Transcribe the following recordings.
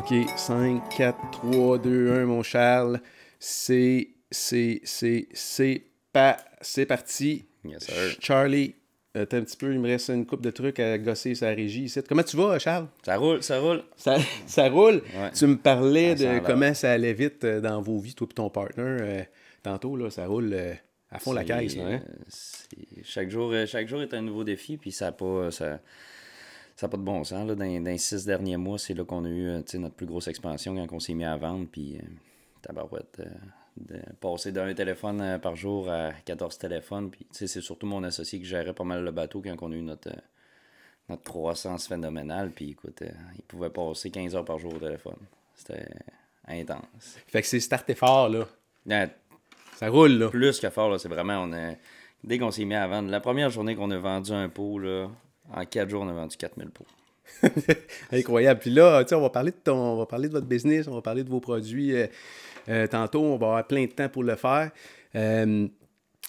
OK, 5, 4, 3, 2, 1, mon Charles. C'est, c'est, c'est, c'est, pas, c'est parti. Yes, sir. Charlie, euh, t'as un petit peu, il me reste une coupe de trucs à gosser sa régie ici. Comment tu vas, Charles? Ça roule, ça roule. Ça, ça roule? Ouais. Tu me parlais Ça de comment ça allait vite euh, dans vos vies, toi et ton partner. euh, tantôt, là, ça roule euh, à fond la caisse. Là, hein? chaque, jour, chaque jour est un nouveau défi, puis ça n'a pas, ça, ça a pas de bon sens. Là. Dans, dans les six derniers mois, c'est là qu'on a eu euh, notre plus grosse expansion quand on s'est mis à vendre, puis euh, tabarouette, euh, de passer d'un téléphone euh, par jour à 14 téléphones, puis c'est surtout mon associé qui gérait pas mal le bateau quand on a eu notre, notre croissance phénoménale, puis écoute, il pouvait passer 15 heures par jour au téléphone. C'était intense. Fait que c'est starté fort, là. Ça roule, là. plus que fort, là, c'est vraiment, on a, dès qu'on s'est mis à vendre, la première journée qu'on a vendu un pot, là, en 4 jours, on a vendu 4000 pots. Incroyable. Puis là, on va parler de ton, on va parler de votre business, on va parler de vos produits euh, euh, tantôt. On va avoir plein de temps pour le faire. Euh,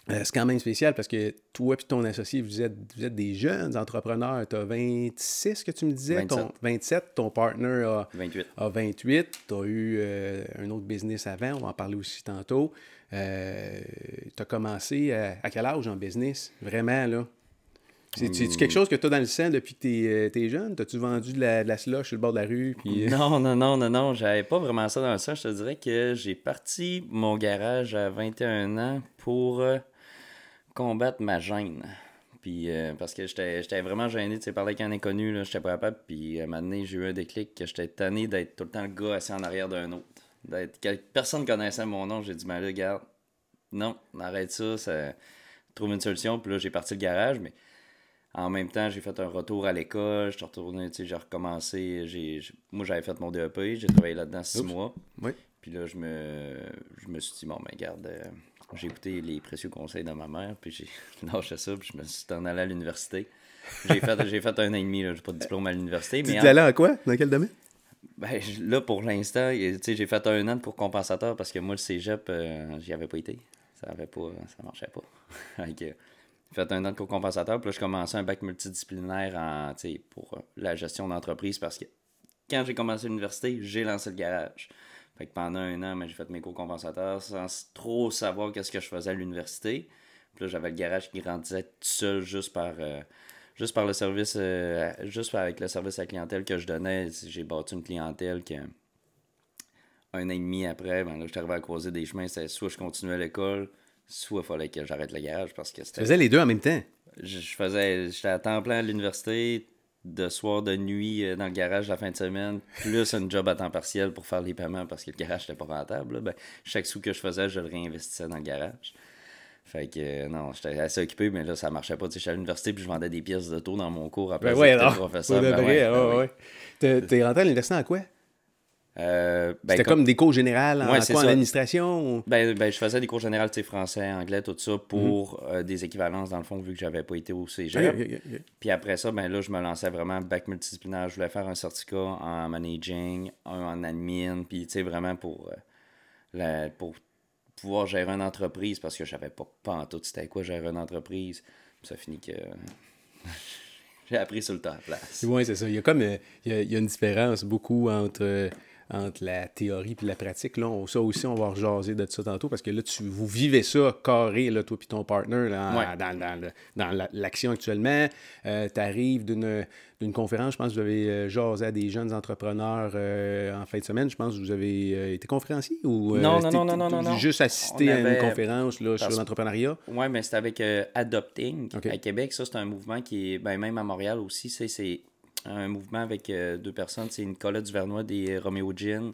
c'est quand même spécial parce que toi et ton associé, vous êtes, vous êtes des jeunes entrepreneurs. Tu as 26 que tu me disais? 27. Ton, 27. Ton partner a, 28. a 28. Tu as eu euh, un autre business avant. On va en parler aussi tantôt. tu as commencé à, à quel âge en business? Vraiment, là? C'est c'est-tu quelque chose que tu as dans le sang depuis que tu es, jeune? T'as-tu vendu de la, de la slush sur le bord de la rue? Puis... euh, Non, non, non, non, non, j'avais pas vraiment ça dans le sang. Je te dirais que j'ai parti mon garage à 21 ans pour euh, combattre ma gêne. Puis, euh, parce que j'étais vraiment gêné, tu sais, parler avec un inconnu, là, j'étais pas capable. Puis, à un moment donné, j'ai eu un déclic que j'étais tanné d'être tout le temps le gars assis en arrière d'un autre. D'être, personne connaissait mon nom. J'ai dit, ben là, garde, non, arrête ça, ça, trouve une solution. Puis là, j'ai parti le garage, mais en même temps, j'ai fait un retour à l'école, je suis retourné, tu sais, j'ai recommencé. J'ai, moi, j'avais fait mon DEP, j'ai travaillé là-dedans six Oups. mois. Oui. Puis là, je me, je me suis dit, bon, ben, garde, euh, j'ai écouté les précieux conseils de ma mère, puis j'ai lâché ça, puis je me suis en allé à l'université. J'ai fait, j'ai fait un an et demi, là, j'ai pas de diplôme à l'université, Tu mais en- allé en quoi? Dans quel domaine? ben, là, pour l'instant, tu sais, j'ai fait un an cours compensateur parce que moi, le cégep, euh, j'y avais pas été. Ça avait pas, ça marchait pas. Que, j'ai fait un an de cours compensateur, puis là, je commençais un bac multidisciplinaire en, pour euh, la gestion d'entreprise parce que quand j'ai commencé l'université, j'ai lancé le garage. Fait que pendant un an, ben, j'ai fait mes cours compensateurs sans trop savoir qu'est-ce que je faisais à l'université. Puis là, j'avais le garage qui grandissait tout seul juste par, euh, juste par le service, euh, juste avec le service à la clientèle que je donnais. J'ai bâti une clientèle que un an et demi après, ben là, j'étais arrivé à croiser des chemins. C'était soit je continuais l'école, soit il fallait que j'arrête le garage parce que Tu c'était faisais les deux en même temps? je, je faisais j'étais à temps plein à l'université de soir de nuit euh, dans le garage la fin de semaine plus un job à temps partiel pour faire les paiements parce que le garage n'était pas rentable là. ben, chaque sou que je faisais je le réinvestissais dans le garage fait que euh, non j'étais assez occupé mais là ça marchait pas tu sais j'étais à l'université puis je vendais des pièces d'auto dans mon cours après Ben ouais, alors. professeur de Ben ouais, ben ouais, ouais. T'es rentré à l'université en quoi? Euh, ben, C'était comme des cours générales en Ouais, quoi? c'est En ça. administration? ou- Ben, ben, je faisais des cours sais, français, anglais, tout ça, pour euh, des équivalences, dans le fond, vu que j'avais pas été au cégep. Puis après ça, ben là, je me lançais vraiment bac multidisciplinaire. Je voulais faire un certificat en managing, un en admin, puis tu sais, vraiment pour, euh, la- pour pouvoir gérer une entreprise, parce que je savais pas, pas en tout c'était quoi gérer une entreprise. Puis ça finit que j'ai appris sur le temps à la place. Oui, c'est ça. Il y a comme il y a, il y a une différence beaucoup entre, entre la théorie et la pratique. Là, On- ça aussi, on va rejaser de ça tantôt parce que là, tu, vous vivez ça carré, là, toi et ton partner, là, Ouais. dans, dans dans la- l'action actuellement. tu arrives d'une d'une conférence, je pense que vous avez euh, jasé à des jeunes entrepreneurs euh, en fin de semaine. Je pense que vous avez euh, été conférencier ou euh, Non, non, non, non, non, non, non. juste assisté à une conférence là, sur l'entrepreneuriat? Ouais, mais c'était avec euh, Adopting à Québec. Ça, c'est un mouvement qui est, ben, même à Montréal aussi, c'est un mouvement avec euh, deux personnes. C'est Nicolas Duvernois des Romeo Gin,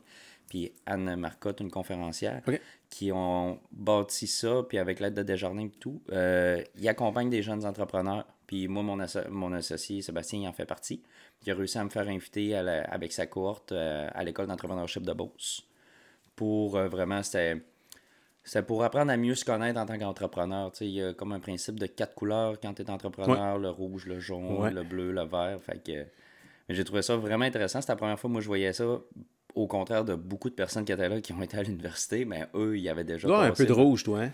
puis Anne Marcotte, une conférencière, qui ont bâti ça, puis avec l'aide de Desjardins et tout, euh, ils accompagnent des jeunes entrepreneurs. Puis moi, mon, asso- mon associé Sébastien, il en fait partie. Il a réussi à me faire inviter à la- avec sa cohorte euh, à l'école d'entrepreneurship de Beauce. Pour vraiment, c'était c'est pour apprendre à mieux se connaître en tant qu'entrepreneur. Il y a comme un principe de quatre couleurs quand tu es entrepreneur, le rouge, le jaune, Ouais. le bleu, le vert. Fait que mais j'ai trouvé ça vraiment intéressant. C'était la première fois que moi je voyais ça. Au contraire de beaucoup de personnes qui étaient là qui ont été à l'université, mais eux, ils avaient déjà Tu as un passé peu de rouge, toi, hein?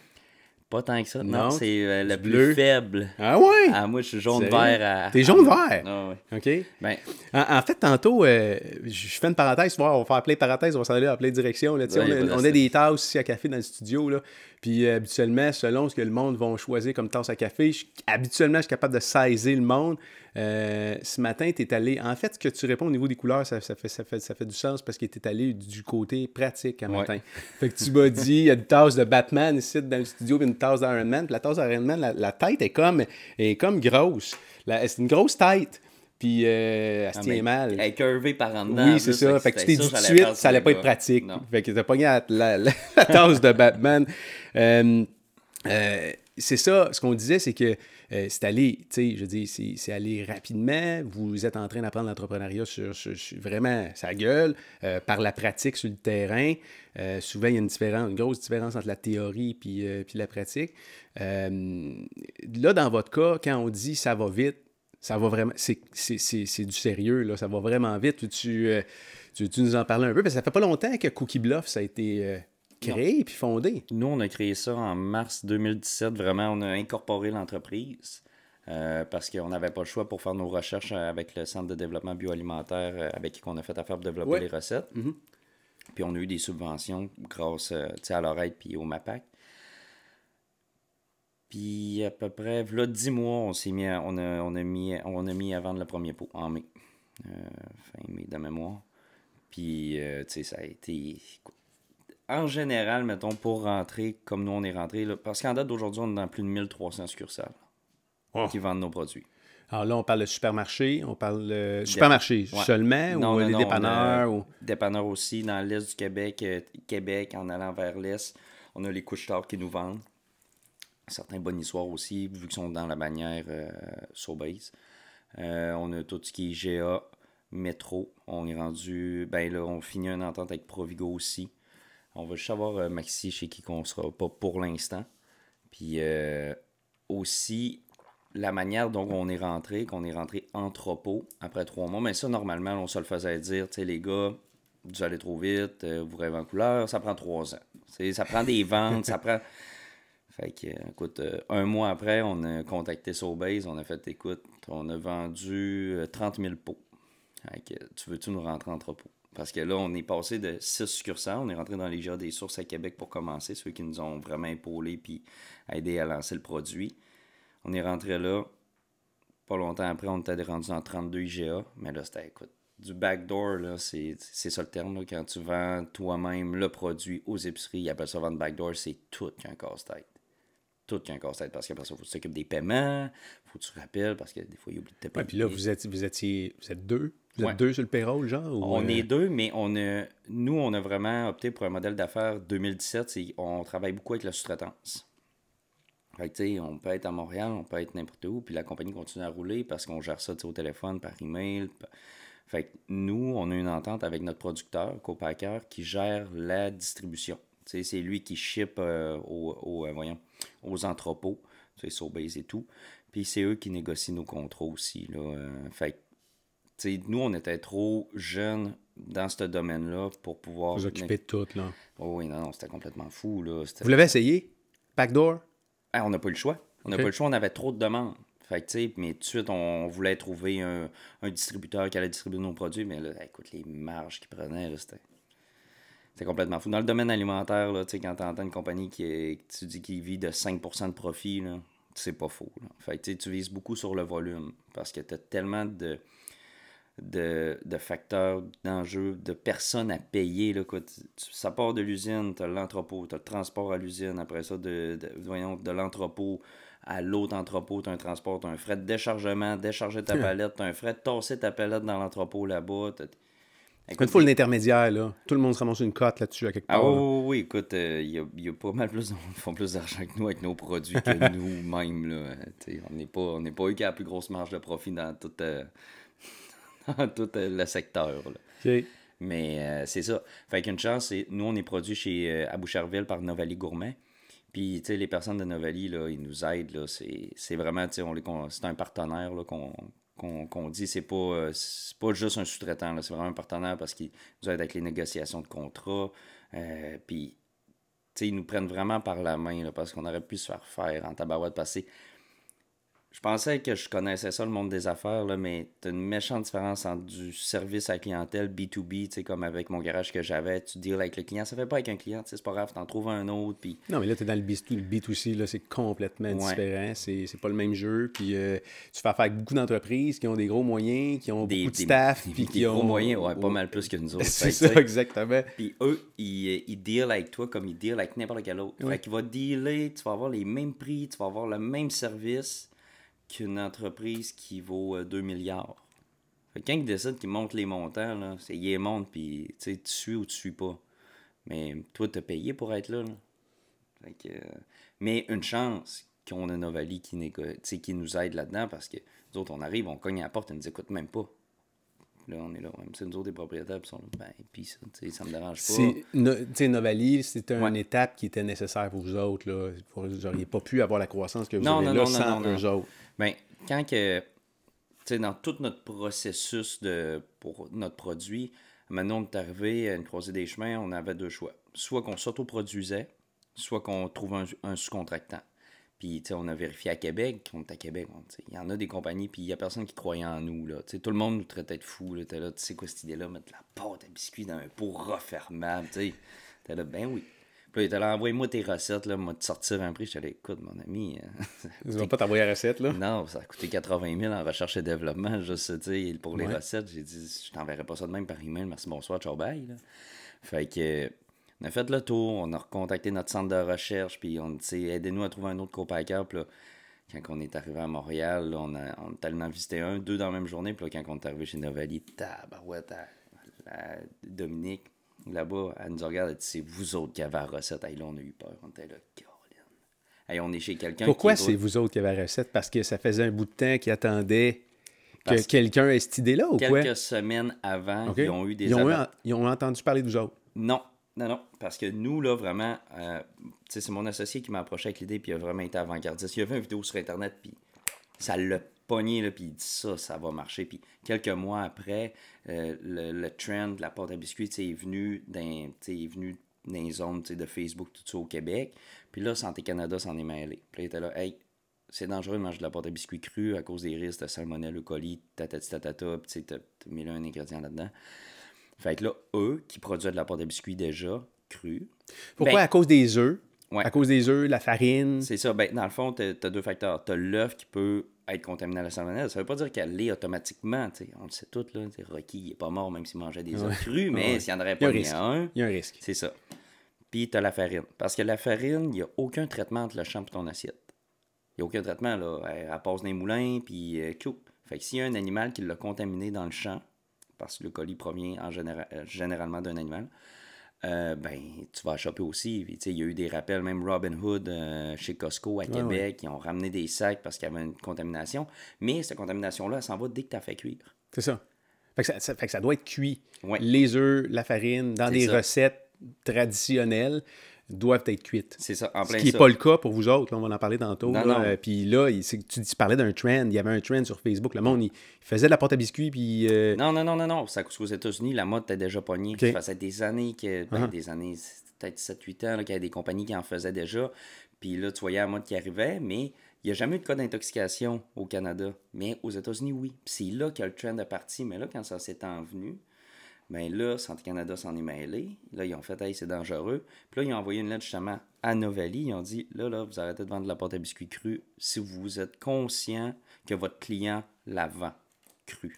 Pas tant que ça. Non, Non, c'est euh, le du plus bleu. faible. Ah ouais? Ah, moi, je suis jaune Sérieux? vert à. T'es jaune-vert? Ah, ouais. OK. Ben, En, en fait, tantôt, euh, je fais une parenthèse, on va faire plein de parenthèses, on va s'en aller dans plein de directions. Là, Ouais, a on, a, on des tasses ici à café dans le studio, là, puis euh, habituellement, selon ce que le monde va choisir comme tasse à café, je- habituellement, je suis capable de saisir le monde. Euh, ce matin, tu es allé... En fait, ce que tu réponds au niveau des couleurs, ça, ça fait, ça, fait, ça fait du sens parce que tu es allé du côté pratique un Ouais. matin. Fait que tu m'as dit, il y a une tasse de Batman ici dans le studio, puis une tasse d'Iron Man. Puis la tasse d'Iron Man, la, la tête est comme, est comme grosse. C'est une grosse tête. Puis euh, elle se ah, tient mal. Elle est curvée par en dedans. Oui, c'est ça. Fait que tu t'es dit tout de suite, ça allait pas être pratique. Non. Fait que t'as pogné la, la, la, la tasse de Batman. Euh, euh, c'est ça, ce qu'on disait, c'est que euh, c'est allé, tu sais, je dis, c'est c'est allé rapidement. Vous êtes en train d'apprendre l'entrepreneuriat sur, sur- sur- vraiment sa gueule, euh, par la pratique sur le terrain. Euh, souvent, il y a une, différence, une grosse différence entre la théorie puis, puis la pratique. Là, dans votre cas, quand on dit ça va vite, ça va vraiment. C'est du sérieux, là. Ça va vraiment vite. Tu, euh, tu, tu nous en parlais un peu, parce que ça fait pas longtemps que Cookie Bluff, ça a été euh, créé puis fondé. Nous, on a créé ça en mars 2017. Vraiment, on a incorporé l'entreprise euh, parce qu'on n'avait pas le choix pour faire nos recherches avec le Centre de développement bioalimentaire avec qui on a fait affaire pour développer Ouais. les recettes. Mhm. Puis on a eu des subventions grâce à l'oreille puis au MAPAC. Puis à peu près, là, 10 mois, on s'est mis, à- on, a, on, a mis, on a mis à vendre le premier pot en mai. Euh, fin mai de mémoire. Puis, euh, tu sais, ça a été. En général, mettons, pour rentrer comme nous on est rentré, là, parce qu'en date d'aujourd'hui, on est dans plus de 1300 succursales Oh. qui vendent nos produits. Alors là, on parle de supermarché, on parle de supermarché Ouais. seulement Non, ou non, les non, dépanneurs ou... Dépanneurs aussi, dans l'est du Québec, euh, Québec, en allant vers l'est, on a les couches qui nous vendent. Certains bonissoirs aussi, vu qu'ils sont dans la bannière euh, Sobeys. Euh, on a tout ce qui est GA, Métro. On est rendu. Ben là, on finit une entente avec Provigo aussi. On va juste avoir euh, Maxi chez qui qu'on sera pas pour l'instant. Puis aussi, la manière dont on est rentré, qu'on est rentré entrepôt après trois mois, mais ça, normalement, on se le faisait dire, tu sais, les gars, vous allez trop vite, vous rêvez en couleur, ça prend trois ans. Ça prend des ventes, ça prend. Fait que, euh, écoute, euh, un mois après, on a contacté Sobase, on a fait, écoute, on a vendu euh, 30 000 pots. Fait que, tu veux-tu nous rentrer en entrepôt? Parce que là, on est passé de 6 succursales, on est rentré dans les GA des sources à Québec pour commencer, ceux qui nous ont vraiment épaulés puis aidés à lancer le produit. On est rentré là. Pas longtemps après, on était rendu dans 32 IGA. Mais là, c'était, écoute, du backdoor, c'est, c'est ça le terme. Quand tu vends toi-même le produit aux épiceries, ils appellent ça vendre backdoor, c'est tout qu'un casse-tête. Tout qu'un casse-tête. Parce qu'après ça, il faut que tu t'occupes des paiements, faut que tu rappelles, parce que des fois, ils oublient de te payer. Puis là, vous êtes, vous étiez, vous êtes deux? Vous êtes Ouais. deux sur le payroll, genre? ou, On euh, est deux, mais on a, nous, on a vraiment opté pour un modèle d'affaires 2017. C'est, on travaille beaucoup avec la sous-traitance. Fait que, on peut être à Montréal, on peut être n'importe où, puis la compagnie continue à rouler parce qu'on gère ça au téléphone, par email. Fait que nous, on a une entente avec notre producteur, Copacker, qui gère la distribution. C'est lui qui ship euh, aux, aux, euh, voyons, aux entrepôts, et tout. Puis c'est eux qui négocient nos contrats aussi. Là. euh, fait nous, on était trop jeunes dans ce domaine-là pour pouvoir. Vous occupez de tout, là. Oh oui, non, non, c'était complètement fou. Là. Vous l'avez essayé? Backdoor? Ah, on n'a pas eu le choix. On n'a pas eu le choix, on avait trop de demandes. Fait que, mais tout de suite, on voulait trouver un, un distributeur qui allait distribuer nos produits, mais là, écoute, les marges qu'ils prenaient, là, c'était. C'était complètement fou. Dans le domaine alimentaire, là, tu sais, quand tu entends une compagnie qui est, tu dis qu'il vit de 5% de profit, c'est pas faux. là. Fait que, tu vises beaucoup sur le volume parce que tu as tellement de, de, de facteurs, d'enjeux, de personnes à payer. Là, quoi. Ça part de l'usine, tu as l'entrepôt, tu as le transport à l'usine, après ça, de, de, voyons, de l'entrepôt à l'autre entrepôt, tu as un transport, tu as un frais de déchargement, décharger ta palette, tu as un frais de tasser ta palette dans l'entrepôt là-bas. T'as- Une fois l'intermédiaire, là. Tout le monde se ramasse une cote là-dessus, à quelque ah part. oui, là. oui, oui, écoute, euh, il y, a, y a pas mal plus de font plus d'argent que nous avec nos produits que nous-mêmes. là. Euh, t'sais, on n'est pas, on pas eux qui a la plus grosse marge de profit dans tout, euh, dans tout euh, le secteur. là. Mais c'est ça. Fait qu'une chance, c'est nous, on est produit chez à Boucherville par Novali Gourmet. Puis, tu sais, les personnes de Novali, là, ils nous aident. Là, c'est, c'est vraiment, tu sais, on les con- c'est un partenaire là, qu'on, qu'on, dit. C'est pas, euh, pas juste un sous-traitant. C'est vraiment un partenaire parce qu'ils nous avec les négociations de contrats. Euh, puis, ils nous prennent vraiment par la main, parce qu'on aurait pu se faire faire en tabarouette passé. Je pensais que je connaissais ça, le monde des affaires, là, mais t'as une méchante différence entre du service à clientèle B2B, tu sais, comme avec mon garage que j'avais, tu deals avec le client. Ça fait pas avec un client, tu c'est pas grave, t'en trouves un autre, puis Non, mais là, tu es dans le B2, le B2C, là, c'est complètement Ouais. différent. C'est, c'est pas le même jeu. Puis euh, tu fais affaire avec beaucoup d'entreprises qui ont des gros moyens, qui ont des, beaucoup de des- staff, des- puis des qui gros moyens, ouais, pas mal plus que nous autres. C'est ça, tu exactement. Puis eux, ils, ils deal avec toi comme ils deal avec n'importe quel autre. Ouais. Fait qu'il va dealer, tu vas avoir les mêmes prix, tu vas avoir le même service qu'une entreprise qui vaut euh, 2 milliards. Fait que quand ils décident qu'ils montent les montants, là, c'est ils les montent, puis tu suis ou tu suis pas. Mais toi, t'as payé pour être là. euh, mais une chance qu'on a Novali qui, qui nous aide là-dedans parce que nous autres, on arrive, on cogne à la porte, ils nous écoutent même pas. Là, on est là. Même si nous autres, des propriétaires, puis sont là, ben, puis ça, ça me dérange pas. C'est, tu sais, Novali, c'était une Ouais. étape qui était nécessaire pour vous autres. Là. Vous n'auriez pas pu avoir la croissance que vous Non, avez non, là non, sans eux autres. Ben, quand que, tu sais, dans tout notre processus de, pour notre produit, maintenant, on est arrivé à une croisée des chemins, on avait deux choix. Soit qu'on s'autoproduisait, soit qu'on trouve un, un sous-contractant. Puis, tu sais, on a vérifié à Québec, on est à Québec, il y en a des compagnies, puis il y a personne qui croyait en nous, là. Tu sais, tout le monde nous traitait de fous, là. T'es là, tu sais quoi cette idée-là, mettre de la pâte à biscuits dans un pot refermable, tu sais. T'es là, ben oui. Puis là, il là, envoie-moi tes recettes, là, moi, te sortir un prix. J'étais là, écoute, mon ami, euh, Ils vont pas t'envoyer la recette, là? non, ça a coûté 80 000 en recherche et développement, juste, tu sais, pour les Ouais. recettes. J'ai dit, je t'enverrai pas ça de même par email, merci, bonsoir, ciao, bye. là. Fait que, on a fait le tour, on a recontacté notre centre de recherche, puis on s'est aidez-nous à trouver un autre copacker. Puis là, quand on est arrivé à Montréal, là, on, a, on a tellement visité un, deux dans la même journée. Puis là, quand on est arrivé chez Novali, tabarouette, à- Dominique, là-bas, elle nous regarde, elle dit, c'est vous autres qui avez la recette. Hey, là, on a eu peur, on était là, Caroline. Hey, on est chez quelqu'un Pourquoi c'est vous autres qui avez la recette? Parce que ça faisait un bout de temps qu'ils attendaient que quelqu'un ait cette idée-là ou quoi? Quelques semaines avant, ils ont eu des ils ont, eu- abat- ils ont entendu parler de vous autres? Non, non, non. Parce que nous, là, vraiment, euh, c'est mon associé qui m'a approché avec l'idée, puis il a vraiment été avant-gardiste. Il a vu une vidéo sur Internet, puis ça l'a pogné, là, puis il dit ça, ça va marcher. Puis quelques mois après, euh, le, le trend de la pâte à biscuits, est venu dans, est venu dans les zones de Facebook, tout ça au Québec. Puis là, Santé Canada s'en est mêlé. Puis là, il était là, hey, c'est dangereux de manger de la pâte à biscuits crue à cause des risques de salmonelle, E. coli, tatati tatata, puis tu sais, t'as mis là un ingrédient là-dedans. Fait que là, eux, qui produisent de la pâte à biscuits déjà crue, Pourquoi? Ben- à cause des œufs. Ouais. À cause des œufs, la farine. c'est ça. Ben, dans le fond, tu as, deux facteurs. Tu as l'œuf qui peut être contaminé à la salmonelle. Ça veut pas dire qu'elle l'est automatiquement. On le sait tout. Là. Rocky, il est pas mort même s'il mangeait des œufs crus, mais Ouais. s'il n'y en aurait Il y a pas un risque. un, Il y a un risque. c'est ça. Puis tu as la farine. Parce que la farine, il n'y a aucun traitement entre le champ et ton assiette. Il n'y a aucun traitement. Là. Elle, elle passe dans les moulins, puis euh. Fait que s'il y a un animal qui l'a contaminé dans le champ, parce que le colis provient en général, euh, généralement d'un animal, euh, ben, tu vas choper aussi. Puis, Il y a eu des rappels, même Robin Hood euh, chez Costco à Québec, qui ont ramené des sacs parce qu'il y avait une contamination. Mais cette contamination-là, elle s'en va dès que tu as fait cuire. C'est ça. Fait que ça, ça- fait que ça doit être cuit. Ouais. Les œufs, la farine, dans des ça. recettes traditionnelles, doivent être cuites. C'est ça, en Ce plein qui n'est pas le cas pour vous autres. là, on va en parler tantôt. Non, là. non. Euh, Puis là, il- tu, parlais d'un trend. Il y avait un trend sur Facebook. Le monde, il, il faisait de la pâte à biscuits. Puis, euh, Non, non, non, non, non. Ça, aux États-unis, la mode était déjà pognée. Ça faisait des années que. Ben, Uh-huh. des années, peut-être 7-8 ans, qu'il y avait des compagnies qui en faisaient déjà. Puis là, tu voyais la mode qui arrivait, mais il n'y a jamais eu de cas d'intoxication au Canada. Mais aux États-Unis, oui. C'est là que le trend est parti. Mais là, quand ça s'est envenu, ben là, Santé Canada s'en est mêlé. Là, ils ont fait, hey, c'est dangereux. Puis là, ils ont envoyé une lettre justement à Novali. Ils ont dit, là, là, vous arrêtez de vendre de la pâte à biscuits crue si vous êtes conscient que votre client la vend crue.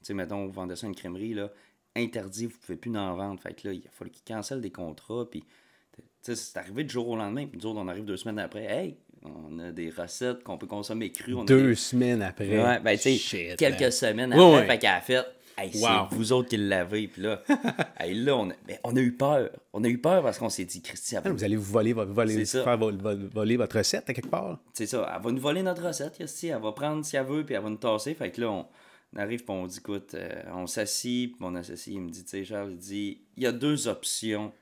Tu sais, mettons, vous vendez ça à une crèmerie, là, interdit, vous ne pouvez plus en vendre. Fait que là, il a fallu qu'ils cancellent des contrats. Puis, tu sais, c'est arrivé du jour au lendemain. Puis nous autres, on arrive deux semaines après. Hey, on a des recettes qu'on peut consommer crues. On a deux des- semaines après. Ouais, ben, tu sais, quelques man. semaines après, ouais. fait qu'elle a fait. Hey, Wow. c'est vous autres qui l'avez. Puis là, hey, là on, a, ben, on a eu peur. On a eu peur parce qu'on s'est dit, Christian, Ah, Vous allez vous voler, vo- voler, faire votre recette à quelque part. c'est ça, elle va nous voler notre recette, Christy. Elle va prendre si elle veut, puis elle va nous tasser. Fait que là, on, on arrive, puis on dit, écoute, euh, on s'assit, puis mon associé, il me dit, tu sais, Charles, il dit, il y a deux options.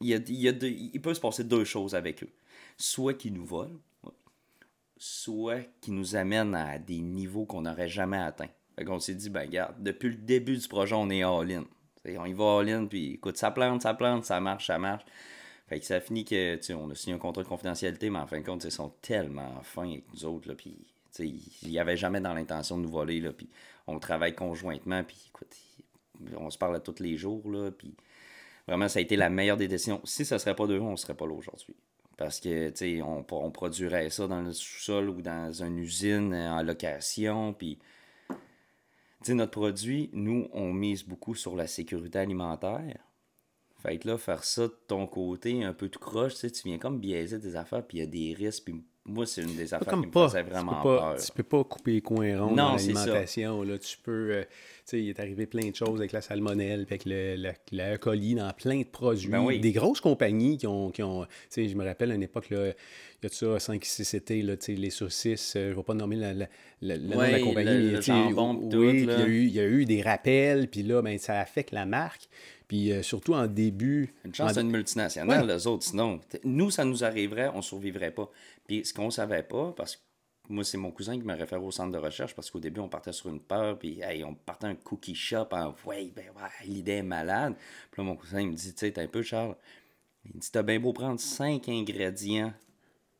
Il, y a, il, y a deux- il peut se passer deux choses avec eux. Soit qu'ils nous volent, soit qu'ils nous amènent à des niveaux qu'on n'aurait jamais atteints. Fait qu'on s'est dit, ben, regarde, depuis le début du projet, on est all-in. On y va all-in, puis écoute, ça plante, ça plante, ça marche, ça marche. Fait que ça a fini que, tu on a signé un contrat de confidentialité, mais en fin de compte, ils sont tellement fins avec nous autres, là, puis, il n'y avait jamais dans l'intention de nous voler, là, puis on travaille conjointement, puis écoute, on se parle tous les jours, là, puis vraiment, ça a été la meilleure des décisions. Si ça serait pas d'eux, on serait pas là aujourd'hui. Parce que, tu sais, on, on, produirait ça dans le sous-sol ou dans une usine en location, puis... Tu sais, notre produit, nous, on mise beaucoup sur la sécurité alimentaire. Fait que là, faire ça de ton côté, un peu tout croche, tu viens comme biaiser des affaires, puis il y a des risques, puis moi, c'est une des affaires qui me faisait vraiment tu pas, peur. Tu peux pas couper les coins ronds dans l'alimentation. Là, tu peux... Euh, tu sais, il est arrivé plein de choses avec la salmonelle, avec le, le, le colis dans plein de produits. Ben oui. Des grosses compagnies qui ont... Qui ont tu sais, je me rappelle à une époque, là, il y a de ça 5-6 étés, là, tu sais, les saucisses, euh, je ne vais pas nommer la, la, la, le nom de la compagnie. le- mais, le tu sais, jambon pis oui, tout, puis là. il y, a eu, il y a eu des rappels, puis là, ben, ça affecte la marque. Puis euh, surtout en début... Une chance, en- c'est une multinationale, les autres. Sinon, nous, ça nous arriverait, on survivrait pas. Puis ce qu'on savait pas, parce que moi, c'est mon cousin qui m'a référé au centre de recherche, parce qu'au début, on partait sur une peur, puis hey, on partait un cookie shop en ouais, ben ouais, l'idée est malade. Puis là, mon cousin, il me dit, tu sais, t'es un peu, Charles. Il dit, t'as bien beau prendre cinq ingrédients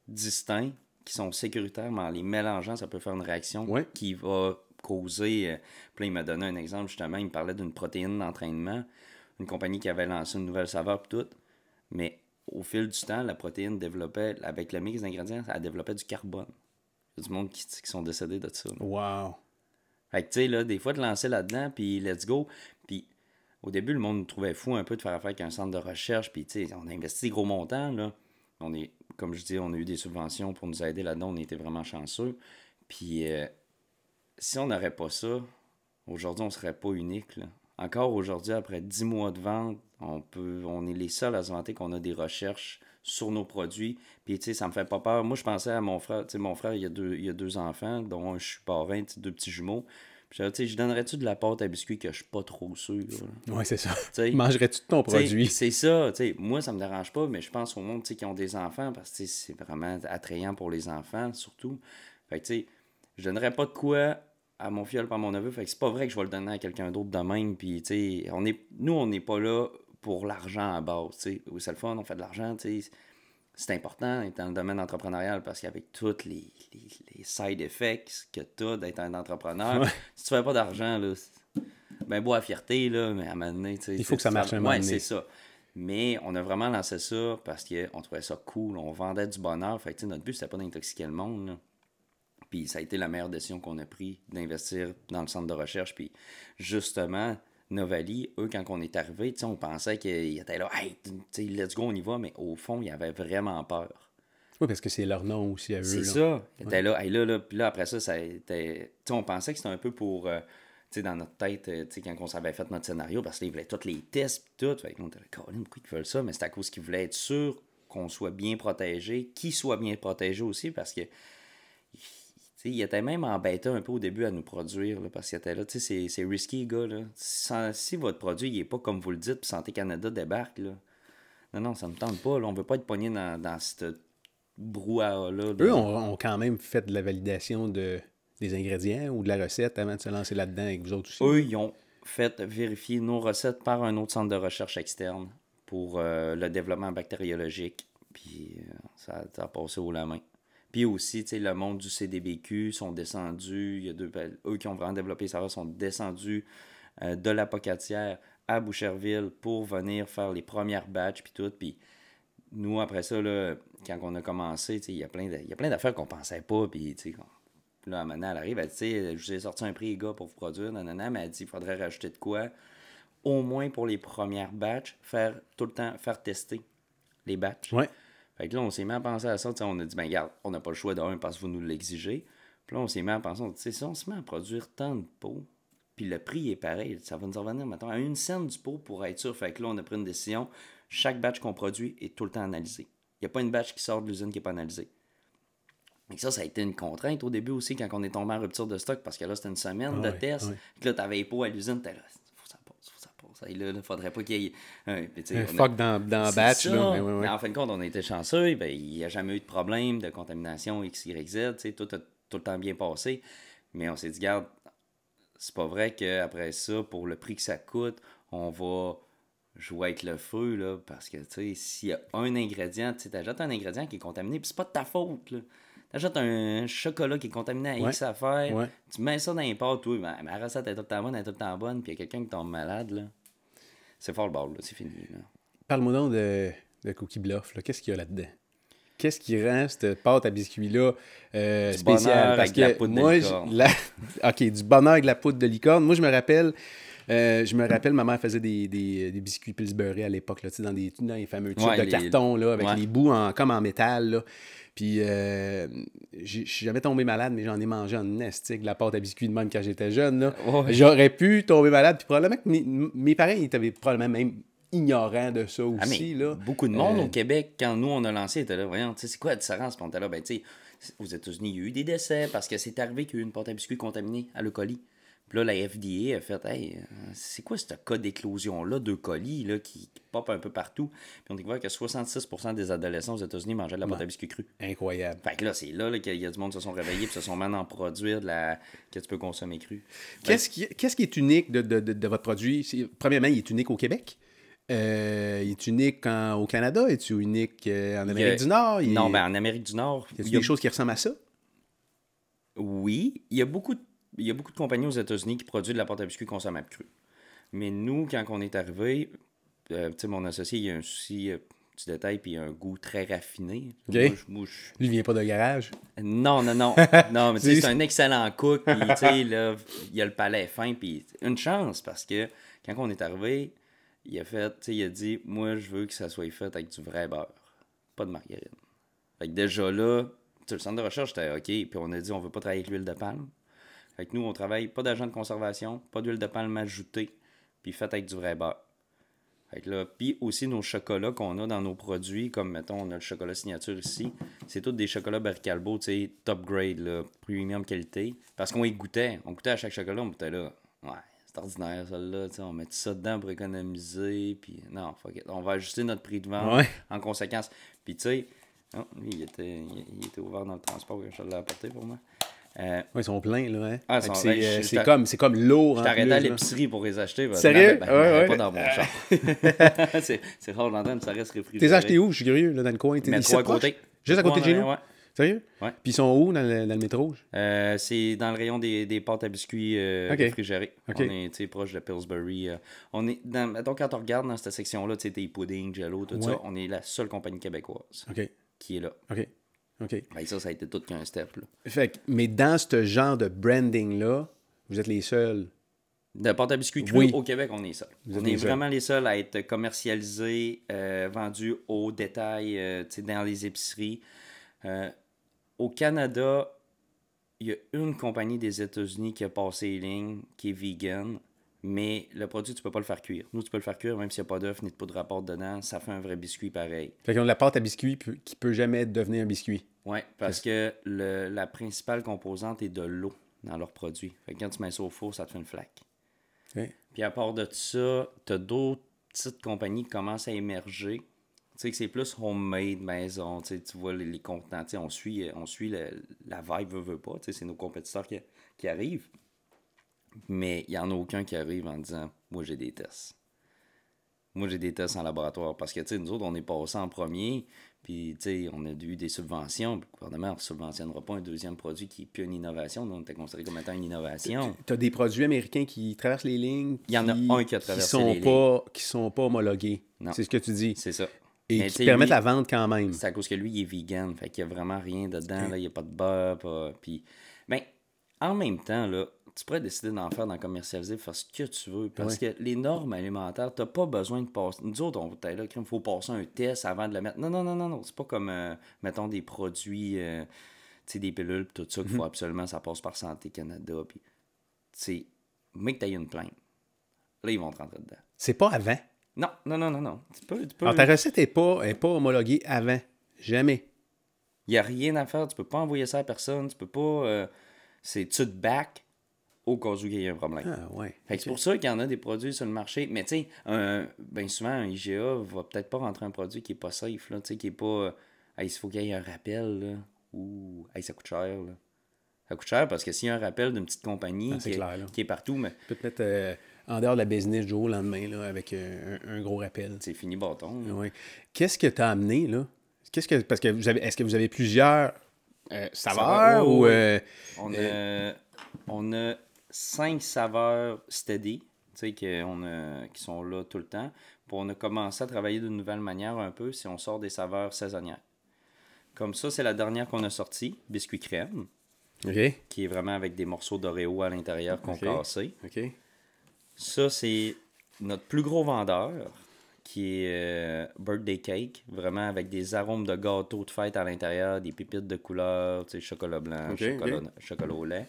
distincts qui sont sécuritaires, mais en les mélangeant, ça peut faire une réaction Ouais. qui va causer. euh, Puis là, il m'a donné un exemple, justement. Il me parlait d'une protéine d'entraînement, une compagnie qui avait lancé une nouvelle saveur, puis tout. Mais au fil du temps, la protéine développait, avec le mix d'ingrédients, elle développait du carbone. Il y a du monde qui, qui sont décédés de ça. là. Wow! Fait que, tu sais, là, des fois, de lancer là-dedans, puis let's go. Puis, au début, le monde nous trouvait fou un peu de faire affaire avec un centre de recherche, puis, tu sais, on a investi gros montants, là. On est, comme je dis, on a eu des subventions pour nous aider là-dedans, on était vraiment chanceux. Puis, euh, si on n'aurait pas ça, aujourd'hui, on serait pas unique, là. Encore aujourd'hui, après 10 mois de vente, on peut on est les seuls à se vanter qu'on a des recherches sur nos produits. Puis, tu sais, ça me fait pas peur. Moi, je pensais à mon frère. Tu sais, mon frère, il a deux, il a deux enfants, dont un, je suis parrain, deux petits jumeaux. Puis, tu sais, je donnerais-tu de la pâte à biscuits que je suis pas trop sûr? Oui, c'est ça. Mangerais-tu de ton produit? C'est ça, tu sais, moi ça me dérange pas, mais je pense au monde tu sais, qui ont des enfants parce que c'est vraiment attrayant pour les enfants surtout. Fait que tu sais, je donnerais pas de quoi à mon fiole par mon neveu, fait que c'est pas vrai que je vais le donner à quelqu'un d'autre de même, puis tu sais, on est, nous on n'est pas là pour l'argent à base, tu sais, c'est le fun, on fait de l'argent, tu sais, c'est important d'être dans le domaine entrepreneurial parce qu'avec tous les, les, les side effects que tu as d'être un entrepreneur, Ouais. si tu fais pas d'argent, là, ben beau à fierté, là, mais à un moment donné, tu sais, Il faut que ça marche un moment Ouais, c'est ça. Mais on a vraiment lancé ça parce qu'on trouvait ça cool, on vendait du bonheur. Fait que, notre but, c'était pas d'intoxiquer le monde. là. Puis ça a été la meilleure décision qu'on a prise d'investir dans le centre de recherche. Puis justement, Novali, eux, quand on est arrivé, on pensait qu'ils étaient là, hey, tu sais, let's go, on y va, mais au fond, ils avaient vraiment peur. Oui, parce que c'est leur nom aussi à eux. C'est ça. Ils étaient là, hey, là, là, puis là, après ça, ça a été. Tu sais, on pensait que c'était un peu pour. euh, tu sais, dans notre tête, euh, tu sais, quand on s'avait fait notre scénario, parce qu'ils voulaient tous les tests, puis tout. Fait on était là, Colin, pourquoi ils veulent ça? Mais c'est à cause qu'ils voulaient être sûrs qu'on soit bien protégé, qu'ils soient bien protégés aussi, parce que. Il était même embêté un peu au début à nous produire, là, parce qu'il était là, tu sais, c'est- risky, gars, là. Sans- si votre produit, il est pas comme vous le dites, puis Santé Canada débarque, là. Non, non, ça me tente pas, là. On veut pas être pogné dans, dans cette brouhaha-là. Eux ont, ont quand même fait de la validation de, des ingrédients ou de la recette avant de se lancer là-dedans avec vous autres aussi? Eux, ils ont fait vérifier nos recettes par un autre centre de recherche externe pour euh, le développement bactériologique. Puis euh, ça, ça a passé haut la main. Puis aussi, tu sais, le monde du CDBQ sont descendus. Y a deux, ben, eux qui ont vraiment développé ça sont descendus euh, de la Pocatière à Boucherville pour venir faire les premières batches puis tout. Puis nous, après ça, là, quand on a commencé, il y a plein d'affaires qu'on pensait pas. Puis, là, maintenant, elle arrive, elle dit, je vous ai sorti un prix, les gars, pour vous produire, nanana, mais elle dit, il faudrait rajouter de quoi, au moins pour les premières batches, faire tout le temps, faire tester les batchs. Ouais. Fait que là, on s'est mis à penser à ça, tu on a dit, ben regarde, on n'a pas le choix d'un parce que vous nous l'exigez. Puis là, on s'est mis à penser, on dit, tu si on se met à produire tant de pots, puis le prix est pareil, ça va nous en revenir maintenant à une scène du pot pour être sûr. Fait que là, on a pris une décision, chaque batch qu'on produit est tout le temps analysé. Il n'y a pas une batch qui sort de l'usine qui n'est pas analysée. Et ça, ça a été une contrainte au début aussi quand on est tombé en rupture de stock parce que là, c'était une semaine Ah de test. ouais. Puis là, t'avais les pots à l'usine, t'es là, ça là, il faudrait pas qu'il y ait. un- a- fuck dans, dans batch. Là. Mais en fin de compte, on a été chanceux. Ben, il n'y a jamais eu de problème de contamination X, Y, Z. Tout a tout le temps bien passé. Mais on s'est dit, garde, c'est pas vrai qu'après ça, pour le prix que ça coûte, on va vais être le feu, là, parce que, tu sais, s'il y a un ingrédient, tu t'ajoutes un ingrédient qui est contaminé, puis c'est pas de ta faute, là. T'achètes un chocolat qui est contaminé à X affaires, Ouais. tu mets ça dans les pâtes, toi, ben, ma recette est tout le temps bonne, elle est tout le temps bonne, puis il y a quelqu'un qui tombe malade, là. C'est fort le bord, là, c'est fini, là. Parle-moi donc de, de Cookie Bluff. là. Qu'est-ce qu'il y a là-dedans? Qu'est-ce qui rend cette pâte à biscuits-là euh, spéciale? Parce avec de la que poudre de licorne. la- OK, du bonheur avec la poudre de licorne. Moi, je me rappelle, euh, je me rappelle, ma mère faisait des, des, des biscuits Pillsbury à l'époque, dans, des, dans les fameux tubes Ouais, de les- carton, là, avec ouais. les bouts en, comme en métal. Là. Puis, euh, je suis jamais tombé malade, mais j'en ai mangé en nestique de la pâte à biscuits de même quand j'étais jeune. Là. J'aurais pu tomber malade, puis probablement que mes, mes parents ils étaient probablement même ignorants de ça aussi. Ah, là. beaucoup de monde Euh, au Québec, quand nous on a lancé, était là, voyons, tu sais, c'est quoi la différence? Puis on était là, ben, tu sais, aux États-Unis, il y a eu des décès parce que c'est arrivé qu'il y a eu une pâte à biscuits contaminée à le colis. Puis là, la FDA a fait, hey, euh, c'est quoi ce cas d'éclosion-là de colis là, qui, qui pop un peu partout? Puis on a découvert que 66% des adolescents aux États-Unis mangeaient de la pâte à biscuits crue. Incroyable. Fait que là, c'est là, là, qu'il y a du monde qui se sont réveillés puis se sont mis à en produire de la... que tu peux consommer cru. Qu'est-ce qui, qu'est-ce qui est unique de, de- de- de votre produit? Premièrement, il est unique au Québec. Euh, il est unique en- au Canada. Unique euh, en Il y a- Amérique du Nord? Il Non, est- ben en Amérique du Nord, y a il y a des choses qui ressemblent à ça? Oui, il y a beaucoup de, il y a beaucoup de compagnies aux États-Unis qui produisent de la pâte à biscuits consommable crue. Mais nous, quand on est arrivé, euh, mon associé, il y a un souci, euh, petit détail, puis un goût très raffiné. Ok. Moi, je- moi, je- Lui, il vient pas de garage? Non, non, non. non, mais C'est- un excellent cook, puis là, il a le palais fin, puis une chance, parce que quand on est arrivé, il a fait, il a dit, moi, je veux que ça soit fait avec du vrai beurre, pas de margarine. Fait que déjà là, le centre de recherche, était OK, puis on a dit, on veut pas travailler avec l'huile de palme. Fait que nous, on travaille pas d'agent de conservation, pas d'huile de palme ajoutée, puis fait avec du vrai beurre. Fait que là, puis aussi nos chocolats qu'on a dans nos produits, comme mettons, on a le chocolat signature ici, c'est tous des chocolats Barricalbo, tu sais, top grade, là, premium qualité. Parce qu'on y goûtait, on goûtait à chaque chocolat, on était là, ouais, c'est ordinaire celle-là, tu sais, on met ça dedans pour économiser, puis non, fuck it, on va ajuster notre prix de vente Ouais. en conséquence. Puis tu sais, lui, il était, il, il était ouvert dans le transport quand je l'ai apporté pour moi. Euh, Ouais, ils sont pleins, là. Hein? Ah, c'est, euh, c'est comme, c'est comme lourd. je t'arrêtais à l'épicerie pour les acheter. Sérieux? ben, ben, Ouais, ben, ouais. Pas dans mon char. c'est c'est rare d'entendre, ça reste réfrigéré. T'es acheté où? Je suis curieux, là, dans le coin. T'es ici à côté. Juste à côté de chez nous? Sérieux? Ouais. Puis ils sont où dans le, dans le métro? Euh, c'est dans le rayon des, des pâtes à biscuits euh, Ok. réfrigérées. On est proche de Pillsbury. euh, on est dans, mettons, quand on regarde dans cette section-là, tu sais, tes puddings, jello, tout Ouais. ça, on est la seule compagnie québécoise qui est là. OK. OK. Ben, ça, ça a été tout qu'un step. Là. Fait que- mais dans ce genre de branding-là, vous êtes les seuls. De pâte à biscuits crus, Oui. au Québec, on est seul. Vous êtes On les est seuls. vraiment les seuls à être commercialisés, euh, vendus au détail, euh, dans les épiceries. Euh, au Canada, il y a une compagnie des États-Unis qui a passé les lignes, qui est vegan, mais le produit, tu peux pas le faire cuire. Nous, tu peux le faire cuire, même s'il n'y a pas d'œuf ni de poudre à pâte dedans, ça fait un vrai biscuit pareil. Fait qu'ils ont de la pâte à biscuit qui peut jamais devenir un biscuit. Oui, parce que le- la principale composante est de l'eau dans leurs produits. Fait que quand tu mets ça au four, ça te fait une flaque. Puis à part de ça, tu as d'autres petites compagnies qui commencent à émerger. Tu sais que c'est plus homemade, maison. Tu sais, tu vois les, les contenants. Tu sais, on suit, on suit le- la vibe, veut, veut pas. Tu sais, c'est nos compétiteurs qui, qui arrivent. Mais il n'y en a aucun qui arrive en disant Moi, j'ai des tests. Moi, j'ai des tests en laboratoire. Parce que, tu sais, nous autres, on est passés en premier. Puis, tu sais, on a eu des subventions. Puis le gouvernement ne subventionnera pas un deuxième produit qui n'est plus une innovation. Nous, on était considéré comme étant une innovation. Tu as des produits américains qui traversent les lignes. Il y en a un qui a traversé sont les pas, Qui sont pas homologués. Non. C'est ce que tu dis. C'est ça. Et Mais qui permettent lui- la vente quand même. C'est à cause que lui, il est vegan. Fait qu'il n'y a vraiment rien dedans. Là, il n'y a pas de beurre. Pas... Puis... Ben, en même temps, là, tu pourrais décider d'en faire, d'en commercialiser, faire ce que tu veux. Parce que les normes alimentaires, tu n'as pas besoin de passer. Nous autres, on là, il faut passer un test avant de le mettre. Non, non, non, non, non. C'est pas comme, euh, mettons, des produits, euh, tu sais, des pilules, tout ça, qu'il faut absolument, ça passe par Santé Canada. Puis, tu sais, mais que tu une plainte. Là, ils vont te rentrer dedans. C'est pas avant? Non, non, non, non, non. Tu peux, tu peux... Alors, ta recette n'est pas, est pas homologuée avant. Jamais. Il n'y a rien à faire. Tu peux pas envoyer ça à personne. Tu peux pas. euh, c'est tu te back au cas où il y a un problème. Ah, ouais. Fait que c'est pour ça qu'il y en a des produits sur le marché. Mais tu sais, ben souvent, un IGA va peut-être pas rentrer un produit qui est pas safe, là, qui est pas. euh, Hey, il faut qu'il y ait un rappel, là. Ouh, hey, ça coûte cher, là. Ça coûte cher parce que s'il y a un rappel d'une petite compagnie Ah, qui, est, clair, là. qui est partout, mais Peut-être euh, en dehors de la business du jour au lendemain, là, avec un, un gros rappel. C'est fini bâton. Ouais. Qu'est-ce que tu as amené, là? Qu'est-ce que. Parce que vous avez. Est-ce que vous avez plusieurs euh, saveurs Saveurs, ou. euh, On a, on a cinq saveurs steady, tu sais, que on a- qui sont là tout le temps. Puis on a commencé à travailler d'une nouvelle manière un peu si on sort des saveurs saisonnières. Comme ça, c'est la dernière qu'on a sortie, biscuit crème, qui est vraiment avec des morceaux d'Oreo à l'intérieur qu'on. OK. Ça, c'est notre plus gros vendeur, qui est euh, Birthday Cake, vraiment avec des arômes de gâteau de fête à l'intérieur, des pépites de couleur, tu sais, chocolat blanc, chocolat au lait.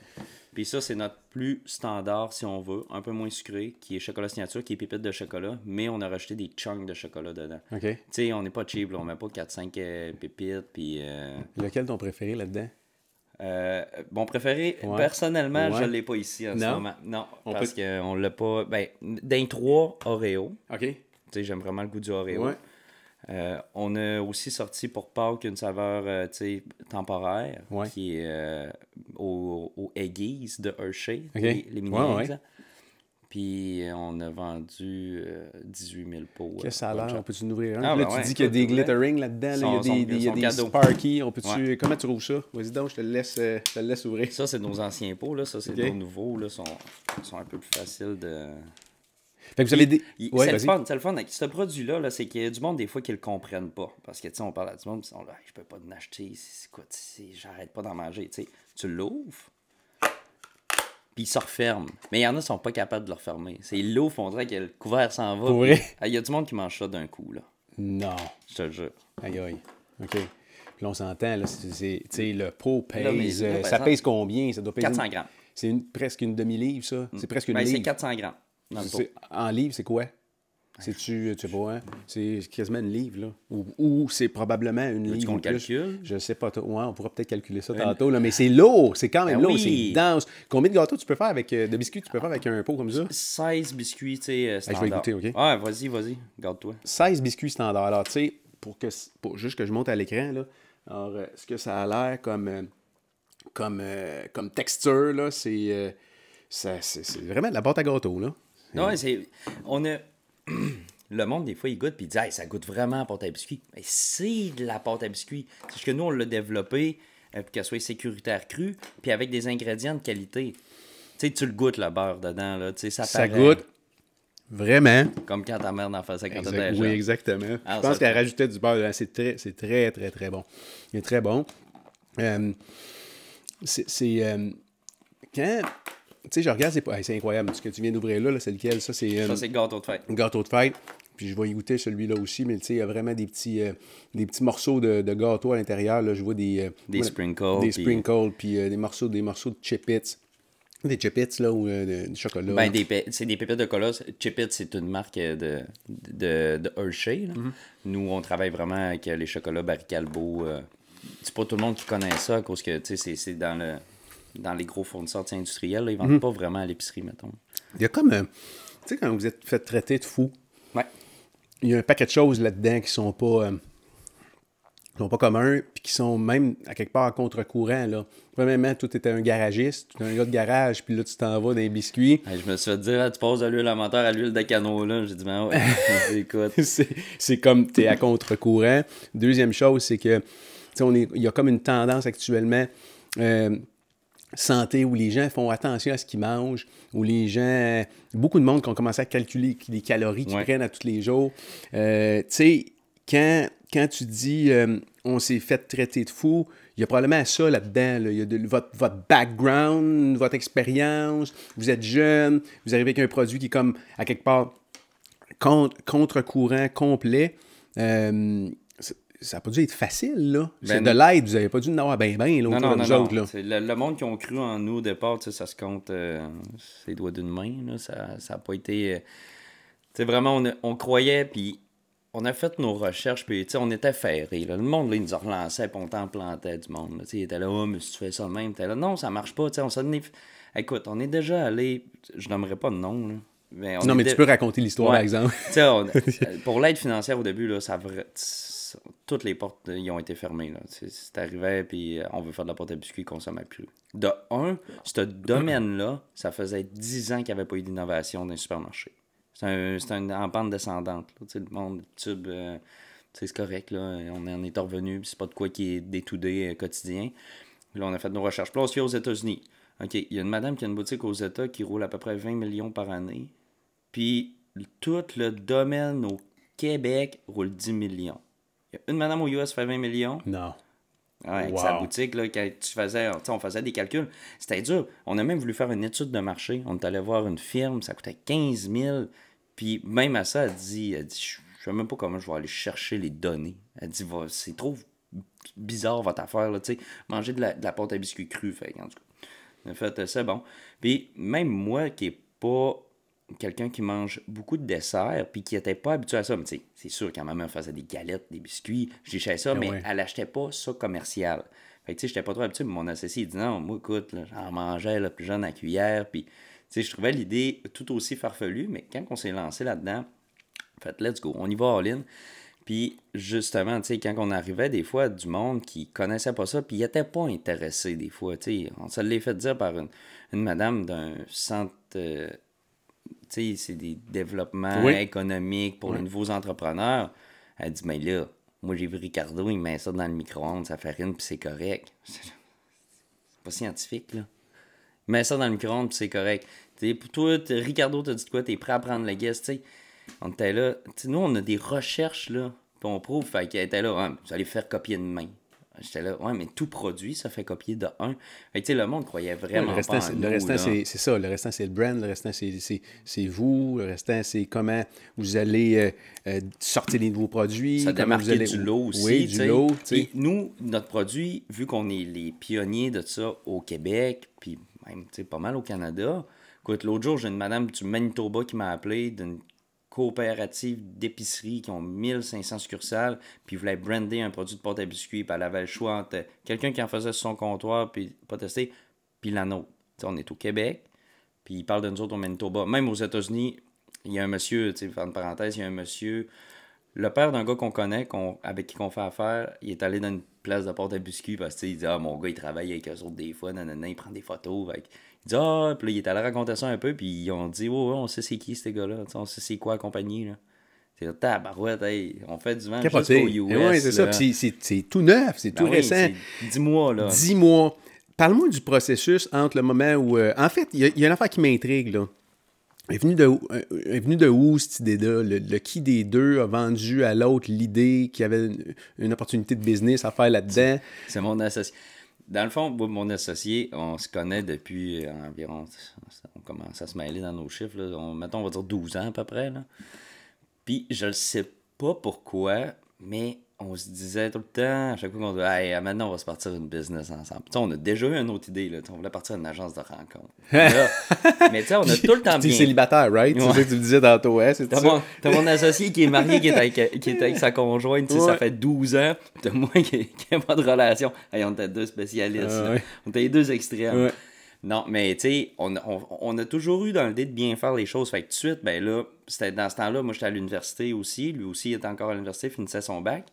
Puis ça, c'est notre plus standard, si on veut, un peu moins sucré, qui est chocolat signature, qui est pépites de chocolat, mais on a rajouté des chunks de chocolat dedans. OK. Tu sais, on n'est pas cheap, là, on met pas 4-5 euh, pépites, puis... euh, Lequel ton préféré là-dedans? euh, mon préféré, Ouais. personnellement, je Ouais. l'ai pas ici en ce Non? moment. Non, On parce peut- qu'on l'a pas... Ben, d'un 3, Oreo. OK. Tu sais, j'aime vraiment le goût du Oreo. Ouais. Euh, on a aussi sorti pour Pâques une saveur euh, temporaire Ouais. qui est euh, au, au Eggies de Hershey, Ok. les, les mini Ouais. Puis euh, on a vendu euh, 18 000 pots. Qu'est-ce que ça a l'air? On peut-tu ouvrir un? Ah, là, ben tu dis qu'il y a des glittering là-dedans. là, Il y a des, y a des sparky. On. Ouais. Comment tu rouvres ça? Vas-y donc, je te laisse, je te laisse ouvrir. Ça, c'est nos anciens pots. Là. Ça, c'est Ok. nos nouveaux. Là, sont, sont un peu plus faciles de. Fait que vous avez des... Ouais, c'est le fun, c'est le fun avec ce produit-là, là, c'est qu'il y a du monde des fois qui le comprennent pas. Parce que tu sais, on parle à du monde, ils sont là, je peux pas en acheter, c'est quoi, j'arrête pas d'en manger. Tu sais, tu l'ouvres, puis il se referme. Mais il y en a qui sont pas capables de le refermer. C'est ils l'ouvrent, on dirait que le couvert s'en va. Ah, Il y a du monde qui mange ça d'un coup, là. Non. Je te le jure. Aïe, aïe. OK. Puis là, on s'entend, là, c'est, c'est- tu sais, le pot Là, mais- pèse... là, euh, ça pèse combien? Ça doit peser... 400 une- grammes. C'est une- presque une demi-livre, ça? C'est presque une Ben, c'est livre. 400 grammes En livre, c'est quoi? C'est-tu, tu sais pas, hein? C'est quasiment une livre, là. Ou, ou c'est probablement une livre. qu'on calcule? Je sais pas. toi. Ouais, on pourra peut-être calculer ça tantôt, là. Mais c'est lourd. C'est quand même Ben lourd. oui. C'est dense. Combien de gâteaux tu peux faire avec. euh, de biscuits tu peux faire avec un pot comme ça? 16 biscuits, tu sais, euh, je vais goûter, OK? Ouais, vas-y, vas-y, garde-toi. 16 biscuits standard. Alors, tu sais, pour que pour juste que je monte à l'écran, là, alors, euh, ce que ça a l'air comme, euh, comme, euh, comme texture, là, c'est, ça- c'est, c'est vraiment de la pâte à gâteau, là. Non, c'est. On a. Le monde, des fois, il goûte puis il dit hey, ça goûte vraiment la pâte à biscuits. Mais c'est de la pâte à biscuits. C'est que nous, on l'a développé euh, pour qu'elle soit sécuritaire crue, puis avec des ingrédients de qualité. Tu sais, tu le goûtes, le beurre dedans, là. Tu sais, ça, Ça paraît. goûte vraiment. Comme quand ta mère en faisait quand t'étais oui, exactement. Ah, je pense qu'elle rajoutait du beurre. dedans. C'est très, c'est très, très, très bon. Il est très bon. Euh, c'est. c'est, euh, quand. Tu sais, je regarde, c'est, pas- hey, c'est incroyable. Ce que tu viens d'ouvrir là, là, c'est lequel? Ça, c'est. euh, Ça, c'est gâteau de fête. gâteau de fête. Puis je vais y goûter celui-là aussi, mais tu sais, il y a vraiment des petits, euh, des petits morceaux de, de gâteau à l'intérieur. Là. Je vois des. euh, Des sprinkles, Des sprinkles, puis euh, des, morceaux, des morceaux de chip-its. Des chip-its, là, ou euh, du chocolat. Ben, c'est des pépites de cola. Chip It, c'est une marque de, de, de Hershey. là. Mm-hmm. Nous, on travaille vraiment avec les chocolats Barricalbo. euh. c'est pas tout le monde qui connaît ça à cause que tu sais, c'est, c'est dans, le, dans les gros fournisseurs industriels. là, ils Mm-hmm. vendent pas vraiment à l'épicerie, mettons. Il y a comme. euh, tu sais, quand vous êtes fait traiter de fou, Ouais. il y a un paquet de choses là-dedans qui sont pas. euh, qui sont pas communs, puis qui sont même à quelque part à contre-courant. Là. Premièrement, toi, t'étais un garagiste, tu un gars de garage, puis là, tu t'en vas dans les biscuits. Je me suis fait dire, Ah, tu passes de l'huile à moteur à l'huile de canot. là. J'ai dit, ben ouais, écoute. c'est c'est comme tu es à contre-courant. Deuxième chose, c'est que tu sais, il y a comme une tendance actuellement euh, santé où les gens font attention à ce qu'ils mangent, où les gens, beaucoup de monde qui ont commencé à calculer les calories qu'ils Ouais. prennent à tous les jours. Euh, tu sais, quand, quand tu dis euh, on s'est fait traiter de fou, il y a probablement ça là-dedans. là. Il y a de, votre, votre background, votre expérience, vous êtes jeune, vous arrivez avec un produit qui est comme à quelque part contre- contre-courant complet. Euh, ça- n'a pas dû être facile, là. C'est Ben, de l'aide, vous n'avez pas dû en avoir bien, bien, là, Non, non, non, autres, là. Le, le monde qui ont cru en nous au départ, ça se compte euh, ses doigts d'une main. Là. Ça n'a pas été. euh, Tu vraiment, on, on croyait, puis on a fait nos recherches, puis tu sais, on était ferrés. là. Le monde, là, il nous a relancé, puis on t'en plantait du monde. là. Tu sais, il était là, oh, mais si tu fais ça de même, t'es là, non, ça marche pas. Tu sais, on s'en est- Écoute, on est déjà allé. Je nommerai pas de nom, là. Mais on Non, mais tu peux raconter l'histoire, Ouais. par exemple. Tu sais, on- pour l'aide financière au début, là, ça, toutes les portes, euh, ils ont été fermées. Là. C'est, arrivé, puis euh, on veut faire de la porte à biscuits, consomme plus. De un, ce domaine-là, ça faisait 10 ans qu'il n'y avait pas eu d'innovation dans les supermarchés. C'est, un, en pente descendante. Le monde, tube, euh, c'est correct. Là. On en est revenu, c'est pas de quoi qui est euh, quotidien. Là, on a fait nos recherches. Puis là, on aux États-Unis. OK, il y a une madame qui a une boutique aux États qui roule à peu près 20 millions par année. Puis tout le domaine au Québec roule 10 millions. Il y a une madame aux US qui fait 20 millions. Non. Ouais, avec Wow. sa boutique, là, quand tu faisais, tu sais, on faisait des calculs, c'était dur. On a même voulu faire une étude de marché. On est allé voir une firme, ça coûtait 15 000. Puis même à ça, elle dit, elle dit je je sais même pas comment je vais aller chercher les données. Elle dit, c'est trop bizarre votre affaire, là, tu sais, manger de la, de la pâte à biscuits crue. Fait, en tout cas, en fait, c'est bon. Puis même moi qui est pas quelqu'un qui mange beaucoup de desserts puis qui était pas habitué à ça, mais c'est sûr quand ma mère faisait des galettes, des biscuits, j'échais ça, mais ouais. elle achetait pas ça commercial. Fait que tu sais, j'étais pas trop habitué, mais mon associé il dit non, moi écoute, j'en mangeais là, plus jeune à cuillère, puis tu sais, je trouvais l'idée tout aussi farfelue, mais quand on s'est lancé là-dedans, fait, let's go, on y va all-in. Puis justement, tu sais, quand on arrivait des fois du monde qui connaissait pas ça, puis il était pas intéressé des fois, tu sais, on se l'est fait dire par une, une madame d'un centre, euh, c'est des développements Oui. économiques pour les nouveaux entrepreneurs. Elle dit, mais là, moi j'ai vu Ricardo, il met ça dans le micro-ondes, ça farine, puis c'est correct. C'est pas scientifique, là. Il met ça dans le micro-ondes, puis c'est correct. T'sais, pour toi, Ricardo, t'as dit quoi? T'es prêt à prendre le guest, tu sais? On était là. T'sais, nous, on a des recherches, là, puis on prouve. Fait qu'elle était là, Ouais, vous allez faire copier de main. J'étais là, ouais, mais tout produit, ça fait copier de un. Fait tu sais, le monde croyait vraiment le restant, pas en nous, le restant, c'est ça. Le restant, c'est le brand. Le restant, c'est- vous. Le restant, c'est comment vous allez euh, euh, sortir les nouveaux produits. Ça vous allez... du lot aussi. Oui, du lot. Et nous, notre produit, vu qu'on est les pionniers de ça au Québec, puis même tu sais, pas mal au Canada. Écoute, l'autre jour, j'ai une madame du Manitoba qui m'a appelé d'une coopérative d'épicerie qui ont 1500 succursales, puis voulait brander un produit de pâte à biscuits, puis elle avait le choix entre quelqu'un qui en faisait sur son comptoir, puis pas testé, puis la nôtre. On est au Québec, puis il parle de nous autres au Manitoba. Même aux États-Unis, il y a un monsieur, tu sais, une parenthèse, il y a un monsieur, le père d'un gars qu'on connaît, qu'on, avec qui on fait affaire, il est allé dans une place de porte à biscuits parce que tu sais, il dit Ah, mon gars, il travaille avec eux autres des fois, nanana, il prend des photos. Fait il dit Ah, puis là, il est allé raconter ça un peu, puis ils ont dit Oh, ouais, on sait c'est qui ces gars-là, on sait c'est quoi la compagnie. Là. C'est tabarouette, hey, on fait du vent jusqu'au US. Ouais, c'est ça. c'est- tout neuf. C'est Ben tout oui, récent. c'est 10 mois, là. 10 mois. Parle-moi du processus entre le moment où. euh, en fait, il y, a- il y a une affaire qui m'intrigue, là. Est venue de, euh, est venue de où cette idée-là? Le, le qui des deux a vendu à l'autre l'idée qu'il y avait une, une opportunité de business à faire là-dedans? C'est mon associé. Dans le fond, mon associé, on se connaît depuis euh, environ. On commence à se mêler dans nos chiffres. Là. On, on va dire 12 ans à peu près. Puis je ne sais pas pourquoi, mais on se disait tout le temps, à chaque fois qu'on dit Hey, maintenant on va se partir une business ensemble. Tu sais, on a déjà eu une autre idée. Là. Tu On voulait partir une agence de rencontre. Là, mais tu sais, on a tout le temps bien. célibataire, right? C'est Ouais. ça que tu me disais tantôt, hein? C'est T'as ça? mon, t'as mon associé qui est marié, qui est avec, qui est avec sa conjointe, tu ça fait 12 ans. T'as moi qui n'a pas de relation. Hey, on était deux spécialistes. Ah ouais. On était les deux extrêmes. Non, mais tu sais, on, on, on a toujours eu dans l'idée de bien faire les choses. Fait que tout de suite, ben là, c'était dans ce temps-là, moi j'étais à l'université aussi. Lui aussi il était encore à l'université, finissait son bac.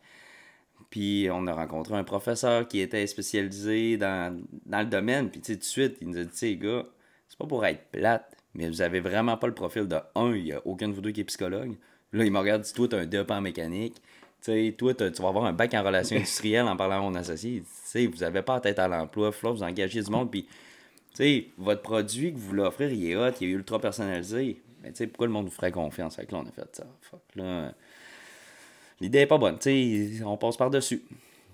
Puis on a rencontré un professeur qui était spécialisé dans, dans le domaine. Puis tout de suite, il nous a dit, tu gars, c'est pas pour être plate, mais vous avez vraiment pas le profil de un, il y a aucun de vous deux qui est psychologue. Là, il me regarde, dit, toi, t'as un DEP en mécanique. Tu sais, toi, tu vas avoir un bac en relations industrielles en parlant à mon associé. Il dit, Tu sais, vous avez pas la tête à l'emploi, il vous engager du monde. Puis, votre produit que vous voulez offrir, il est hot, il est ultra personnalisé. Mais tu sais, pourquoi le monde vous ferait confiance? Fait que là, on a fait ça. Fuck, là. L'idée est pas bonne, tu sais, on passe par-dessus.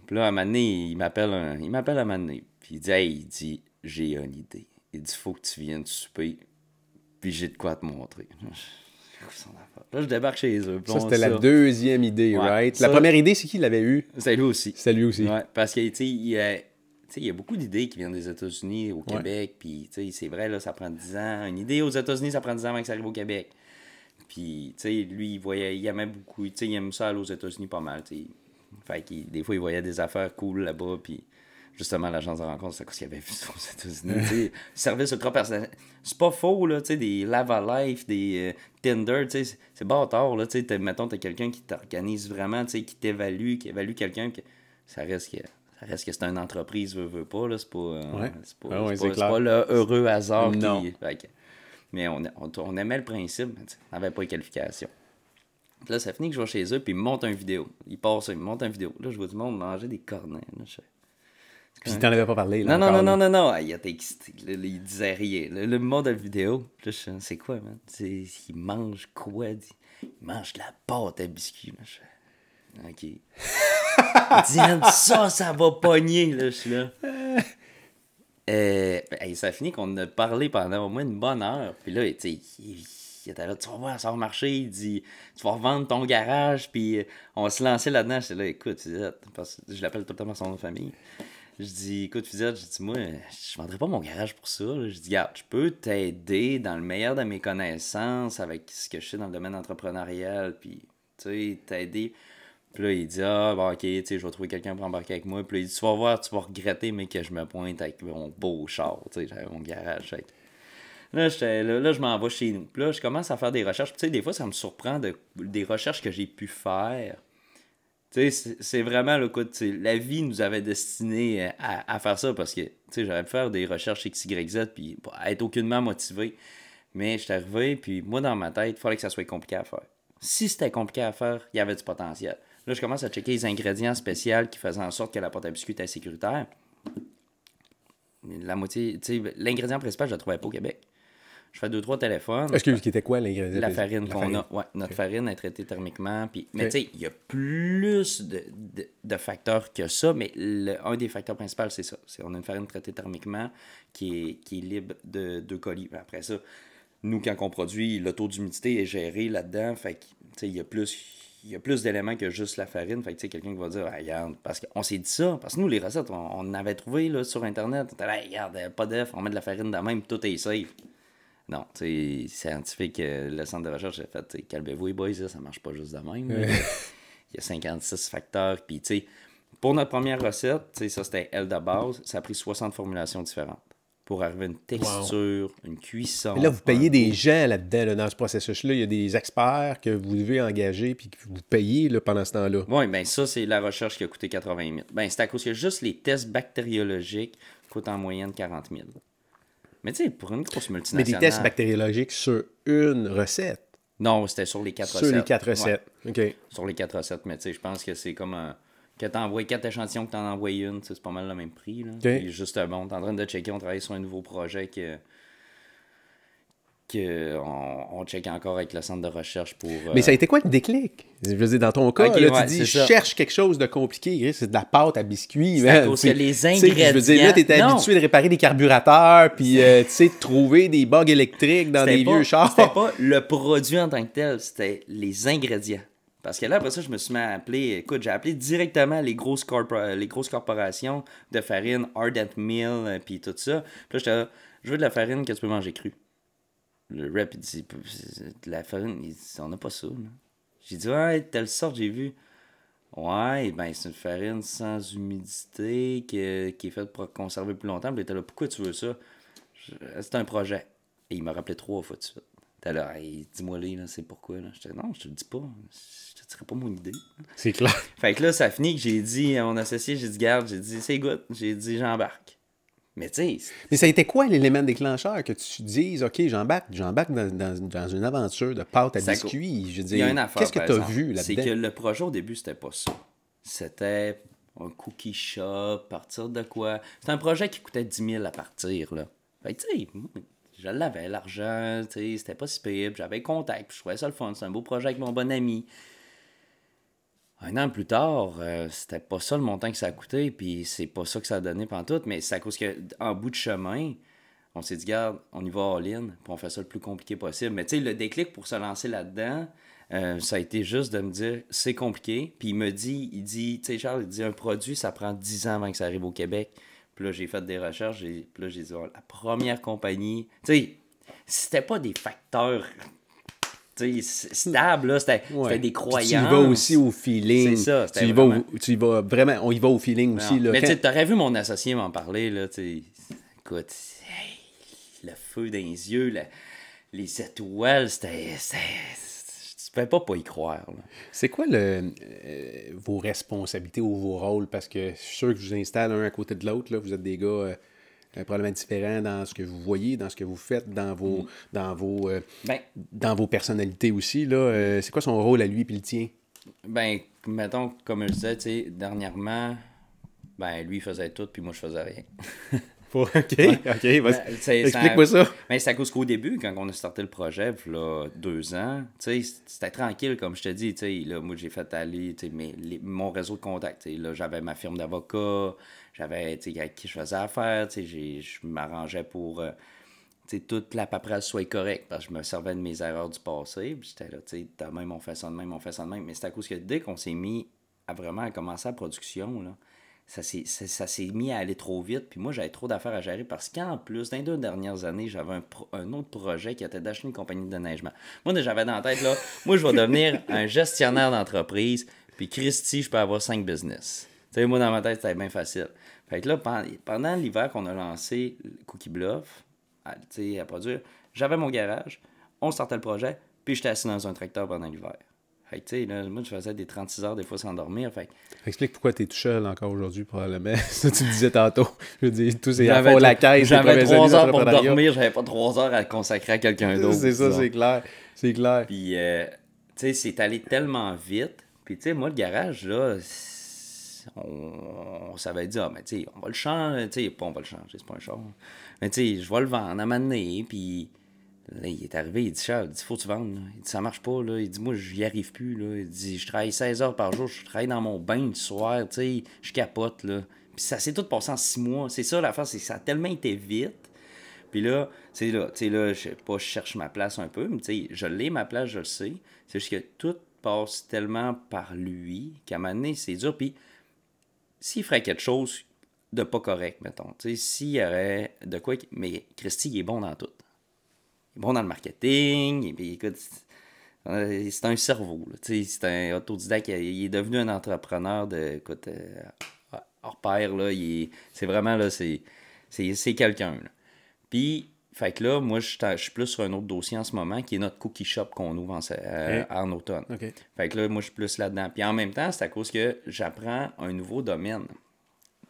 Puis là, à un moment donné, il m'appelle un- il m'appelle à un moment donné. Puis il dit, hey, il dit, j'ai une idée. Il dit, faut que tu viennes souper. Puis j'ai de quoi te montrer. Là, je débarque chez eux. Ça, c'était la deuxième idée, Ouais, right? ça- La première idée, c'est qui l'avait eue? C'est lui aussi. C'était lui aussi. Ouais, parce que, tu sais, il y a, il y a beaucoup d'idées qui viennent des États-Unis, au. Québec, puis, tu sais, c'est vrai, là, ça prend 10 ans. Une idée aux États-Unis, ça prend 10 ans avant que ça arrive au Québec. Puis, tu sais, lui, il voyait, il aimait beaucoup, tu sais, il aime ça aller aux États-Unis pas mal, tu sais. Fait que des fois, il voyait des affaires cool là-bas, puis justement, l'agence de rencontre, c'est parce qu'il avait vu ça aux États-Unis. service ultra personnel. C'est pas faux, là, tu sais, des Lava Life, des euh, Tinder, tu sais, c'est bâtard, là, tu sais, mettons, t'as quelqu'un qui t'organise vraiment, tu sais, qui t'évalue, qui évalue quelqu'un, que ça reste que. Ça reste que c'est une entreprise, veut, veut pas, là, c'est pas, euh, Ouais. c'est pas, Ah ouais, c'est pas, le heureux hasard Non. qui... mais on, on, on aimait le principe, mais on n'avait pas les qualifications. Puis là, ça finit que je vais chez eux, puis ils montent une vidéo. Ils passent, ils montent une vidéo. Là, je vois du monde manger des cornets. Là, je Puis t'en avais pas parlé, là. non, non, non, non, non, non, il était excité. Il disait rien. Le, le mode de la vidéo, c'est quoi, man? Il mange quoi? Il mange de la pâte à biscuits. Là, je OK. Diane, ça, ça va pogner, là, je suis là. Euh, ça finit qu'on a parlé pendant au moins une bonne heure. Puis là, tu il, était là, tu vas voir, ça va marcher. Il dit, tu vas revendre ton garage. Puis euh, on se lançait là-dedans. J'étais là, écoute, Fizette, parce que je l'appelle tout le temps son nom de famille. Je dis, écoute, Fizette, je dis, moi, je vendrais pas mon garage pour ça. Je dis, regarde, je peux t'aider dans le meilleur de mes connaissances avec ce que je sais dans le domaine entrepreneurial. Puis, tu sais, t'aider. Puis là, il dit, ah, bon, ok, tu sais, je vais trouver quelqu'un pour embarquer avec moi. Puis là, il dit, tu vas voir, tu vas regretter, mais que je me pointe avec mon beau char, tu sais, j'avais mon garage. Là, là, là, je m'en vais chez nous. Puis là, je commence à faire des recherches. Tu sais, des fois, ça me surprend de, des recherches que j'ai pu faire. Tu sais, c'est- vraiment le coup, la vie nous avait destiné à, faire ça parce que, tu sais, j'aurais pu faire des recherches X, Y, Z puis être aucunement motivé. Mais j'étais arrivé, puis moi, dans ma tête, il fallait que ça soit compliqué à faire. Si c'était compliqué à faire, il y avait du potentiel. Là, je commence à checker les ingrédients spéciaux qui faisaient en sorte que la pâte à biscuits était sécuritaire. La moitié, tu sais, l'ingrédient principal, je ne le trouvais pas au Québec. Je fais deux, trois téléphones. Excuse, qui était quoi l'ingrédient? La farine qu'on a. Ouais, notre farine est traitée thermiquement. Puis... Mais tu sais, il y a plus de, de, de facteurs que ça, mais le- un des facteurs principaux, c'est ça. C'est on a une farine traitée thermiquement qui est, qui est libre de, de colis. Après ça, nous, quand on produit, le taux d'humidité est géré là-dedans. Fait que, tu sais, il y a plus. Il y a plus d'éléments que juste la farine. Fait que, tu sais, quelqu'un qui va dire, Ah, regarde, parce qu'on s'est dit ça. Parce que nous, les recettes, on, on avait trouvé là, sur Internet. On était là, regarde, euh, pas d'œuf, on met de la farine de même, tout est safe. Non, tu sais, scientifique, euh, le centre de recherche a fait, calmez-vous, les boys, là, ça marche pas juste de même. Il y a 56 facteurs. Puis, tu sais, pour notre première recette, tu sais, ça c'était elle de base, ça a pris 60 formulations différentes pour arriver à une texture, une cuisson. Mais là, vous payez des gens là-dedans, là, dans ce processus-là. Il y a des experts que vous devez engager puis que vous payez là, pendant ce temps-là. Oui, ben ça, c'est la recherche qui a coûté 80 000. Ben, c'est à cause que juste les tests bactériologiques coûtent en moyenne 40 000. Mais tu sais, pour une grosse Mais multinationale... des tests bactériologiques sur une recette. Non, c'était sur les quatre Sur recettes. les quatre Ouais. recettes. OK. sur les quatre recettes, mais tu sais, je pense que c'est comme un. Que t'envoies quatre échantillons, que t'en envoies une, c'est pas mal le même prix. Là. Puis justement, on est en train de checker, on travaille sur un nouveau projet que. que on, on check encore avec le centre de recherche pour. euh, Mais ça a été quoi le déclic? Je veux dire, dans ton cas, là, ouais, tu dis, je ça. cherche quelque chose de compliqué. C'est de la pâte à biscuits. C'est à man. cause que Tu- les sais, Je veux dire, là, ingrédients- t'étais habitué de réparer des carburateurs, puis, euh, tu sais, de trouver des bugs électriques dans des pas- vieux chars. C'était pas le produit en tant que tel, c'était les ingrédients. Parce que là, après ça, je me suis mis à appeler. Écoute, j'ai appelé directement les grosses, les grosses corporations de farine, Ardent Mill, euh, puis tout ça. Puis là, j'étais là, je veux de la farine que tu peux manger crue. Le rep, il dit, de la farine, il dit, on n'a pas ça. J'ai dit, ouais, telle sorte, j'ai vu. Ouais, ben c'est une farine sans humidité que- qui est faite pour conserver plus longtemps. Puis là, pourquoi tu veux ça? C'est un projet. Et il m'a rappelé trois fois de suite. T'es là, Hey, dis-moi les, là, c'est pourquoi. Là? J'étais non, je te le dis pas. Je te dirai pas mon idée. C'est clair. Fait que là, ça finit que j'ai dit à mon associé, j'ai dit, garde, j'ai dit, c'est good. J'ai dit, j'embarque. Mais tu sais, Mais ça a été quoi l'élément déclencheur que tu dises, OK, j'embarque, j'embarque dans, dans- dans une aventure de pâte à Ça biscuits? Je veux il y a dire, une affaire. qu'est-ce que tu as exemple. vu C'est là-dedans? que le projet au début, c'était pas ça. C'était un cookie shop, partir de quoi? C'était un projet qui coûtait 10 000 à partir. Là. Fait que tu sais, je l'avais, l'argent, c'était pas si pire. J'avais contact, puis je trouvais ça le fun. C'est un beau projet avec mon bon ami. Un an plus tard, euh, c'était pas ça le montant que ça a coûté, puis c'est pas ça que ça a donné tout. mais c'est à cause que en bout de chemin, on s'est dit, garde, on y va all-in, puis on fait ça le plus compliqué possible. Mais tu le déclic pour se lancer là-dedans, euh, ça a été juste de me dire, c'est compliqué. Puis il me dit, il dit, tu Charles, il dit, un produit, ça prend 10 ans avant que ça arrive au Québec. Puis là, j'ai fait des recherches, puis là, j'ai dit, oh, la première compagnie, tu sais, c'était pas des facteurs stable, là. C'était Ouais. des Puis croyances. Tu y vas aussi au feeling. C'est ça, c'était Tu y, vas, vraiment- au- tu y vas vraiment, on y va au feeling aussi. Là, Mais Quand- tu sais, t'aurais vu mon associé m'en parler, là, tu sais. Écoute, hey, le feu dans les yeux, la- les étoiles, c'était. Pouvais pas pas y croire, là. C'est quoi le, euh, vos responsabilités ou vos rôles? Parce que je suis sûr que je vous installe un à côté de l'autre. là. Vous êtes des gars euh, euh, probablement différents dans ce que vous voyez, dans ce que vous faites, dans vos, dans vos, euh, Ben, dans vos personnalités aussi. Là. C'est quoi son rôle à lui puis le tien? ben, mettons, comme je disais, dernièrement, ben, lui, faisait tout, puis moi, je faisais rien. OK, OK. vas-y. Ben, Explique-moi ça. Mais c'est à cause qu'au début, quand on a starté le projet, là, deux ans, tu sais, c'était tranquille, comme je te dis, tu sais, là, moi, j'ai fait aller, mes- les- mon réseau de contacts, là, j'avais ma firme d'avocat, j'avais, tu sais, avec qui je faisais affaire, tu sais, j'ai- je m'arrangeais pour, euh, tu sais, toute la paperasse soit correcte, parce que je me servais de mes erreurs du passé, puis j'étais là, tu sais, de même, on fait ça de même, on fait ça de même, mais c'est à cause que dès qu'on s'est mis à vraiment à commencer la production, là, ça s'est, mis à aller trop vite. Puis moi, j'avais trop d'affaires à gérer parce qu'en plus, dans les deux dernières années, j'avais un, autre projet qui était d'acheter une compagnie de déneigement. Moi, j'avais dans la tête, là, moi, je vais devenir un gestionnaire d'entreprise. Puis Christy, je peux avoir cinq business. Tu sais, moi, dans ma tête, c'était bien facile. Fait que là, pendant, l'hiver qu'on a lancé Cookie Bluff, à, à produire, j'avais mon garage, on sortait le projet, puis j'étais assis dans un tracteur pendant l'hiver. Fait que, tu sais, là, moi, je faisais des 36 heures des fois sans dormir. Fait que Explique pourquoi tu es tout seul encore aujourd'hui, probablement. Ça, tu le disais tantôt. Je veux dire, tous ces J'avais affaires, la caisse, J'avais trois heures pour dormir, j'avais pas trois heures à consacrer à quelqu'un d'autre. C'est ça, c'est clair. C'est clair. Puis, euh, tu sais, c'est allé tellement vite. Puis, tu sais, moi, le garage, là, on, on s'avait dit, ah, mais tu sais, on va le changer. Tu sais, pas on va le changer, c'est pas un char. Mais tu sais, je vais le vendre à un moment donné. Puis, là, il est arrivé, il dit, Charles, il dit, faut que tu vendes. là. Il dit, ça marche pas, là. Il dit, moi, j'y arrive plus, là. Il dit, je travaille 16 heures par jour, je travaille dans mon bain le soir, tu sais, je capote, là. Puis, ça s'est tout passé en six mois. C'est ça, l'affaire, c'est ça a tellement été vite. Puis là, sais, là, tu sais, là, je sais pas, je cherche ma place un peu, mais tu sais, je l'ai, ma place, je le sais. C'est juste que tout passe tellement par lui qu'à un moment donné, c'est dur. Puis s'il ferait quelque chose de pas correct, mettons, tu sais, s'il y aurait de quoi... Mais Christy, il est bon dans tout. Il est bon dans le marketing, et puis écoute, c'est- euh, un cerveau, là, tu sais, c'est un autodidacte, il est devenu un entrepreneur de, écoute, euh, hors pair, là, c'est vraiment, là, c'est, quelqu'un. Puis, fait que là, moi, je suis je suis plus sur un autre dossier en ce moment, qui est notre cookie shop qu'on ouvre en, euh, en automne. Fait que là, moi, je suis plus là-dedans. Puis en même temps, c'est à cause que j'apprends un nouveau domaine.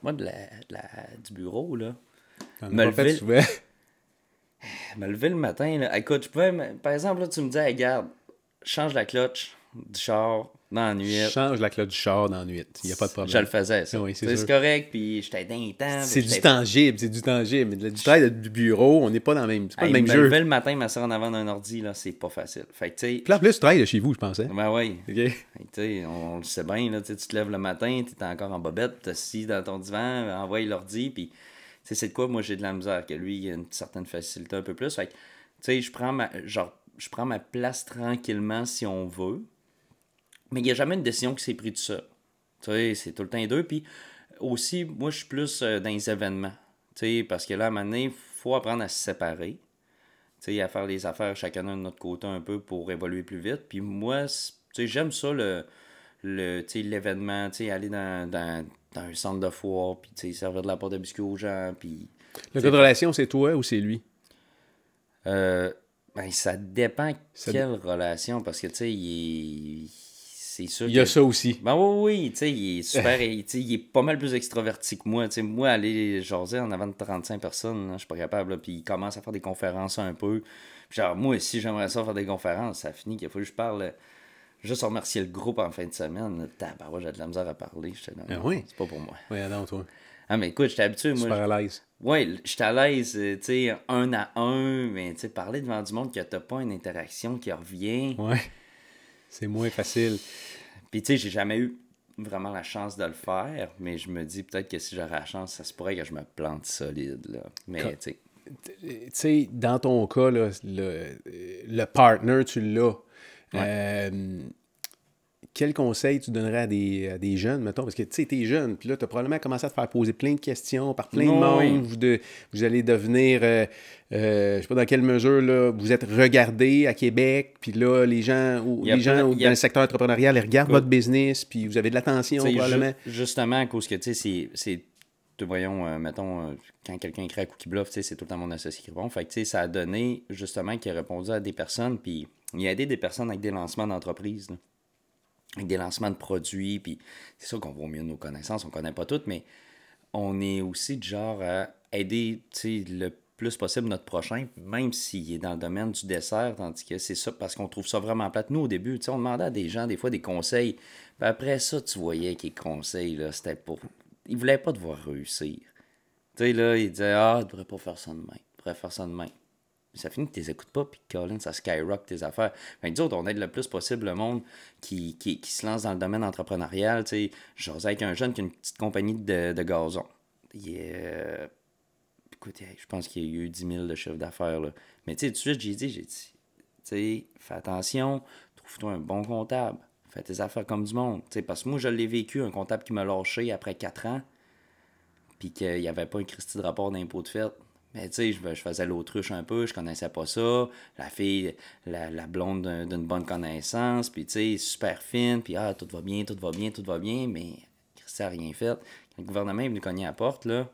Moi, de la, de la- du bureau, là, Me lever-. Me lever le matin, là, écoute, je pouvais, me- par exemple, là, tu me dis, hey, regarde, change la clutch du char dans la nuit. Change la cloche du char dans la nuit. Il n'y a pas de problème. Je le faisais, ça. Oui, c'est correct, puis j'étais d'un temps. C'est du tangible, c'est du tangible. Mais du travail du bureau, on n'est pas dans le même, c'est pas Hey, le même me jeu. lever le matin, m'asseoir en avant d'un ordi, là, c'est pas facile. Fait que, Puis en plus, tu travailles de chez vous, je pensais. ben oui, tu sais, on, on le sait bien, là, tu te lèves le matin, tu es encore en bobette, tu assis dans ton divan, envoie l'ordi, puis c'est de quoi, moi, j'ai de la misère, que lui, il a une certaine facilité un peu plus. Fait que, tu sais, je prends ma, genre, je prends ma place tranquillement si on veut, mais il n'y a jamais une décision qui s'est prise de ça. Tu sais, c'est tout le temps deux, puis aussi, moi, je suis plus euh, dans les événements, tu sais, parce que là, à un moment donné, il faut apprendre à se séparer tu sais, à faire les affaires chacun de notre côté un peu pour évoluer plus vite. Puis moi, tu sais, j'aime ça, le, le, tu sais, l'événement, tu sais, aller dans, dans un centre de foire, puis tu sais, servir de la pâte à biscuits aux gens, puis... Le gars de relation, c'est toi ou c'est lui? Euh, ben, ça dépend Ça quelle relation, parce que, tu sais, il est... C'est sûr Il y a que- ça aussi. Ben oui, oui, tu sais, il est super, il, il est pas mal plus extraverti que moi. Tu sais, moi, aller jaser en avant de 35 personnes, là, je suis pas capable. là. Puis il commence à faire des conférences un peu. Puis genre, moi aussi, j'aimerais ça faire des conférences. Ça finit qu'il faut que je parle. Euh, Juste remercier le groupe en fin de semaine. là. Tabarouette, j'ai de la misère à parler. Ah oui? C'est pas pour moi. Oui, non, toi. Ah, mais écoute, j'étais habitué, moi. Super à l'aise. Ouais, j'étais à l'aise, euh, tu sais, un à un, mais tu sais, parler devant du monde que t'as pas une interaction qui revient. Ouais. C'est moins facile. Puis tu sais, j'ai jamais eu vraiment la chance de le faire, mais je me dis peut-être que si j'aurais la chance, ça se pourrait que je me plante solide, là. Mais tu sais, tu sais, dans ton cas, là, le, le partner, tu l'as. Euh, quel conseil tu donnerais à des, à des jeunes, mettons? Parce que tu sais, t'es jeune, puis là, tu as probablement commencé à te faire poser plein de questions par plein de monde. Vous, de, vous, allez devenir, euh, euh, je sais pas dans quelle mesure, là, vous êtes regardé à Québec, puis là, les gens, ou, les gens dans le secteur entrepreneurial, ils regardent votre business, puis vous avez de l'attention probablement. justement, à cause que, tu sais, c'est voyons, euh, mettons, quand quelqu'un écrit à Cookie Bluff, c'est tout le temps mon associé qui répond. Fait que, ça a donné, justement, qu'il a répondu à des personnes, puis il a aidé des personnes avec des lancements d'entreprise avec des lancements de produits, puis c'est sûr qu'on vaut mieux nos connaissances, on connaît pas toutes, mais on est aussi du genre à aider le plus possible notre prochain, même s'il est dans le domaine du dessert, tandis que c'est ça, parce qu'on trouve ça vraiment plate. Nous, au début, on demandait à des gens, des fois, des conseils, puis après ça, tu voyais que les conseils, c'était pour... Ils voulaient pas te voir réussir. Tu sais, là, ils disaient « Ah, tu devrais pas faire ça de main, tu devrais faire ça de main ça finit que tu les écoutes pas, puis Colin, ça skyrock tes affaires. Mais autres, on aide le plus possible le monde qui, qui, qui se lance dans le domaine entrepreneurial. Tu sais, j'osais avec un jeune qui a une petite compagnie de, de gazon. Il est. Écoute, je pense qu'il y a eu 10 000 de chiffre d'affaires. Mais tu sais, tout de suite, j'ai dit, j'ai dit, tu sais, fais attention, trouve-toi un bon comptable. Fais tes affaires comme du monde. parce que moi, je l'ai vécu, un comptable qui m'a lâché après 4 ans, puis qu'il n'y avait pas un Christie de rapport d'impôt de fête. Mais tu sais, je, faisais l'autruche un peu, je connaissais pas ça. La fille, la, blonde d'une bonne connaissance, puis tu sais, super fine, puis ah, tout va bien, tout va bien, tout va bien, mais Christian n'a rien fait. Quand le gouvernement est venu cogner à la porte, là,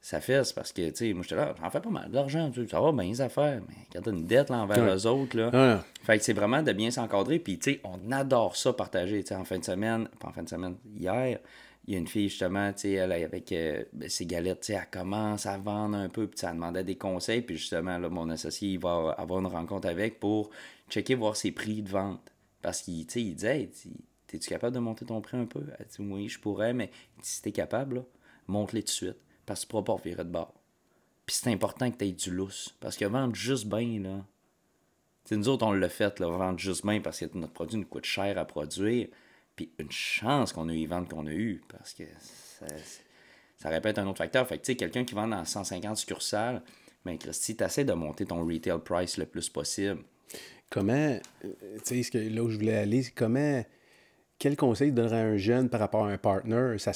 ça c'est parce que, tu sais, moi j'étais là, j'en fais pas mal d'argent, ça va bien les affaires, mais quand t'as une dette là, envers eux autres, là, fait que c'est vraiment de bien s'encadrer, puis tu sais, on adore ça partager, tu sais, en fin de semaine, pas en fin de semaine, hier, il y a une fille, justement, tu sais, elle, avec euh, ben, ses galettes, tu sais, elle commence à vendre un peu, puis elle demandait des conseils, puis justement, là, mon associé, il va avoir une rencontre avec pour checker, voir ses prix de vente. Parce qu'il, tu sais, il disait, hey, es-tu capable de monter ton prix un peu? Elle dit, oui, je pourrais, mais si t'es capable, monte-les tout de suite, parce que tu pourras de. Puis c'est important que tu aies du lousse, parce que vendre juste bien, là, sais, nous autres, on l'a fait, là, vendre juste bien, parce que notre produit nous coûte cher à produire, puis une chance qu'on a eu les ventes qu'on a eues, parce que ça, répète un autre facteur. Fait que, tu sais, quelqu'un qui vend dans 150 succursales, mais ben, Christy, tu essaies de monter ton retail price le plus possible. Comment, euh, tu sais, là où je voulais aller, c'est comment, quel conseil donnerait un jeune par rapport à un partner? Ça,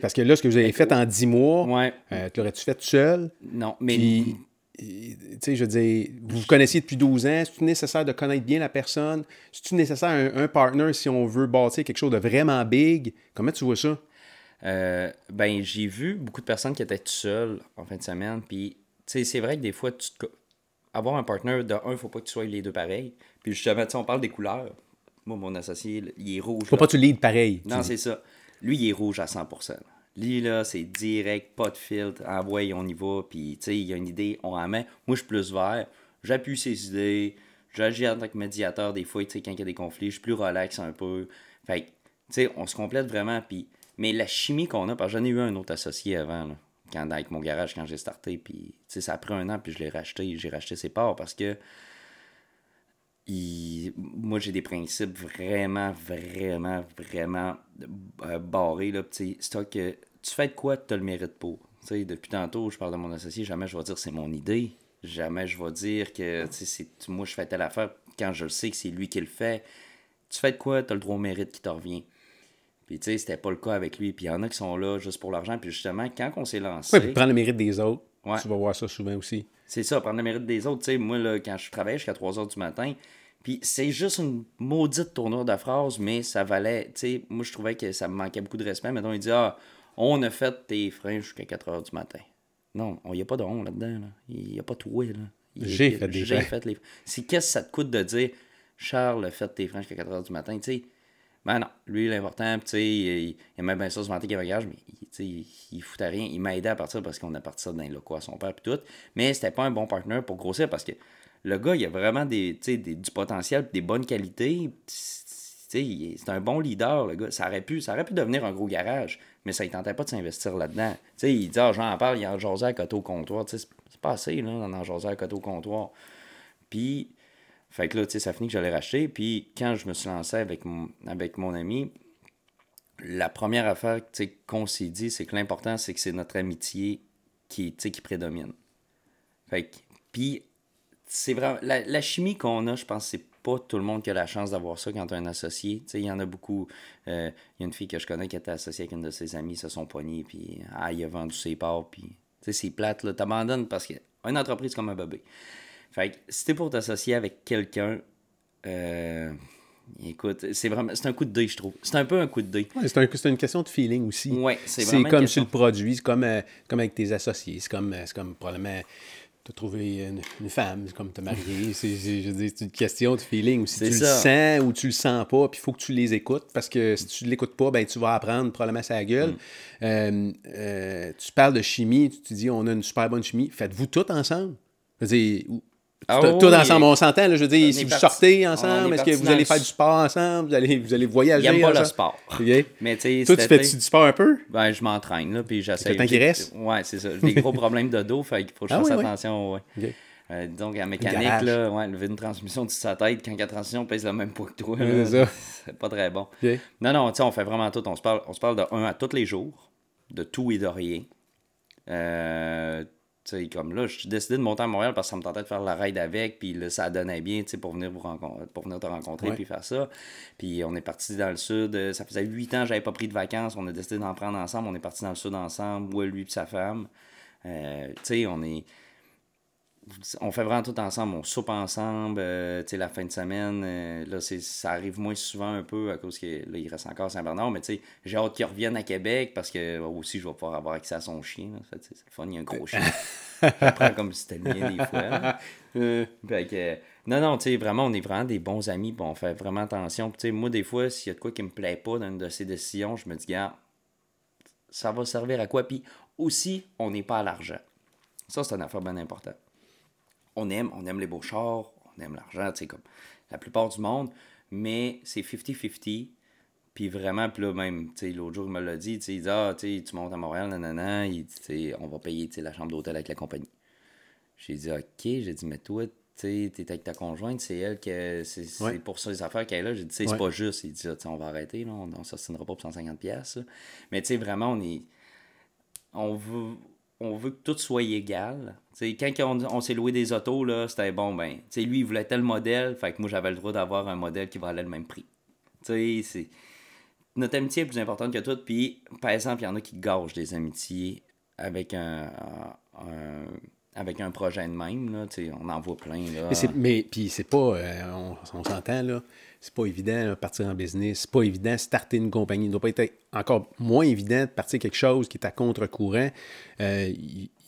parce que là, ce que vous avez fait en 10 mois, ouais. euh, tu l'aurais-tu fait tout seul? Non, mais tu sais, je veux dire, vous vous connaissiez depuis 12 ans, c'est-tu nécessaire de connaître bien la personne? C'est-tu nécessaire un, un partner si on veut bâtir quelque chose de vraiment big? Comment tu vois ça? Euh, ben, j'ai vu beaucoup de personnes qui étaient tout seules en fin de semaine, puis, tu sais, c'est vrai que des fois, tu avoir un partner, de un, il faut pas que tu sois les deux pareils. Puis justement, tu on parle des couleurs. Moi, mon associé, il est rouge. Faut pas que tu leads pareil. Non, c'est ça. Lui, il est rouge à 100%. Lui, là, c'est direct, pas de filtre, envoie, on y va, puis, tu sais, il y a une idée, on en met. Moi, je suis plus vert, j'appuie ses idées, j'agis en tant que médiateur des fois, tu sais, quand il y a des conflits, je suis plus relax un peu. Fait tu sais, on se complète vraiment, puis... Mais la chimie qu'on a, parce que j'en ai eu un autre associé avant, là, quand, avec mon garage, quand j'ai starté, puis, tu sais, ça a pris un an, puis je l'ai racheté, j'ai racheté ses parts, parce que moi, j'ai des principes vraiment, vraiment, vraiment euh, barrés. Là, c'est que tu fais de quoi tu as le mérite pour. depuis tantôt, je parle de mon associé, jamais je vais dire c'est mon idée. Jamais je vais dire que c'est, moi, je fais telle affaire quand je le sais que c'est lui qui le fait. Tu fais de quoi tu as le droit au mérite qui te revient. Puis, tu sais, c'était pas le cas avec lui. Puis, il y en a qui sont là juste pour l'argent. Puis, justement, quand on s'est lancé. Oui, prendre le mérite des autres. Tu vas voir ça souvent aussi. C'est ça, prendre le mérite des autres. Tu sais, moi, là, quand je travaillais jusqu'à 3 h du matin, puis c'est juste une maudite tournure de phrase, mais ça valait. Tu sais, moi, je trouvais que ça me manquait beaucoup de respect. Maintenant, il dit Ah, on a fait tes freins jusqu'à 4 h du matin. Non, il n'y a pas de on là-dedans. Là. Il n'y a pas de oui. Là. J'ai fait des J'ai fait les Si qu'est-ce que ça te coûte de dire Charles a fait tes freins jusqu'à 4 h du matin, tu sais? Ben non, lui, l'important, tu sais, il, aimait bien ça se vanter qu'il bagage, mais tu sais, il, il foutait rien. Il m'a aidé à partir parce qu'on a parti ça dans les locaux à son père, puis tout. Mais c'était pas un bon partenaire pour grossir parce que le gars, il a vraiment des, du potentiel, des bonnes qualités. C'est un bon leader, le gars. Ça aurait, pu, ça aurait pu devenir un gros garage, mais ça ne tentait pas de s'investir là-dedans. il dit, ah, j'en parle, il y a un jasé à côté au comptoir. C'est pas assez, là, un jasé à côté au comptoir. Puis, fait que là, ça finit que j'allais racheter. Puis, quand je me suis lancé avec mon, avec mon ami, la première affaire qu'on s'est dit, c'est que l'important, c'est que c'est notre amitié qui, qui prédomine. Fait que, puis c'est vraiment. La, chimie qu'on a, je pense, c'est pas tout le monde qui a la chance d'avoir ça quand tu as un associé. Tu sais, il y en a beaucoup. euh, Il y a une fille que je connais qui était associée avec une de ses amies, se sont poignés, puis ah, il a vendu ses parts, puis tu sais, c'est plate, là. T'abandonnes parce qu'une entreprise comme un bébé. Fait que si t'es pour t'associer avec quelqu'un, euh, écoute, c'est vraiment, c'est un coup de deuil, je trouve. C'est un peu un coup de. Ouais, c'est un- c'est une question de feeling aussi. Ouais, c'est c'est vraiment une comme question. sur le produit, c'est comme, euh, comme avec tes associés. C'est comme, euh, c'est comme probablement, tu as trouvé une, une femme, c'est comme te marier. c'est, c'est- je c'est une question de feeling. Ou si C'est tu ça. le sens ou tu le sens pas, puis il faut que tu les écoutes parce que si tu ne l'écoutes pas, ben, tu vas apprendre probablement sa gueule. Mm. Euh, euh, tu parles de chimie, tu te dis on a une super bonne chimie. Faites-vous tout ensemble. Je veux dire, ou- Ah tout, oui, tout oui. ensemble, on s'entend. je veux dire, On si vous parti- sortez ensemble, est est-ce que vous allez le faire du sport ensemble? Vous allez, vous allez voyager aime pas le sport. Mais tu Toi, tu fais été- du sport un peu? Ben, je m'entraîne, là, puis j'essaie. le temps qu'il reste? Ouais, c'est ça. J'ai des gros problèmes de dos, fait qu'il faut que je Ah fasse oui. attention, ouais. OK. Euh, donc, la mécanique, là, ouais, lever une transmission de sa tête quand la transmission pèse le même poids que toi, c'est pas très bon. Non, non, tu sais, on fait vraiment tout. On se parle, on se parle de un à tous les jours, de tout et de rien. Euh, tu sais, comme là, je suis décidé de monter à Montréal parce que ça me tentait de faire la ride avec, puis là, ça donnait bien, tu sais, pour venir, vous rencontrer, pour venir te rencontrer, puis faire ça. Puis on est parti dans le sud. euh, Ça faisait huit ans que j'avais pas pris de vacances. On a décidé d'en prendre ensemble. On est parti dans le sud ensemble, moi, lui et sa femme. Euh, tu sais, on est on fait vraiment tout ensemble, on soupe ensemble, euh, tu sais, la fin de semaine, euh, là, c'est, ça arrive moins souvent un peu à cause que là, il reste encore Saint-Bernard, mais tu sais, j'ai hâte qu'il revienne à Québec parce que euh, aussi, je vais pouvoir avoir accès à son chien, c'est le fun, il y a un gros chien. je le prends comme si c'était le mien des fois. Euh, fait que, non, non, tu sais, vraiment, on est vraiment des bons amis, puis on fait vraiment attention. Tu sais, moi, des fois, s'il y a de quoi qui me plaît pas dans une de ces décisions, je me dis, gars, ça va servir à quoi? Puis aussi, on n'est pas à l'argent. Ça, c'est une affaire bien importante on aime, on aime les beaux chars, on aime l'argent, tu sais, comme la plupart du monde, mais c'est 50-50. Puis vraiment, puis là, même, tu sais, l'autre jour, il me l'a dit, tu sais, il dit, ah, tu sais, tu montes à Montréal, nanana, il dit, on va payer, tu sais, la chambre d'hôtel avec la compagnie. J'ai dit, OK, j'ai dit, mais toi, tu sais, t'es avec ta conjointe, c'est elle que, c'est Ouais. pour ça les affaires qu'elle là. J'ai dit, c'est Ouais. pas juste. Il dit, Ah, on va arrêter, là, on, on s'ostinera pas pour 150$. piastres, là. Mais tu sais, vraiment, on est, on veut, on veut que tout soit égal. Quand on, s'est loué des autos, c'était bon, ben, lui, il voulait tel modèle, fait que moi, j'avais le droit d'avoir un modèle qui valait le même prix. Notre amitié est plus importante que tout, puis, par exemple, il y en a qui gâchent des amitiés avec un. avec un projet de même, là, on en voit plein, là. Mais puis c'est pas, euh, on, on s'entend là, c'est pas évident là, partir en business, c'est pas évident starter une compagnie. Il doit pas être encore moins évident de partir quelque chose qui est à contre-courant. Euh,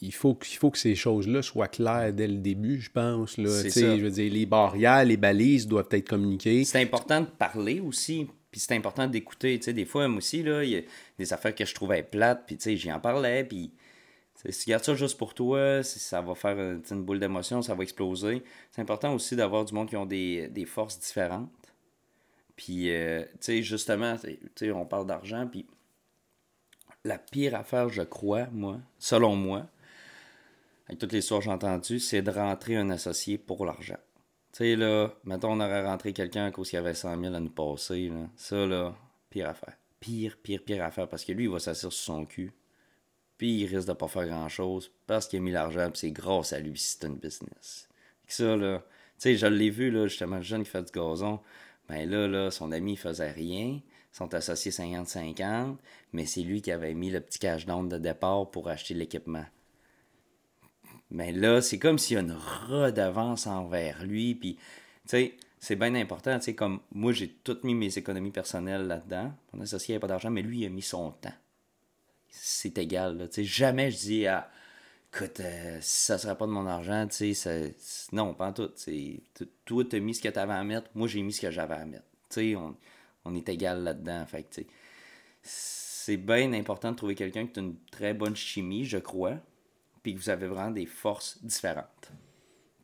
il, faut, il faut que ces choses-là soient claires dès le début, je pense. Là. Ça. Je veux dire, les barrières, les balises doivent être communiquées. c'est important de parler aussi. Puis c'est important d'écouter. Des fois, moi aussi, il y a des affaires que je trouvais plates. Puis, j'y en parlais. Puis, si tu gardes ça juste pour toi, si ça va faire une boule d'émotion, ça va exploser. C'est important aussi d'avoir du monde qui ont des, des forces différentes. Puis, euh, tu sais, justement, tu sais, on parle d'argent. Puis, la pire affaire, je crois, moi, selon moi, avec toutes les histoires que j'ai entendues, c'est de rentrer un associé pour l'argent. Tu sais, là, mettons, on aurait rentré quelqu'un à cause qu'il y avait 100 000 à nous passer, là. Ça, là, pire affaire. Pire, pire, pire affaire, parce que lui, il va s'asseoir sur son cul. Puis il risque de pas faire grand-chose parce qu'il a mis l'argent, puis c'est grâce à lui si c'est une business. Ça, là, tu sais, je l'ai vu, là, justement, le jeune qui fait du gazon. Ben là, là, son ami, faisait rien. Ils sont associés 50-50, mais c'est lui qui avait mis le petit cash down de départ pour acheter l'équipement. Mais là, c'est comme s'il y a une redevance envers lui. Puis, tu sais, c'est bien important. Tu sais, comme moi, j'ai toutes mis mes économies personnelles là-dedans. Mon associé n'avait pas d'argent, mais lui, il a mis son temps. C'est égal. Tu sais, jamais je dis, ah, écoute, euh, si ça serait pas de mon argent, tu sais, non, pas en tout. Toi, tu as mis ce que tu avais à mettre. Moi, j'ai mis ce que j'avais à mettre. Tu sais, on, on est égal là-dedans. Fait tu sais, c'est bien important de trouver quelqu'un qui a une très bonne chimie, je crois puis que vous avez vraiment des forces différentes.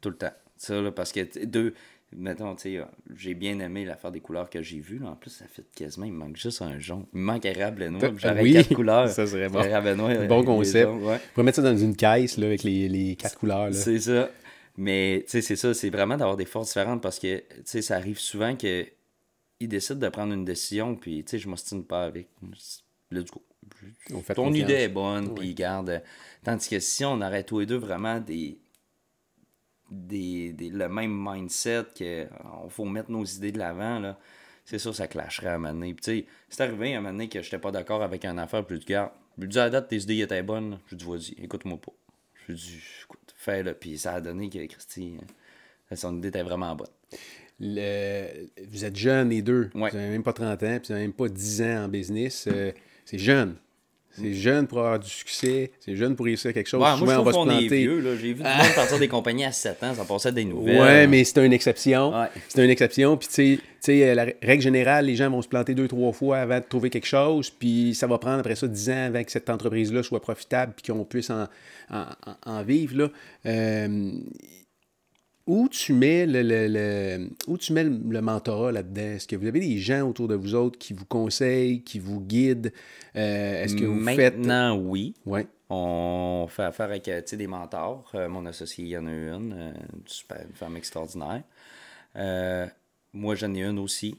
Tout le temps. Ça, là, parce que, deux, mettons, tu sais, j'ai bien aimé l'affaire des couleurs que j'ai vues. là. En plus, ça fait quasiment, il me manque juste un jaune. Il me manque érable et noir. J'aurais Oui, quatre couleurs. ça serait bon. Érable et noir, bon concept. ouais. On pourrait mettre ça dans une caisse là, avec les, les quatre couleurs. Là. C'est ça. Mais, tu sais, c'est ça. C'est vraiment d'avoir des forces différentes parce que, tu sais, ça arrive souvent que ils décident de prendre une décision, puis, tu sais, je m'ostine pas avec. Go. On fait Ton idée est bonne, puis garde. Tandis que si on aurait tous les deux vraiment des des, des- le même mindset, qu'il faut mettre nos idées de l'avant, là, c'est sûr, ça clasherait à un moment donné. Puis, c'est arrivé à un moment donné que j'étais pas d'accord avec une affaire, puis je lui dis, je lui dis à la date, tes idées étaient bonnes. Je lui dis, vas-y, écoute-moi pas. Je lui dis, écoute, fais-le. Puis ça a donné que Christy, euh, son idée était vraiment bonne. Le- vous êtes jeunes les deux. Ouais. Vous n'avez même pas 30 ans, puis vous n'avez même pas 10 ans en business. Euh, c'est jeune. C'est jeune pour avoir du succès. C'est jeune pour réussir quelque chose. Ouais, moi, je on va trouve se qu'on est planter. J'ai vu du monde partir des compagnies à 7 ans, ça passait des nouvelles. Ouais, mais c'est une exception. Ouais. C'est une exception. Puis, tu sais- euh, la règle générale, les gens vont se planter deux, trois fois avant de trouver quelque chose. Puis, ça va prendre après ça 10 ans avant que cette entreprise-là soit profitable puis qu'on puisse en, en- en- en vivre. Là. Euh, où tu mets le, le- le- où tu mets le, le mentorat là-dedans? Est-ce que vous avez des gens autour de vous autres qui vous conseillent, qui vous guident? Euh, Est-ce que vous faites... Maintenant, oui. Ouais. On fait affaire avec euh, des mentors. Euh, mon associé, il y en a une, euh, une super, une femme extraordinaire. Moi, j'en ai une aussi.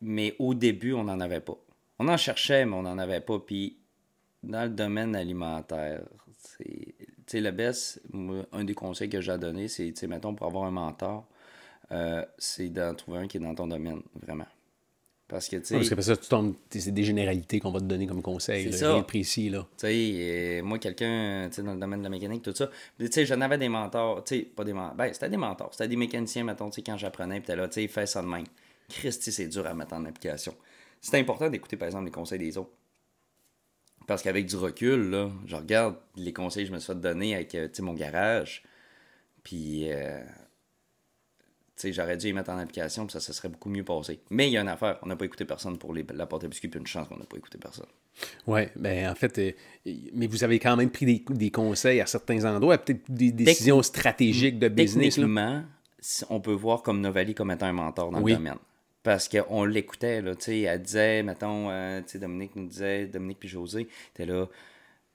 Mais au début, on n'en avait pas. On en cherchait, mais on n'en avait pas. Puis, dans le domaine alimentaire, c'est. Sais, le best, moi, un des conseils que j'ai donné, c'est, tu sais, mettons, pour avoir un mentor, euh, c'est d'en trouver un qui est dans ton domaine, vraiment. Parce que, tu sais. Parce que ça, tu tombes, c'est des généralités qu'on va te donner comme conseil. C'est là, ça. précis, là. Tu sais, moi, quelqu'un, tu sais, dans le domaine de la mécanique, tout ça. Tu sais, j'en avais des mentors, tu sais, pas des mentors. Ben, c'était des mentors. C'était des mécaniciens, mettons, tu sais, quand j'apprenais, puis t'es là, tu sais, fais ça de même. Christy, c'est dur à mettre en application. C'est important d'écouter, par exemple, les conseils des autres. Parce qu'avec du recul, là, je regarde les conseils que je me suis fait donner avec, euh, mon garage. Puis, euh, j'aurais dû les mettre en application, puis ça se serait beaucoup mieux passé. Mais il y a une affaire, on n'a pas écouté personne pour les, la porte à biscuits, puis une chance qu'on n'a pas écouté personne. Oui, ben en fait, euh, mais vous avez quand même pris des, des conseils à certains endroits, peut-être des décisions stratégiques de business. Techniquement, on peut voir comme Novali comme étant un mentor dans Oui. le domaine. Parce qu'on l'écoutait, là, tu sais, elle disait, mettons, euh, tu sais, Dominique nous disait, Dominique puis José, t'es là,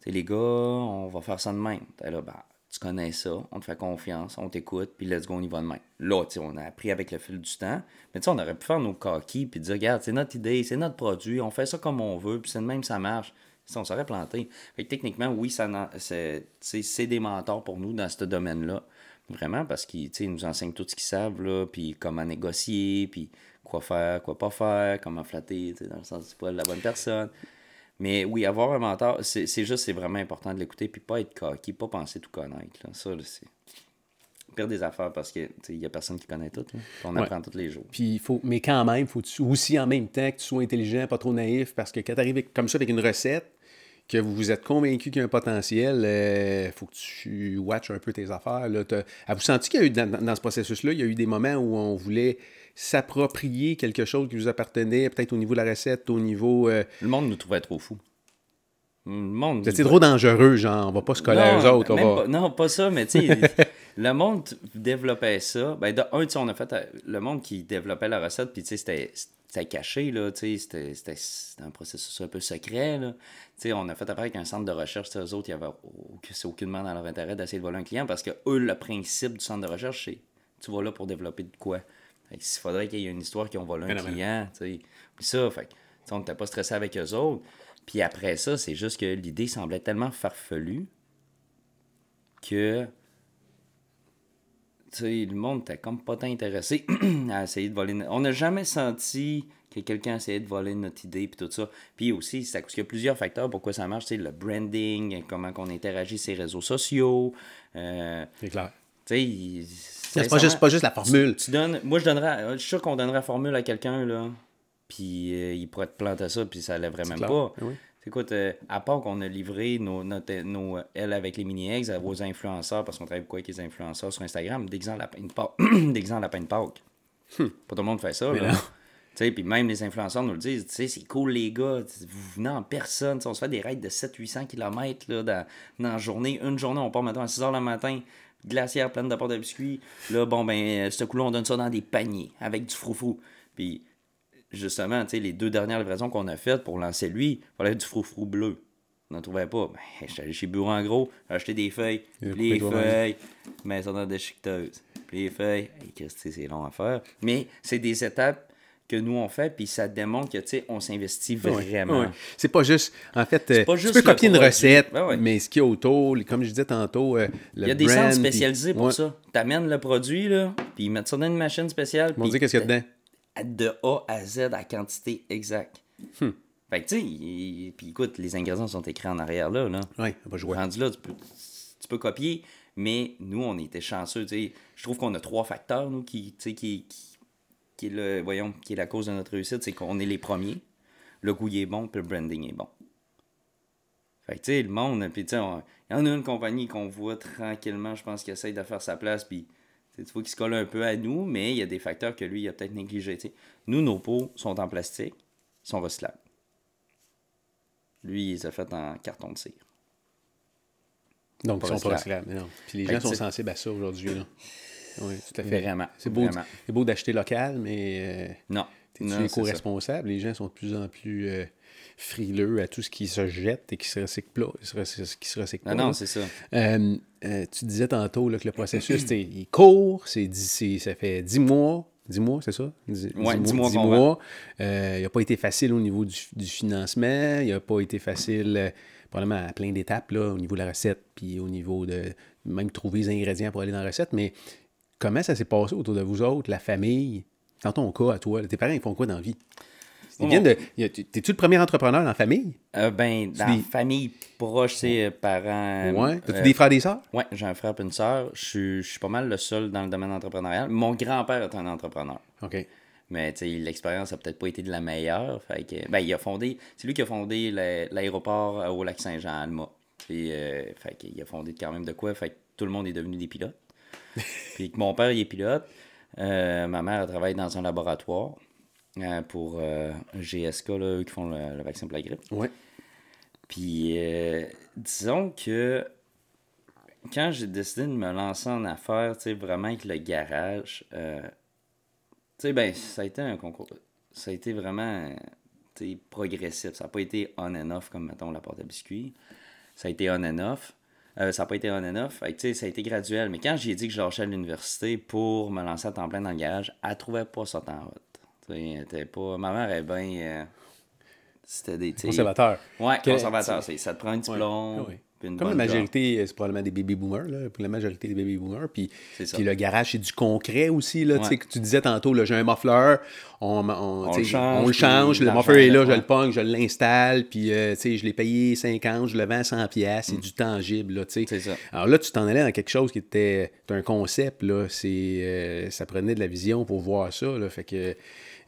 tu les gars, on va faire ça de même. T'es là, bah, tu connais ça, on te fait confiance, on t'écoute, puis let's go, on y va de même. Là, tu sais, on a appris avec le fil du temps, mais tu sais, on aurait pu faire nos coquilles, puis dire, regarde, c'est notre idée, c'est notre produit, on fait ça comme on veut, puis c'est de même, ça marche. Tu sais, on s'aurait planté. Fait que techniquement, oui, ça c'est des mentors pour nous dans ce domaine-là. Vraiment, parce qu'ils nous enseignent tout ce qu'ils savent, là, puis comment négocier, puis quoi faire, quoi pas faire, comment flatter, dans le sens du poil de la bonne personne. Mais oui, avoir un mentor, c'est juste, c'est vraiment important de l'écouter, puis pas être coquille, pas penser tout connaître. Là. Ça, là, c'est pire des affaires parce que tu sais, il y a personne qui connaît tout. là. On Ouais. apprend tous les jours. Puis il faut, mais quand même, faut aussi en même temps que tu sois intelligent, pas trop naïf, parce que quand tu arrives comme ça avec une recette, que vous vous êtes convaincu qu'il y a un potentiel, il faut que tu watches un peu tes affaires. Là. T'as- Avez-vous senti qu'il y a eu, dans, dans ce processus-là, il y a eu des moments où on voulait s'approprier quelque chose qui vous appartenait, peut-être au niveau de la recette, au niveau... euh, Le monde nous trouvait trop fous. Le monde. c'est trop dangereux, genre, on va pas se coller à eux autres. on même va- pas- non, pas ça, mais tu sais, le monde développait ça. Ben, de un, on a fait euh, le monde qui développait la recette, puis tu sais, c'était- c'était caché, là, tu sais, c'était- c'était c'était un processus un peu secret, là. Tu sais, on a fait affaire avec un centre de recherche, eux autres, il y avait c'est aucunement dans leur intérêt d'essayer de voler un client parce que eux, le principe du centre de recherche, c'est tu vas là pour développer de quoi? S'il faudrait qu'il y ait une histoire qui ont volé un client, tu sais. Puis ça, fait on n'était pas stressé avec eux autres. Puis après ça, c'est juste que l'idée semblait tellement farfelue que le monde était comme pas tant intéressé à essayer de voler. no- On n'a jamais senti que quelqu'un essayait de voler notre idée puis tout ça. Puis aussi, c'est cause qu'il y a plusieurs facteurs pourquoi ça marche. Le branding, comment on interagit sur les réseaux sociaux. euh, C'est clair. tu sais, il- C'est pas juste, pas juste la formule. tu donnes, moi, je donnerais, je suis sûr qu'on donnerait la formule à quelqu'un, là, puis euh, il pourrait te planter ça, puis ça lèverait même clair. pas. Oui. Écoute, euh, à part qu'on a livré nos, notre, nos euh, L avec les mini-eggs à vos influenceurs, parce qu'on travaille beaucoup avec les influenceurs sur Instagram, d'exemple de Pâques. d'exemple lapin de Pâques. Pas tout le monde fait ça, là. puis même les influenceurs nous le disent, tu sais, c'est cool les gars, vous venez en personne, on se fait des raids de 700-800 km là, dans, dans la journée. Une journée, on part maintenant à 6 h le matin, glacière pleine de portes de biscuits. Là, bon, ben, euh, ce coup-là, on donne ça dans des paniers avec du froufrou. Puis, justement, tu sais, les deux dernières livraisons qu'on a faites pour lancer lui, il fallait du froufrou bleu. On n'en trouvait pas. Ben, j'étais allé chez Bureau en gros, acheté des feuilles, les feuilles, mais ça dans des déchiqueteuses. Puis les feuilles, hey, c'est long à faire. Mais c'est des étapes que nous on fait, puis ça démontre que, tu sais, on s'investit vraiment. ouais. C'est pas juste, en fait, euh, pas tu juste peux le copier une recette, Ben mais ce qu'il y a autour, comme je disais tantôt, euh, le Il y a des brand, centres puis- spécialisés pour ça. T'amènes le produit, là, puis ils mettent ça dans une machine spéciale. Ils vont dire qu'est-ce qu'il y a dedans? de A à Z à quantité exacte. Hmm. Fait que, tu sais, puis écoute, les ingrédients sont écrits en arrière là. là. Oui, on va jouer. Rendu là, tu peux, tu peux copier, mais nous, on était chanceux. tu sais. Je trouve qu'on a trois facteurs, nous, qui, tu qui, qui, qui est le, voyons, qui est la cause de notre réussite. C'est qu'on est les premiers. Le goût il est bon, puis le branding est bon. Fait que, tu sais, le monde, puis tu sais, on- il y en a une compagnie qu'on voit tranquillement, je pense, qui essaye de faire sa place, puis tu vois qu'il se colle un peu à nous, mais il y a des facteurs que lui, il a peut-être négligés. tu sais. Nous, nos pots sont en plastique, ils sont recyclables. Lui, il les a fait en carton de cire. Donc, ils sont pas recyclables. non. Puis les Fait gens sont sensibles à ça aujourd'hui. là. Oui, tout à fait. Vraiment, C'est beau, beau d'acheter local, mais euh, Non. Non, c'est ça. éco-responsable? Les gens sont de plus en plus euh, frileux à tout ce qui se jette et qui se recycle pas. Qui se recycle Non, pas, non, là. c'est ça. Euh, tu disais tantôt là, que le processus, il court, c'est ça fait 10 mois. 10 mois, c'est ça? 10, Ouais, dix mois dix qu'on mois. Il n'a pas été facile au niveau du, du financement. Il n'a pas été facile, probablement à plein d'étapes, là, au niveau de la recette, puis au niveau de même trouver les ingrédients pour aller dans la recette. Mais comment ça s'est passé autour de vous autres, la famille? Dans ton cas, à toi, tes parents, ils font quoi dans la vie? Ils viennent de. T'es-tu le premier entrepreneur dans la famille? Euh, ben, dans des- la famille proche, c'est parents. ouais. T'as-tu euh, des frères et des sœurs? Ouais, j'ai un frère et une sœur. Je suis- pas mal le seul dans le domaine entrepreneurial. Mon grand-père est un entrepreneur. OK. Mais l'expérience a peut-être pas été de la meilleure. Fait que, ben, il a fondé. C'est lui qui a fondé la- l'aéroport euh, au lac Saint-Jean, à Alma. Puis, euh, fait qu'il a fondé quand même de quoi. Fait que tout le monde est devenu des pilotes. Puis que mon père, il est pilote. Euh, ma mère, elle travaille dans un laboratoire euh, pour euh, GSK, là, eux qui font le, le vaccin pour la grippe. Ouais. Puis, disons que quand j'ai décidé de me lancer en affaires, tu sais, vraiment avec le garage, tu sais, ben, ça a été un concours. Ça a été vraiment, tu sais, progressif. Ça n'a pas été on and off comme, mettons, la porte à biscuits. Ça a été on and off. Euh, ça n'a pas été on and off. Fait ça a été graduel. Mais quand j'ai dit que je lâchais à l'université pour me lancer à temps plein dans le garage, elle trouvait pas ça en route. Pas... Ma mère est bien... euh, C'était des... Conservateur. Ouais, conservateur. Ça te prend un diplôme. Ouais. puis une Comme la majorité, euh, c'est probablement des baby boomers, là, pour la majorité des baby boomers. Puis, puis le garage, c'est du concret aussi. Là, Ouais. que tu disais tantôt, j'ai un muffler, on, on, le change, on le change, le muffler est là, je le pogne, je l'installe, puis euh, je l'ai payé 50, je le vends 100 pièces, c'est du tangible. Là. Mm. Ça. Alors là, tu t'en allais dans quelque chose qui était un concept, là, c'est, euh, ça prenait de la vision pour voir ça. Là, fait que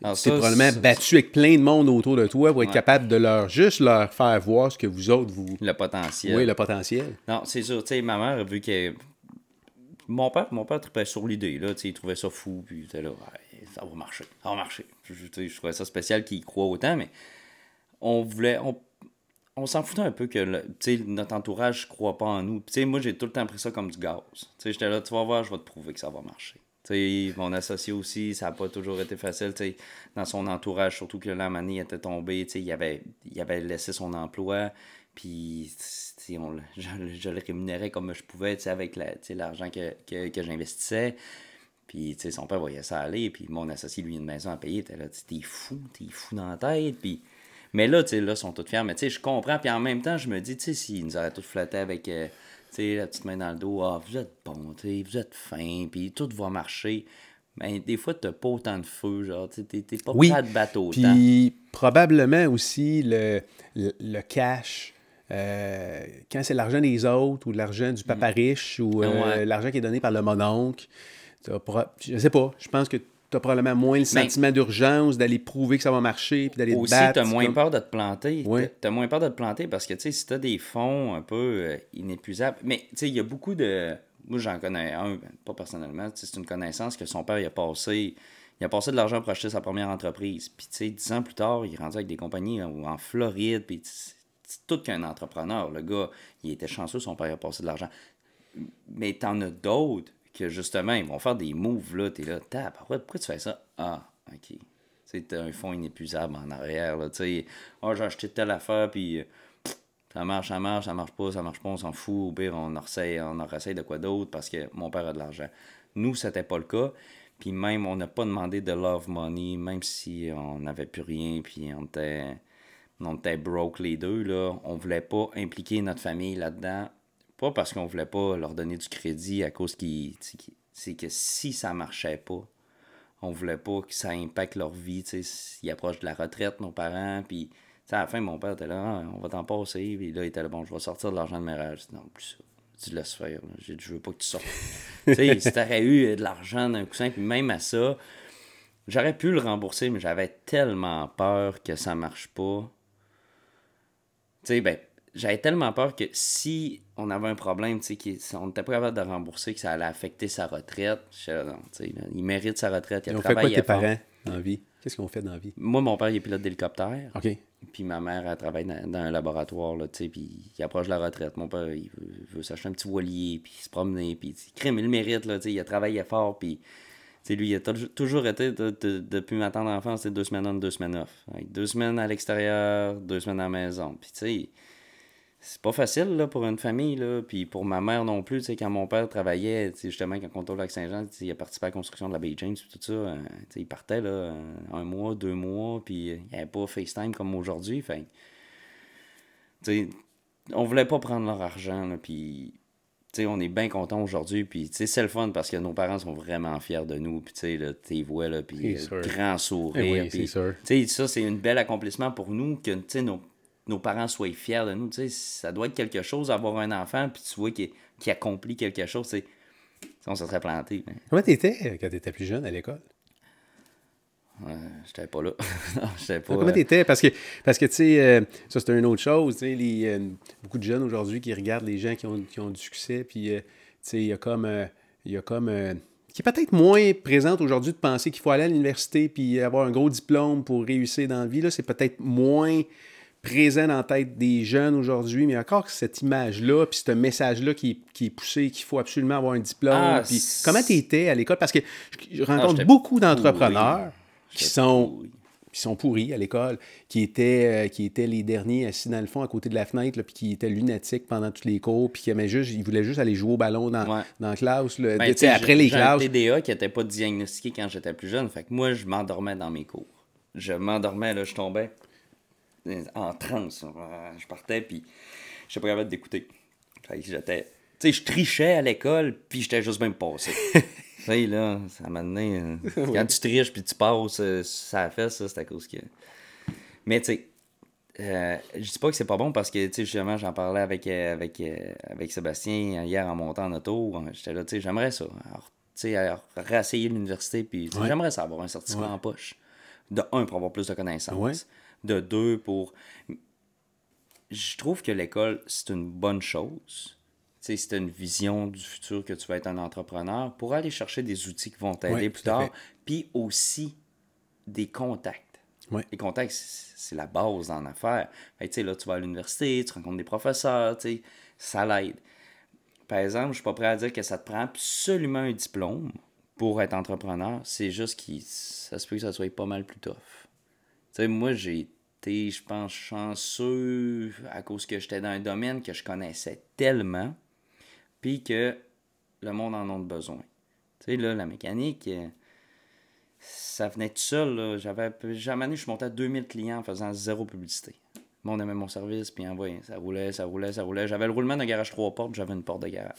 tu t'es probablement battu avec plein de monde autour de toi pour être Ouais. capable de leur juste leur faire voir ce que vous autres, vous... Le potentiel. Oui, le potentiel. Non, c'est sûr. Tu sais, ma mère, vu que. Mon père, mon père trippait sur l'idée, là. Tu sais, il trouvait ça fou, puis il était là, Ouais, ça va marcher, ça va marcher. Je, je- trouvais ça spécial qu'il croit autant, mais on voulait. On, on s'en foutait un peu que le- tu sais, notre entourage ne croit pas en nous. Puis, tu sais, moi, j'ai tout le temps pris ça comme du gaz. Tu sais, j'étais là, tu vas voir, je vais te prouver que ça va marcher. Tu sais, mon associé aussi, ça n'a pas toujours été facile. tu sais, Dans son entourage, surtout que là, Mané était tombé, tu sais, il avait, il avait laissé son emploi. Puis, on je, je le rémunérais comme je pouvais, avec la- l'argent que, que, que j'investissais. Puis, tu sais, son père voyait ça aller. Puis, mon associé, lui, une maison à payer. T'es là, t'es fou, t'es fou dans la tête. Puis, mais là, tu là, ils sont tous fiers. Mais, je comprends. Puis, en même temps, je me dis, tu sais, s'ils nous auraient tous flattés avec, euh, sais, la petite main dans le dos, ah, vous êtes bon, vous êtes fin, puis tout va marcher. Mais des fois, t'as pas autant de feu, genre, t'es t'es pas Oui, prêt à te battre autant. Puis probablement aussi le, le, le cash. euh, quand c'est l'argent des autres ou l'argent du papa riche ou euh, Mm. Ouais. l'argent qui est donné par le mononcle, je sais pas, je pense que tu as probablement moins le Ben- sentiment d'urgence d'aller prouver que ça va marcher puis d'aller Aussi, t'as c'est moins comme- peur de te planter. Ouais. T'as- T'as moins peur de te planter parce que, tu sais, si t'as des fonds un peu euh, inépuisables. Mais, tu sais, il y a beaucoup de. Moi, j'en connais un, ben, pas personnellement, tu c'est une connaissance que son père, il a passé. Il a passé de l'argent pour acheter sa première entreprise. Puis, tu sais, dix ans plus tard, il est rendu avec des compagnies en, en Floride. Puis, c'est tout qu'un entrepreneur. Le gars, il était chanceux, son père a passé de l'argent. Mais t'en as d'autres que justement, ils vont faire des moves là. T'es là, tab, pourquoi, tu fais ça? Ah, ok. Tu t'as un fonds inépuisable en arrière. Là, tu sais, oh, j'ai acheté telle affaire, puis euh, ça marche, ça marche, ça marche pas, ça marche pas, on s'en fout. Au pire, on en on en de quoi d'autre parce que mon père a de l'argent. Nous, c'était pas le cas. Puis même, on n'a pas demandé de love money, même si on n'avait plus rien, puis on était, on était broke les deux, là. On voulait pas impliquer notre famille là-dedans. Pas parce qu'on voulait pas leur donner du crédit à cause qu'ils... C'est que si ça marchait pas, on voulait pas que ça impacte leur vie. Ils approchent de la retraite, nos parents, puis... à la fin, mon père était là, Ah, on va t'en passer. Puis là, il était là, bon, je vais sortir de l'argent de ménage. non, plus ça tu laisses faire. Je veux pas que tu sortes. tu sais, si t'aurais eu de l'argent d'un coussin, puis même à ça, j'aurais pu le rembourser, mais j'avais tellement peur que ça marche pas. Tu sais, ben, j'avais tellement peur que si on avait un problème, tu sais, on n'était pas capable de rembourser, que ça allait affecter sa retraite, je, non, tu sais, il mérite sa retraite, il a on fait quoi tes parents dans la vie? Qu'est-ce qu'on fait dans la vie? Moi, mon père, il est pilote d'hélicoptère. OK. Puis ma mère, elle travaille dans, dans un laboratoire, là, tu sais, puis il approche de la retraite. Mon père, il veut, s'acheter un petit voilier, puis se promener, puis il crime, il le mérite, là, tu sais, il a travaillé fort, puis, lui, il a tou- toujours été, de- de- depuis ma tendre enfance, c'est deux semaines on, deux semaines off. Avec deux semaines à l'extérieur, deux semaines à la maison. Puis, tu sais, c'est pas facile, là, pour une famille, là, puis pour ma mère non plus, quand mon père travaillait, justement, quand on tourne tu sais, il a participé à la construction de la Bay James, tout ça, euh, il partait, là, euh, un mois, deux mois, puis il n'y avait pas FaceTime comme aujourd'hui, fait on voulait pas prendre leur argent, là, puis, on est bien content aujourd'hui, puis, c'est le fun parce que nos parents sont vraiment fiers de nous, puis, tu sais, tu vois, là, puis, euh, grand Eh sourire, oui, ça, c'est un bel accomplissement pour nous que, tu sais, nos, nos parents soient fiers de nous. Tu sais, ça doit être quelque chose d'avoir un enfant, puis tu vois qu'il accomplit quelque chose. tu sais. Ça serait planté. mais, Comment t'étais euh, quand t'étais plus jeune à l'école? euh, j'étais pas là. non, j'étais pas. Comment euh, t'étais? Parce que, parce que tu sais, euh, ça c'est une autre chose. tu sais, Les, euh, beaucoup de jeunes aujourd'hui qui regardent les gens qui ont, qui ont du succès, puis euh, tu sais, il y a comme. euh, il y a comme euh, qui est peut-être moins présente aujourd'hui de penser qu'il faut aller à l'université puis avoir un gros diplôme pour réussir dans la vie. C'est peut-être moins présent dans la tête des jeunes aujourd'hui, mais encore cette image-là, puis ce message-là qui, est- qui est poussé, qu'il faut absolument avoir un diplôme. Ah, puis comment tu étais à l'école? Parce que je, je rencontre beaucoup d'entrepreneurs qui sont qui sont pourris à l'école, qui étaient, euh, qui étaient les derniers assis dans le fond à côté de la fenêtre, là, puis qui étaient lunatiques pendant tous les cours, puis qui aimaient juste, ils voulaient juste aller jouer au ballon dans, Ouais. dans la classe, là, ben, après les j'ai un classes. TDA qui n'était pas diagnostiqué quand j'étais plus jeune. Fait que moi, je m'endormais dans mes cours. Je m'endormais, là, je tombais en transe. Je partais, puis je pas capable d'écouter. J'étais. Tu sais, je trichais à l'école, puis j'étais juste même passé. tu sais, là, ça m'a donné. euh, Quand tu triches, puis tu passes, euh, ça a fait ça, c'est à cause que. Mais tu sais, euh, je dis pas que c'est pas bon parce que, tu sais, justement, j'en parlais avec, euh, avec, avec Sébastien hier en montant en auto. J'étais là, tu sais, j'aimerais ça. Alors, tu sais, alors, réessayer l'université, puis Ouais. j'aimerais ça avoir un certificat Ouais. en poche. De un, pour avoir plus de connaissances. Ouais. De deux, pour. Je trouve que l'école, c'est une bonne chose. Tu sais, si tu une vision du futur que tu vas être un entrepreneur, pour aller chercher des outils qui vont t'aider plus tard, puis aussi des contacts. Les contacts, c'est la base en affaires. Fait que, tu sais, là, tu vas à l'université, tu rencontres des professeurs, tu sais, ça l'aide. Par exemple, je suis pas prêt à dire que ça te prend absolument un diplôme pour être entrepreneur. C'est juste que ça se peut que ça soit pas mal plus tough. Tu sais, moi, j'ai été, je pense, chanceux à cause que j'étais dans un domaine que je connaissais tellement, puis que le monde en a besoin. Tu sais, là, la mécanique, euh, ça venait tout seul. là. J'avais, jamais je suis monté à 2000 clients en faisant zéro publicité. Le monde aimait mon service, puis envoyé. Ça roulait, ça roulait, ça roulait. J'avais le roulement d'un garage trois portes, j'avais une porte de garage.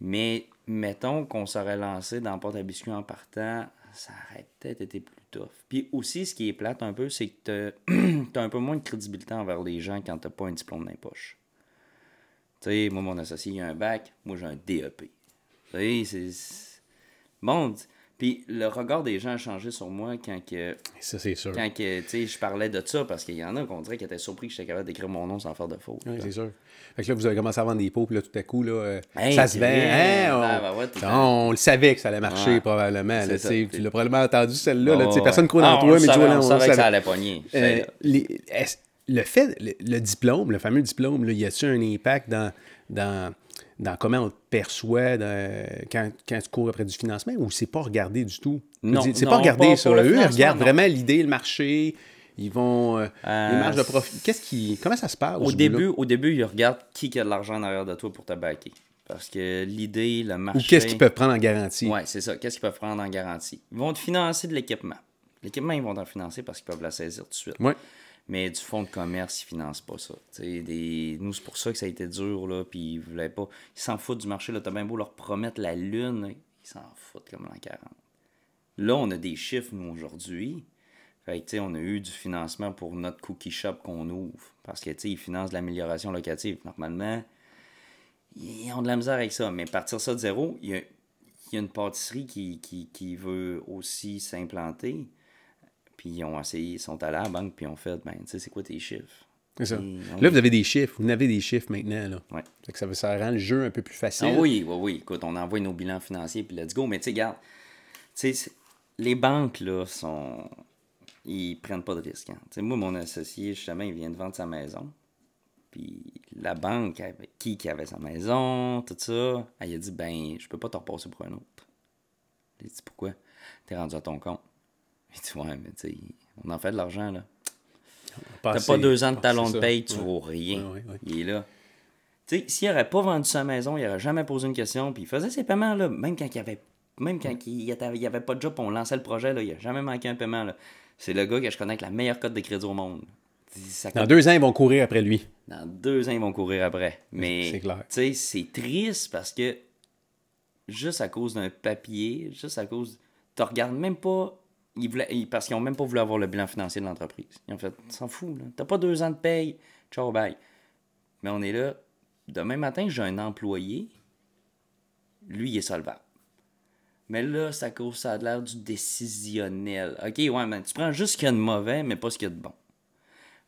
Mais mettons qu'on serait lancé dans la porte à biscuits en partant, ça aurait peut-être été plus tough. Puis aussi, ce qui est plate un peu, c'est que t'as as un peu moins de crédibilité envers les gens quand t'as pas un diplôme dans les poches. Tu sais, moi, mon associé, il a un bac, moi, j'ai un DEP. Tu sais, c'est... Bon, puis le regard des gens a changé sur moi quand que... Ça, c'est sûr. Quand que, tu sais, je parlais de ça, parce qu'il y en a qu'on dirait qu'ils étaient surpris que j'étais capable d'écrire mon nom sans faire de faute. Oui, c'est sûr. Fait que là, vous avez commencé à vendre des pots, puis là, tout à coup, là, euh, Hey, ça se vend. hein, on, Ah, ben ouais, on le savait que ça allait marcher, Ouais. probablement. là, ça. tu l'as probablement entendu, celle-là. là, Oh, personne ne croit ah, dans on toi, mais tu vois, là, on on savait que ça allait pogner. Euh, les- le fait, le, le diplôme, le fameux diplôme, là, y a-t-il un impact dans, dans, dans comment on te perçoit dans- quand, quand tu cours après du financement ou c'est pas regardé du tout? Non, c'est pas regardé le Eux, ils regardent non. vraiment l'idée, le marché. Ils vont. euh, Euh, les marges de profit. Qu'est-ce qui. Comment ça se passe? Au début, au début, ils regardent qui a de l'argent en arrière de toi pour te backer. Parce que l'idée, le Ou marché. qu'est-ce qu'ils peuvent prendre en garantie? Ouais, c'est ça. Qu'est-ce qu'ils peuvent prendre en garantie? Ils vont te financer de l'équipement. L'équipement, ils vont t'en financer parce qu'ils peuvent la saisir tout de suite. Ouais. Mais du fonds de commerce, ils financent pas ça. Des... Nous, c'est pour ça que ça a été dur, là, puis ils voulaient pas... Ils s'en foutent du marché, là. T'as bien beau leur promettre la lune, ils s'en foutent comme l'an 40. Là, on a des chiffres, nous, aujourd'hui. Fait que, on a eu du financement pour notre cookie shop qu'on ouvre. Parce que, ils financent l'amélioration locative. Normalement, ils ont de la misère avec ça. Mais partir ça de zéro, il y a, y a une pâtisserie qui, qui, qui veut aussi s'implanter. Puis ils ont essayé, ils sont allés à la banque, puis ils ont fait, ben, tu sais, c'est quoi tes chiffres? C'est ça. Puis, on- Là, vous avez des chiffres. Vous en avez des chiffres maintenant. Là. Ouais. Fait que ça, ça rend le jeu un peu plus facile. Ah oui, oui, oui. Écoute, on envoie nos bilans financiers, puis let's go. Mais tu sais, regarde, tu sais, c'est- les banques, là, sont. Ils prennent pas de risques. Hein. Tu sais, moi, mon associé, justement, il vient de vendre sa maison. Puis la banque, qui qui avait sa maison, tout ça, elle a dit, ben, je peux pas te repasser pour un autre. J'ai dit, pourquoi? T'es rendu à ton compte. Il dit, ouais, mais tu sais, on en fait de l'argent, là. T'as pas deux ans de passer talon de paye, tu Ouais. vaux rien. Ouais, ouais, ouais. Il est là. Tu sais, s'il n'aurait pas vendu sa maison, il n'aurait jamais posé une question, puis il faisait ses paiements, là, même quand il y avait, même quand il y avait, pas de job, on lançait le projet, là, il n'a jamais manqué un paiement. là. C'est le gars que je connais avec la meilleure cote de crédit au monde. Ça Dans deux ans, ils vont courir après lui. dans deux ans, ils vont courir après. Mais, C'est clair. tu sais, c'est triste parce que juste à cause d'un papier, juste à cause. Tu regardes même pas. Ils voulaient, parce qu'ils ont même pas voulu avoir le bilan financier de l'entreprise. Ils ont fait, s'en fout, là. T'as pas deux ans de paye. Ciao, bye. Mais on est là. Demain matin, j'ai un employé. Lui, il est solvable. Mais là, ça cause ça a l'air du décisionnel. OK, ouais, mais tu prends juste ce qu'il y a de mauvais, mais pas ce qu'il y a de bon.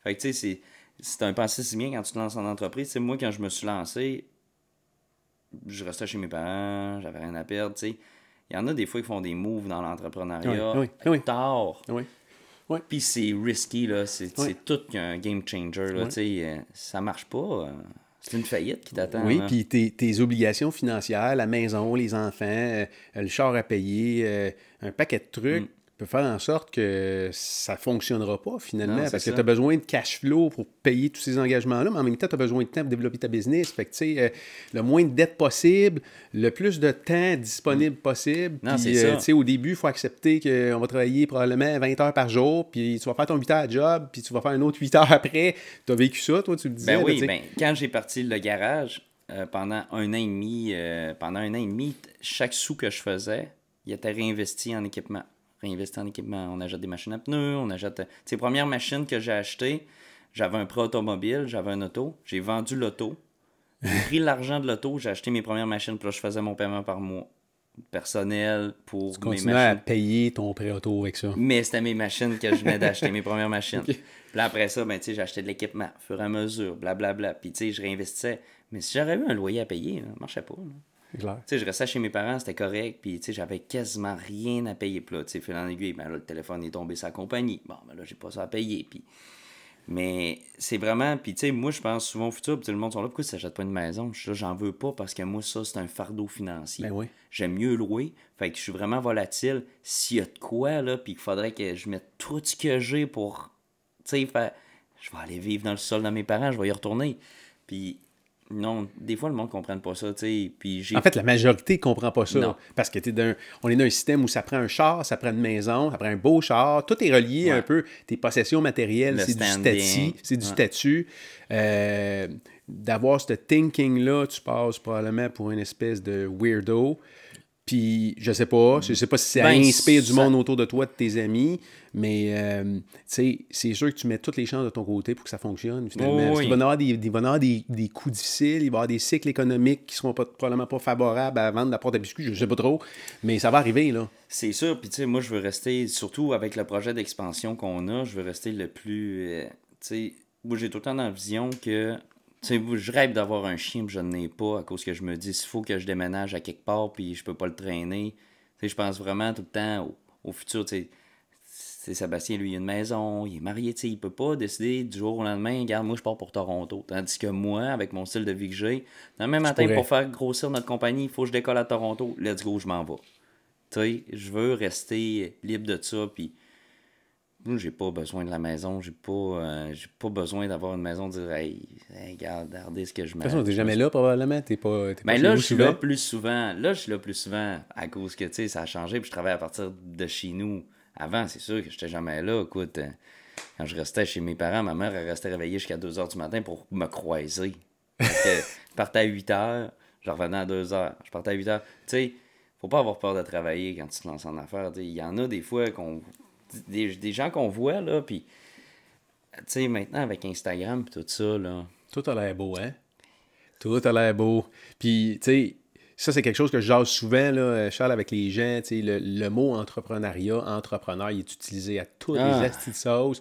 Fait que tu sais, c'est, c'est un pensée si bien quand tu te lances en entreprise. Sais, moi, quand je me suis lancé, je restais chez mes parents, j'avais rien à perdre, tu sais. Il y en a des fois qui font des moves dans l'entrepreneuriat Oui, oui, tard. Oui. Puis c'est risky, là. C'est, tout un game changer, là. Sais, euh, ça marche pas. euh, C'est une faillite qui t'attend. Oui, puis tes, tes obligations financières, la maison, les enfants, euh, le char à payer, euh, un paquet de trucs peut faire en sorte que ça fonctionnera pas finalement Mm. Non, parce que tu as besoin de cash flow pour payer tous ces engagements-là, mais en même temps, tu as besoin de temps pour développer ta business. Fait que, euh, le moins de dettes possible, le plus de temps disponible possible. Non, Puis, euh, ça. tu sais, au début, il faut accepter qu'on va travailler probablement 20 heures par jour, puis tu vas faire ton 8 heures de job, puis tu vas faire un autre 8 heures après. Tu as vécu ça, toi, tu le disais. Ben là, oui, sais. ben, quand j'ai parti le garage, euh, pendant un an et demi, euh, pendant un an et demi, chaque sou que je faisais, il était réinvesti en équipement. Réinvesti en équipement. On achète des machines à pneus, on achète. euh, Tu sais, les premières machines que j'ai achetées, j'avais un prêt automobile, j'avais un auto, j'ai vendu l'auto. J'ai pris l'argent de l'auto, j'ai acheté mes premières machines, puis là, je faisais mon paiement par mois. Personnel pour mes Continuer machines. à payer ton prêt auto avec ça. Mais c'était mes machines que je venais d'acheter, mes premières machines. Puis là, après ça, ben, tu sais, j'achetais de l'équipement, au fur et à mesure, blablabla. Puis, tu sais, je réinvestissais. Mais si j'aurais eu un loyer à payer, là, ça marchait pas. là. Clair. Tu sais, je restais chez mes parents, c'était correct, puis, tu sais, j'avais quasiment rien à payer. Puis là, tu sais, fil en aiguille, ben là, le téléphone est tombé la compagnie. Bon, ben là, j'ai pas ça à payer, puis... Mais c'est vraiment... Puis, tu sais, moi, je pense souvent au futur, puis sais, le monde sont là, pourquoi tu s'achètes pas une maison? Je j'en veux pas, parce que moi, ça, c'est un fardeau financier. Ben oui. J'aime mieux louer. Fait que je suis vraiment volatile. S'il y a de quoi, là, puis qu'il faudrait que je mette tout ce que j'ai pour, tu sais, faire... Je vais aller vivre dans le sol de mes parents, je vais y retourner. Puis, non, des fois, le monde ne comprenne pas ça, tu sais. Puis. En fait, la majorité ne comprend pas ça. Non. Parce que t'es d'un- on est dans un système où ça prend un char, ça prend une maison, ça prend un beau char. Tout est relié Ouais. un peu. Tes possessions matérielles, Le c'est du statut. C'est du Ouais. statut. Euh, D'avoir ce thinking-là, tu passes probablement pour une espèce de weirdo. Puis, je sais pas, je sais pas si ça Ben, inspire du monde autour de toi, de tes amis, mais euh, tu sais, c'est sûr que tu mets toutes les chances de ton côté pour que ça fonctionne, finalement. Oh, Parce oui. qu'il va y avoir des, des- il va y en avoir des, des coups difficiles, il va y avoir des cycles économiques qui seront pas, probablement pas favorables à vendre la porte à biscuits, je sais pas trop, mais ça va arriver, là. C'est sûr, puis tu sais, moi, je veux rester, surtout avec le projet d'expansion qu'on a, je veux rester le plus. euh, tu sais, moi, j'ai tout le temps dans la vision que. Tu sais, je rêve d'avoir un chien, puis je n'en ai pas à cause que je me dis, s'il faut que je déménage à quelque part, puis je peux pas le traîner. Tu sais, je pense vraiment tout le temps au, au futur, tu sais. Sébastien, lui, il a une maison, il est marié, tu sais, il peut pas décider du jour au lendemain, regarde, moi, je pars pour Toronto. Tandis que moi, avec mon style de vie que j'ai, le même matin, pourrais. pour faire grossir notre compagnie, il faut que je décolle à Toronto. Let's go, je m'en vais. Tu sais, je veux rester libre de ça, puis moi, j'ai pas besoin de la maison. J'ai pas, euh, j'ai pas besoin d'avoir une maison, de dire, hey, hey, regarde, regardez ce que je mets. De toute façon, t'es jamais là, probablement. T'es pas. Mais Ben là, je suis là plus souvent. Là, je suis là plus souvent à cause que, tu sais, ça a changé. Puis je travaille à partir de chez nous. Avant, c'est sûr que j'étais jamais là. Écoute, euh, quand je restais chez mes parents, ma mère, elle restait réveillée jusqu'à 2 h du matin pour me croiser. Que je partais à 8 h, je revenais à 2 h. Je partais à 8 h. Tu sais, faut pas avoir peur de travailler quand tu te lances en affaires. Il y en a des fois qu'on. Des, des gens qu'on voit, là, puis. Tu sais, maintenant, avec Instagram et tout ça, là. Tout a l'air beau, hein? Tout a l'air beau. Puis, tu sais, ça, c'est quelque chose que je jase souvent, là, Charles, avec les gens. Le, le mot entrepreneuriat, entrepreneur, il est utilisé à toutes Ah. les astis de sauce.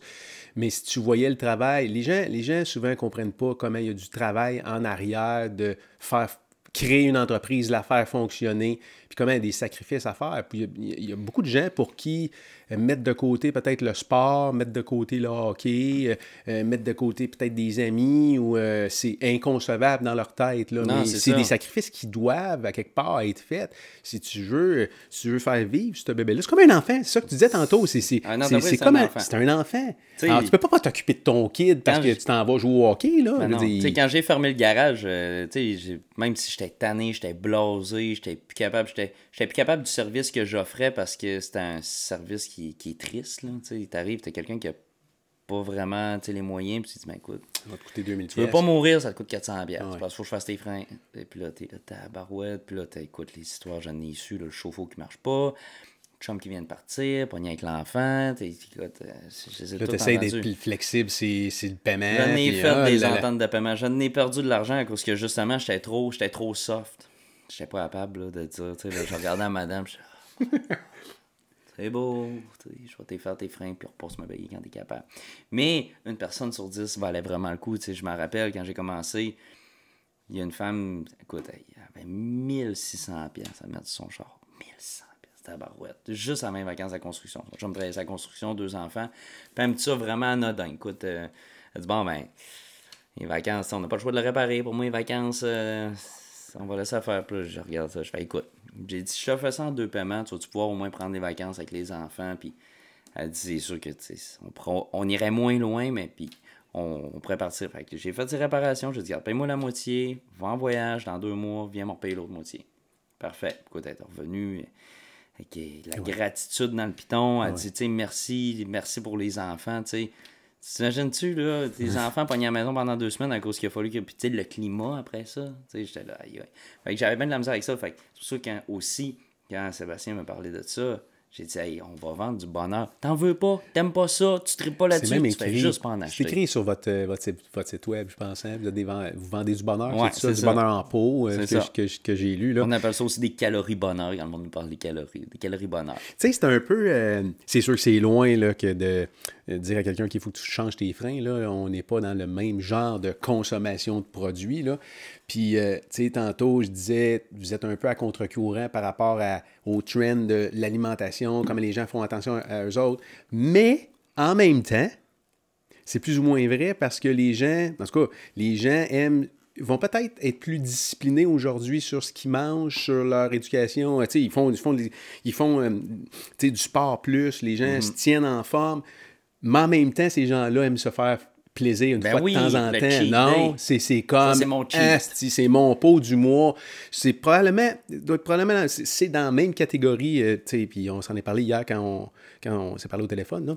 Mais si tu voyais le travail, les gens, les gens souvent ne comprennent pas comment il y a du travail en arrière de faire créer une entreprise, la faire fonctionner, puis comment il y a des sacrifices à faire. Puis il y a, il y a beaucoup de gens pour qui euh, mettre de côté peut-être le sport, mettre de côté le hockey, euh, euh, mettre de côté peut-être des amis, ou euh, c'est inconcevable dans leur tête. Là. Non, Mais c'est des sacrifices qui doivent, à quelque part, être faits si tu veux, si tu veux faire vivre ce bébé-là. C'est comme un enfant, c'est ça que tu disais tantôt. C'est, comme un enfant. c'est un enfant. Alors, tu peux pas, pas t'occuper de ton kid parce que tu t'en vas jouer au hockey. Là. Ben dire, quand j'ai fermé le garage, même si j'étais tanné, j'étais blasé, j'étais plus capable, j'étais j'étais plus capable du service que j'offrais parce que c'était un service qui, qui est triste. Là, t'arrives, t'as quelqu'un qui a pas vraiment les moyens, puis tu te dis, ben écoute, ça va te coûter 2000 tu veux pas mourir, ça te coûte 400 bières. Ouais. Parce qu'il faut que je fasse tes freins. Et puis là, t'es là, t'as la barouette, puis là, t'écoutes les histoires, j'en ai su, là, le chauffe-eau qui marche pas, le chum qui vient de partir, pogné avec l'enfant, t'es, écoute, euh, je Là, entendus. d'être plus flexible, c'est, le paiement. J'en ai fait ah, des là, là. ententes de paiement. J'en ai perdu de l'argent cause que justement, j'étais trop, j'étais trop soft. J'étais pas capable là, de dire, tu sais, je regardais à madame, je c'est beau, je vais te faire tes freins puis repasse me payer quand t'es capable. Mais une personne sur dix valait vraiment le coup, tu sais, je me rappelle quand j'ai commencé, il y a une femme, écoute, elle avait 1600 pièces à mettre sur son char. 1600 pièces, c'était la barouette. Juste à mes vacances à construction. Je me travaillais à la construction, deux enfants. Puis elle me dit vraiment anodin. Écoute, euh, elle dit, bon, ben, les vacances, on n'a pas le choix de le réparer. Pour moi, les vacances, euh, on va laisser faire. Puis je regarde ça, je fais, écoute, j'ai dit, je te fais ça en deux paiements, tu vas-tu pouvoir au moins prendre des vacances avec les enfants? Puis elle dit, c'est sûr que, on, pourra- on irait moins loin, mais puis on, on pourrait partir. Fait que j'ai fait des réparations. J'ai dit, regarde, paye-moi la moitié, va en voyage dans deux mois, viens m'en payer l'autre moitié. Parfait. Écoute, elle est revenue. La gratitude dans le piton. Elle dit, tu sais, merci, merci pour les enfants, tu sais. T'imagines-tu, là, tes enfants pognés à la maison pendant deux semaines à cause qu'il a fallu que. Puis, tu sais, le climat après ça. Tu sais, j'étais là, aïe, aïe. Fait que j'avais bien de la misère avec ça. Fait que c'est pour ça que quand, aussi, quand Sébastien m'a parlé de ça, j'ai dit, hey, on va vendre du bonheur. T'en veux pas, t'aimes pas ça, tu tripes pas C'est là-dessus, tu fais écrit, juste pas en c'est acheter. écrit sur votre, euh, votre, site, votre site web, je pense. hein. Vous, avez vendez du bonheur, Ouais, c'est ça, c'est du bonheur en pot euh, C'est que, que j'ai lu. Là. On appelle ça aussi des calories bonheur quand le monde nous parle des calories. Des calories bonheur. Tu sais, c'est un peu. euh, c'est sûr que c'est loin là, que de euh, dire à quelqu'un qu'il faut que tu changes tes freins. Là. On n'est pas dans le même genre de consommation de produits. Là. Puis, euh, tu sais, tantôt, je disais, vous êtes un peu à contre-courant par rapport à, au trend de l'alimentation, comment les gens font attention à eux autres. Mais, en même temps, c'est plus ou moins vrai parce que les gens, en tout cas, les gens aiment vont peut-être être plus disciplinés aujourd'hui sur ce qu'ils mangent, sur leur éducation. Euh, tu sais, ils font, ils font, ils font euh, du sport plus, les gens Mm-hmm. se tiennent en forme, mais en même temps, ces gens-là aiment se faire plaisir une Ben fois oui, de temps en temps. Non, c'est comme c'est mon. Asti, c'est mon pot du mois. C'est probablement, probablement c'est- dans la même catégorie, euh, tu sais, puis on s'en est parlé hier quand on, quand on s'est parlé au téléphone, là.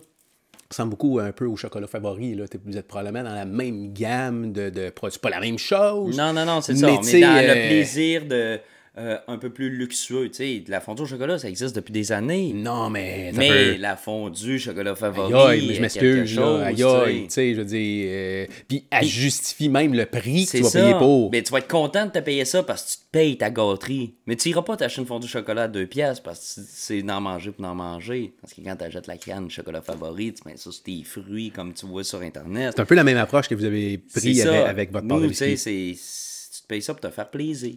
Ça ressemble beaucoup un peu au chocolat favori. Là. Vous êtes probablement dans la même gamme de, de produits. Pas la même chose. Non, non, non, c'est ça. On est dans euh, le plaisir de euh, un peu plus luxueux. Tu sais, de la fondue au chocolat, ça existe depuis des années. Non, mais. Mais peut- la fondue, chocolat favori, Aïe, mais je m'excuse. Aïe, tu sais. tu sais, je veux dire. euh, Puis elle justifie même le prix que tu vas ça. payer pour. Mais tu vas être content de te payer ça parce que tu te payes ta gâterie. Mais tu iras pas t'acheter une fondue au chocolat à 2 pièces parce que c'est d'en manger pour d'en manger. Parce que quand tu achètes la canne chocolat favori, tu mets ça sur tes fruits comme tu vois sur Internet. C'est un peu la même approche que vous avez pris avec, avec votre Nous, tu sais, tu te payes ça pour te faire plaisir.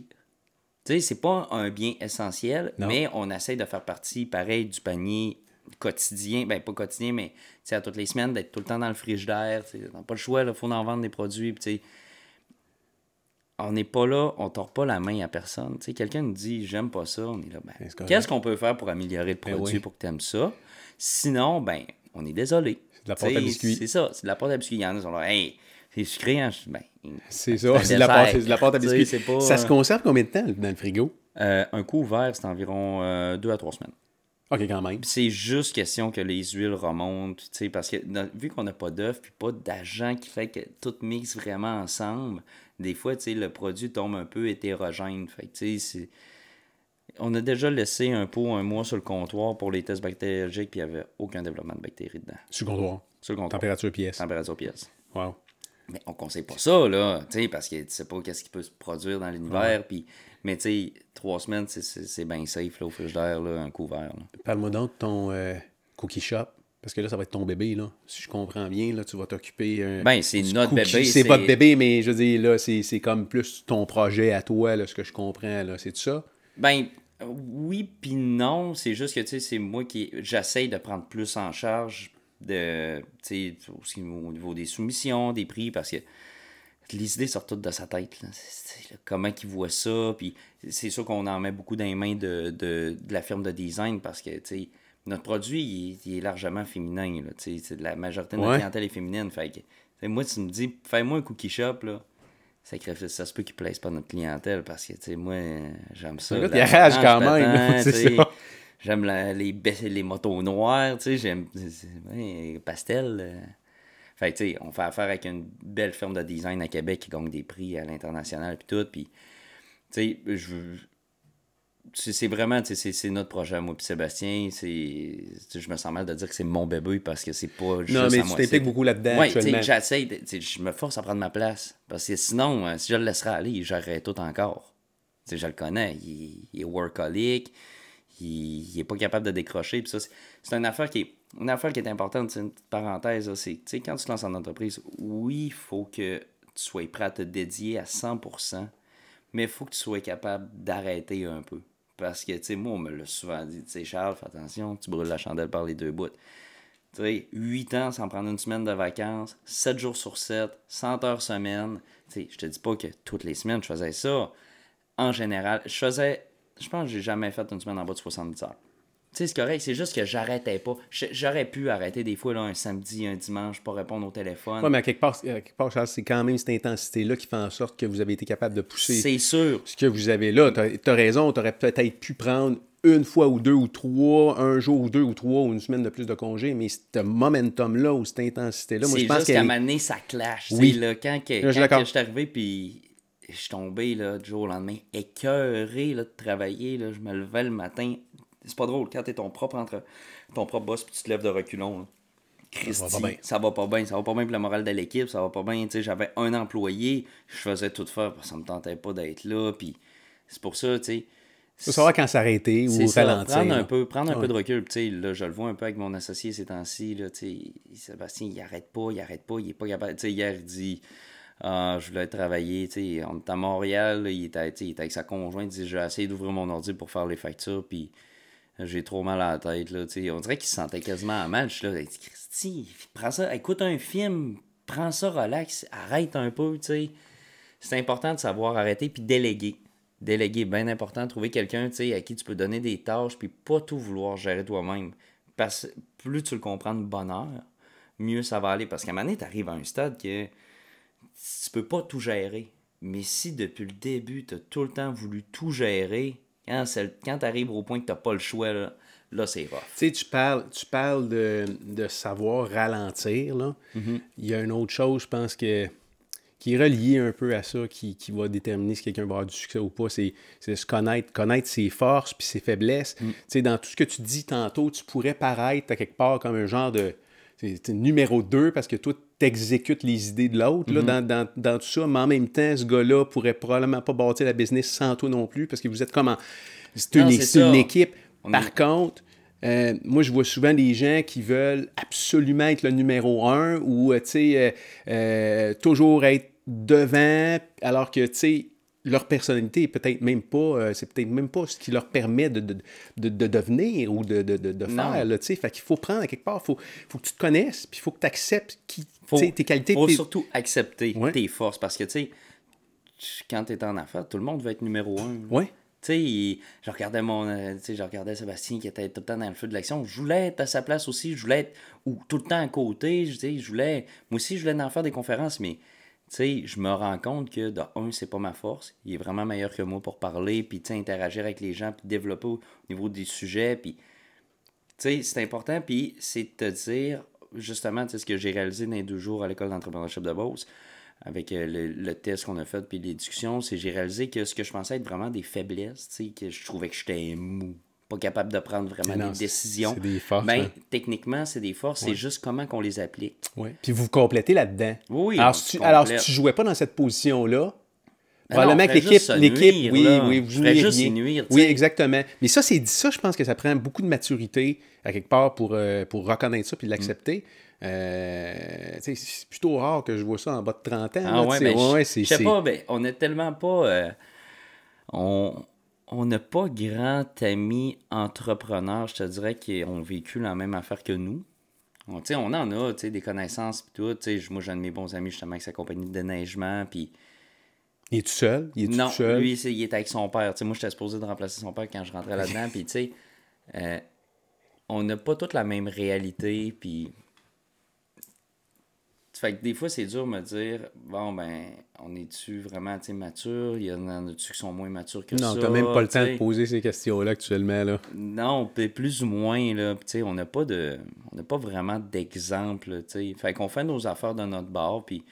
Tu sais, c'est pas un bien essentiel, Non. mais on essaie de faire partie, pareil, du panier quotidien. Ben, pas quotidien, mais tu sais, à toutes les semaines, d'être tout le temps dans le frigidaire. Tu sais, on pas le choix, il faut en vendre des produits. on n'est pas là, on tord pas la main à personne. Tu sais, quelqu'un nous dit, j'aime pas ça, on est là, ben, qu'est-ce qu'on peut faire pour améliorer le Ben produit oui. pour que tu aimes ça? Sinon, ben, on est désolé. C'est de la pâte à biscuits. C'est ça, c'est de la pâte à biscuits. Il y en a qui sont là, hey, c'est sucré? Je dis, Ben, C'est c'est ça, c'est de, la pâte, de la pâte à biscuits. pas, Ça se euh, conserve combien de temps dans le frigo? euh, un coup ouvert, c'est environ euh, deux à trois semaines. OK, quand même. C'est juste question que les huiles remontent, tu sais, parce que dans- vu qu'on n'a pas d'œuf puis pas d'agent qui fait que tout mixe vraiment ensemble, des fois, tu sais, le produit tombe un peu hétérogène. Fait tu sais, on a déjà laissé un pot un mois sur le comptoir pour les tests bactériologiques, puis il n'y avait aucun développement de bactéries dedans. Sur le comptoir. Sur le comptoir. Température pièce. Température pièce. Wow. Mais on conseille pas ça, là, parce que tu sais pas qu'est-ce qui peut se produire dans l'univers, puis... Mais tu sais, trois semaines, c'est- bien safe, là, au frigidaire, là, un couvert. Parle-moi donc de ton euh, cookie shop. Parce que là, ça va être ton bébé, là. Si je comprends bien, là, tu vas t'occuper. euh, Ben, c'est notre cookie. bébé, C'est votre bébé, mais je veux dire, là, c'est c'est comme plus ton projet à toi, là, ce que je comprends, là. C'est ça? Ben, oui puis non. C'est juste que, tu sais, c'est moi qui... J'essaye de prendre plus en charge de... Aussi au niveau des soumissions, des prix, parce que les idées sortent toutes de sa tête. Là. Comment il voit ça, puis c'est sûr qu'on en met beaucoup dans les mains de, de, de la firme de design, parce que, notre produit, il est, il est largement féminin, là, c'est- la majorité de notre Ouais. clientèle est féminine, fait que, moi, tu me dis, fais-moi un cookie shop, là, sacrifice, ça se peut qu'il ne plaise pas notre clientèle, parce que, moi, j'aime ça. Le gars, la il rage quand même, J'aime la- les, les motos noires, tu sais, j'aime, c'est- c'est- ouais, pastel. euh. Fait tu sais, on fait affaire avec une belle firme de design à Québec qui gagne des prix à l'international puis tout, puis, tu sais, je c'est vraiment, tu sais, c'est- c'est notre projet, moi puis Sébastien, je me sens mal de dire que c'est mon bébé parce que c'est pas juste Non, mais tu t'impliques beaucoup là-dedans Ouais, tu sais, actuellement. j'essaie, de- tu sais, je me force à prendre ma place, parce que sinon, euh, si je le laisserais aller, j'aurais tout encore. Tu sais, je le connais, il, il est workaholic, il, il est pas capable de décrocher. Puis ça, c'est une affaire qui est, une affaire qui est importante, c'est une petite parenthèse. C'est, quand tu te lances en entreprise, oui, il faut que tu sois prêt à te dédier à 100%, mais il faut que tu sois capable d'arrêter un peu. Parce que, tu sais, moi, on me l'a souvent dit, tu sais, Charles, fais attention, tu brûles la chandelle par les deux bouts. Tu sais, 8 ans sans prendre une semaine de vacances, 7 jours sur 7, 100 heures semaine. Tu sais, je te dis pas que toutes les semaines je faisais ça. En général, je faisais, je pense que j'ai jamais fait une semaine en bas de 70 heures. Tu sais, c'est correct, c'est juste que j'arrêtais pas. J'aurais pu arrêter des fois là, un samedi, un dimanche, pas répondre au téléphone. Ouais, mais à quelque part, à quelque part Charles, c'est quand même cette intensité-là qui fait en sorte que vous avez été capable de pousser c'est sûr. ce que vous avez là. Tu as, raison, tu aurais peut-être pu prendre une fois ou deux ou trois, un jour ou deux ou trois ou une semaine de plus de congé, mais ce momentum-là ou cette intensité-là, moi, je pense qu'à un moment donné, ça clash. Oui. Oui. Là, quand que, Là, je suis quand que je suis arrivé, puis je suis tombé là, du jour au lendemain, écœuré là, de travailler. Là, je me levais le matin. C'est pas drôle, quand t'es ton propre entre ton propre boss, puis tu te lèves de reculons. Là. Christy, pas bien. ça va pas bien. Ça va pas bien pour le moral de l'équipe, ça va pas bien. J'avais un employé, je faisais tout faire parce que ça me tentait pas d'être là. Puis c'est pour ça, tu sais. faut savoir quand s'arrêter ou ça, ralentir. prendre un peu, prendre un Ouais. peu de recul. Là, je le vois un peu avec mon associé ces temps-ci. Sébastien, il arrête pas, il arrête pas, il est pas capable. Hier, il dit ah, Je voulais travailler. Tu sais, on est à Montréal, il, était, il était avec sa conjointe. Il J'ai essayé d'ouvrir mon ordi pour faire les factures, puis j'ai trop mal à la tête. Là, tu sais. on dirait qu'il se sentait quasiment à mal. Je suis Christy, prends ça, écoute un film, prends ça, relax, arrête un peu. Tu sais c'est important de savoir arrêter puis déléguer. Déléguer, bien important. Trouver quelqu'un tu à qui tu peux donner des tâches puis pas tout vouloir gérer toi-même. Parce plus tu le comprends de bonne heure, mieux ça va aller. Parce qu'à un moment donné, tu arrives à un stade que tu peux pas tout gérer. Mais si depuis le début, tu as tout le temps voulu tout gérer, quand, tu arrives au point que tu pas le choix, là, là c'est rough. Tu sais, tu parles, tu parles de, de savoir ralentir. Là. Mm-hmm. Il y a une autre chose, je pense, que, qui est reliée un peu à ça, qui, qui va déterminer si quelqu'un va avoir du succès ou pas. C'est c'est se connaître, connaître ses forces puis ses faiblesses. Mm. Tu sais, dans tout ce que tu dis tantôt, tu pourrais paraître à quelque part comme un genre de c'est- numéro 2 parce que toi, tu exécutes les idées de l'autre Mm-hmm. dans, dans, dans tout ça, mais en même temps, ce gars-là pourrait probablement pas bâtir la business sans toi non plus parce que vous êtes comme en- C'est une, une équipe. On Par est- contre, euh, moi, je vois souvent des gens qui veulent absolument être le numéro un ou, euh, tu sais, euh, toujours être devant, alors que, tu sais, leur personnalité est peut-être même pas, euh, c'est peut-être même pas ce qui leur permet de, de, de- de devenir ou de, de, de, de Non. faire, là, tu sais. Fait qu'il faut prendre à quelque part, faut, faut que tu te connaisses, puis il faut que tu acceptes qui, faut, tes qualités. faut tes- surtout accepter Ouais. tes forces parce que, tu sais, quand tu es en affaires, tout le monde veut être numéro un. Ouais. Tu sais, je regardais mon, euh, je regardais Sébastien qui était tout le temps dans le feu de l'action. Je voulais être à sa place aussi. Je voulais être ou, tout le temps à côté. Je, tu sais, je voulais, moi aussi, je voulais en faire des conférences, mais tu sais, je me rends compte que, de un, c'est pas ma force. Il est vraiment meilleur que moi pour parler, puis, interagir avec les gens, puis développer au niveau des sujets, puis, tu sais, c'est important, puis c'est de te dire, justement, tu ce que j'ai réalisé dans les deux jours à l'école d'entrepreneurship de Beauce, avec euh, le, le test qu'on a fait, puis les discussions, c'est j'ai réalisé que ce que je pensais être vraiment des faiblesses, tu sais, que je trouvais que j'étais mou, pas capable de prendre vraiment Non, des décisions. c'est des forces, Ben, hein. techniquement, c'est des forces, c'est juste comment qu'on les applique. Ouais. Puis vous vous complétez là-dedans. Oui, alors, si tu, alors, si complète. tu jouais pas dans cette position-là, Ben probablement que l'équipe, l'équipe, oui, là. oui, vous juste nuire, Oui, exactement. Mais ça, c'est ça, je pense que ça prend beaucoup de maturité à quelque part pour, euh, pour reconnaître ça puis l'accepter. Euh, tu sais, c'est plutôt rare que je vois ça en bas de 30 ans. Ah là, ouais, ben, je- Ouais, je sais pas, ben, on est tellement pas. euh, on on n'a pas grand ami entrepreneur, je te dirais, qui ont vécu la même affaire que nous. On, en a des connaissances pis tout. Moi, j'ai un de mes bons amis justement avec sa compagnie de déneigement. Puis Il est tout seul? Il est non, tout seul? lui, il est avec son père. Tu sais, moi, j'étais supposé de remplacer son père quand je rentrais là-dedans. Puis, tu sais, euh, on n'a pas toute la même réalité. Puis, fait que des fois, c'est dur de me dire, bon, ben, on est-tu vraiment, mature? Il y en a-tu qui sont moins matures que non, ça? t'as même pas le temps de poser ces questions-là actuellement. Là. Non, plus ou moins, là. Puis, Tu sais, on n'a pas de. On n'a pas vraiment d'exemple. Fait qu'on fait nos affaires de notre bord, puis. Tu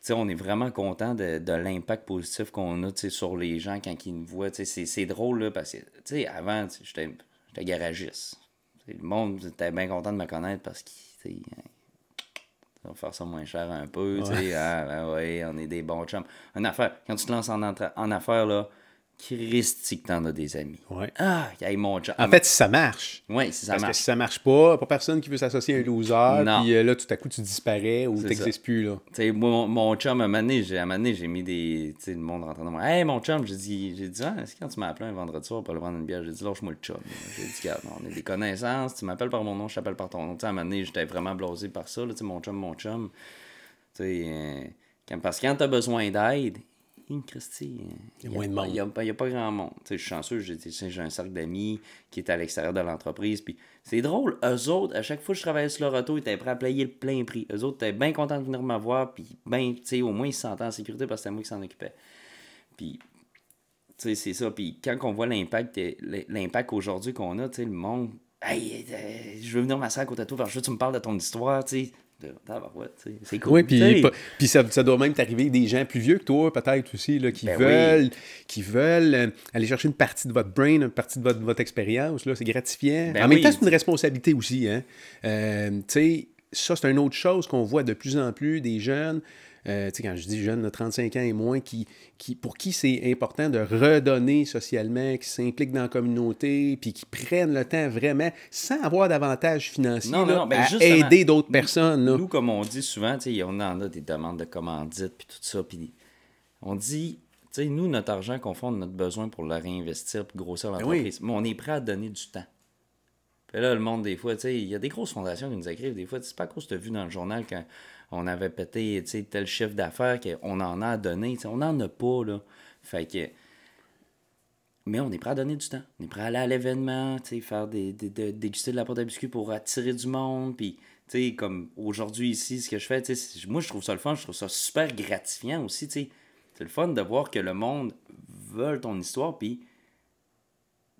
sais, on est vraiment content de, de l'impact positif qu'on a, tu sais, sur les gens quand ils nous voient. C'est- c'est drôle, là, parce que, tu sais, avant, j'étais j'étais garagiste. Le monde était bien content de me connaître parce que, on va faire ça moins cher un peu, tu sais. Ah, ben ouais, on est des bons chums. Une affaire, quand tu te lances en, en affaires, là, Christy que t'en as des amis. Ouais. Ah, hey, mon chum. En fait, si ça marche. oui, si ça Parce que marche. si ça marche pas, pas personne qui veut s'associer à un loser, Non. puis euh, là, tout à coup, tu disparais ou t'existes plus. Là. Moi, mon, mon chum, à un moment donné, j'ai, mis des. Tu sais, le monde rentrant dans moi. Hey, mon chum, j'ai dit, j'ai dit, ah, est-ce que quand tu m'as appelé un vendredi soir pour aller vendre une bière, j'ai dit, lâche-moi le chum. J'ai dit, regarde, on est des connaissances, tu m'appelles par mon nom, je t'appelle par ton nom. Tu sais, à un moment donné, j'étais vraiment blasé par ça, là, tu sais, mon chum, mon chum. Tu sais, euh, parce que quand t'as besoin d'aide, Christy, euh, Il y a moins de monde. Il n'y a, pas- a grand monde. Tu sais, je suis chanceux, j'ai, un cercle d'amis qui est à l'extérieur de l'entreprise. Puis c'est drôle, eux autres, à chaque fois que je travaillais sur leur auto, ils étaient prêts à payer le plein prix. Eux autres étaient bien contents de venir me voir. Puis ben, au moins, ils se sentaient en sécurité parce que c'était moi qui s'en occupais. Puis, tu sais, c'est ça. Puis quand on voit l'impact, l'impact aujourd'hui qu'on a, tu sais, le monde, hey, euh, je veux venir m'asseoir à côté de toi, parce que tu me parles de ton histoire, tu sais. C'est cool. Oui, puis, puis ça, ça doit même t'arriver des gens plus vieux que toi, peut-être aussi, là, qui Ben veulent, qui veulent euh, aller chercher une partie de votre brain, une partie de votre, votre expérience. C'est gratifiant. Ben en même temps, c'est une responsabilité aussi. Hein? Euh, tu sais, ça, c'est une autre chose qu'on voit de plus en plus des jeunes. Euh, tu sais, quand je dis jeunes, de 35 ans et moins, qui, qui, pour qui c'est important de redonner socialement, qui s'impliquent dans la communauté, puis qui prennent le temps vraiment, sans avoir d'avantages financiers, Non, non, là, non, ben à aider d'autres personnes. là. Nous, comme on dit souvent, tu sais, on en a des demandes de commandites puis tout ça. Puis on dit, tu sais, nous, notre argent a notre besoin pour le réinvestir puis grossir l'entreprise. Mais on est prêt à donner du temps. Puis là, le monde, des fois, tu sais, il y a des grosses fondations qui nous écrivent. Des fois, c'est pas à cause que tu vu dans le journal quand on avait pété, tel chiffre d'affaires qu'on en a sais, on n'en a pas, là. Fait que. Mais on est prêt à donner du temps. On est prêt à aller à l'événement, faire des, des, de- déguster de la pâte à biscuits pour attirer du monde. Puis, tu sais, comme aujourd'hui ici, ce que je fais, moi, je trouve ça le fun, je trouve ça super gratifiant aussi, tu sais. C'est le fun de voir que le monde veut ton histoire, puis,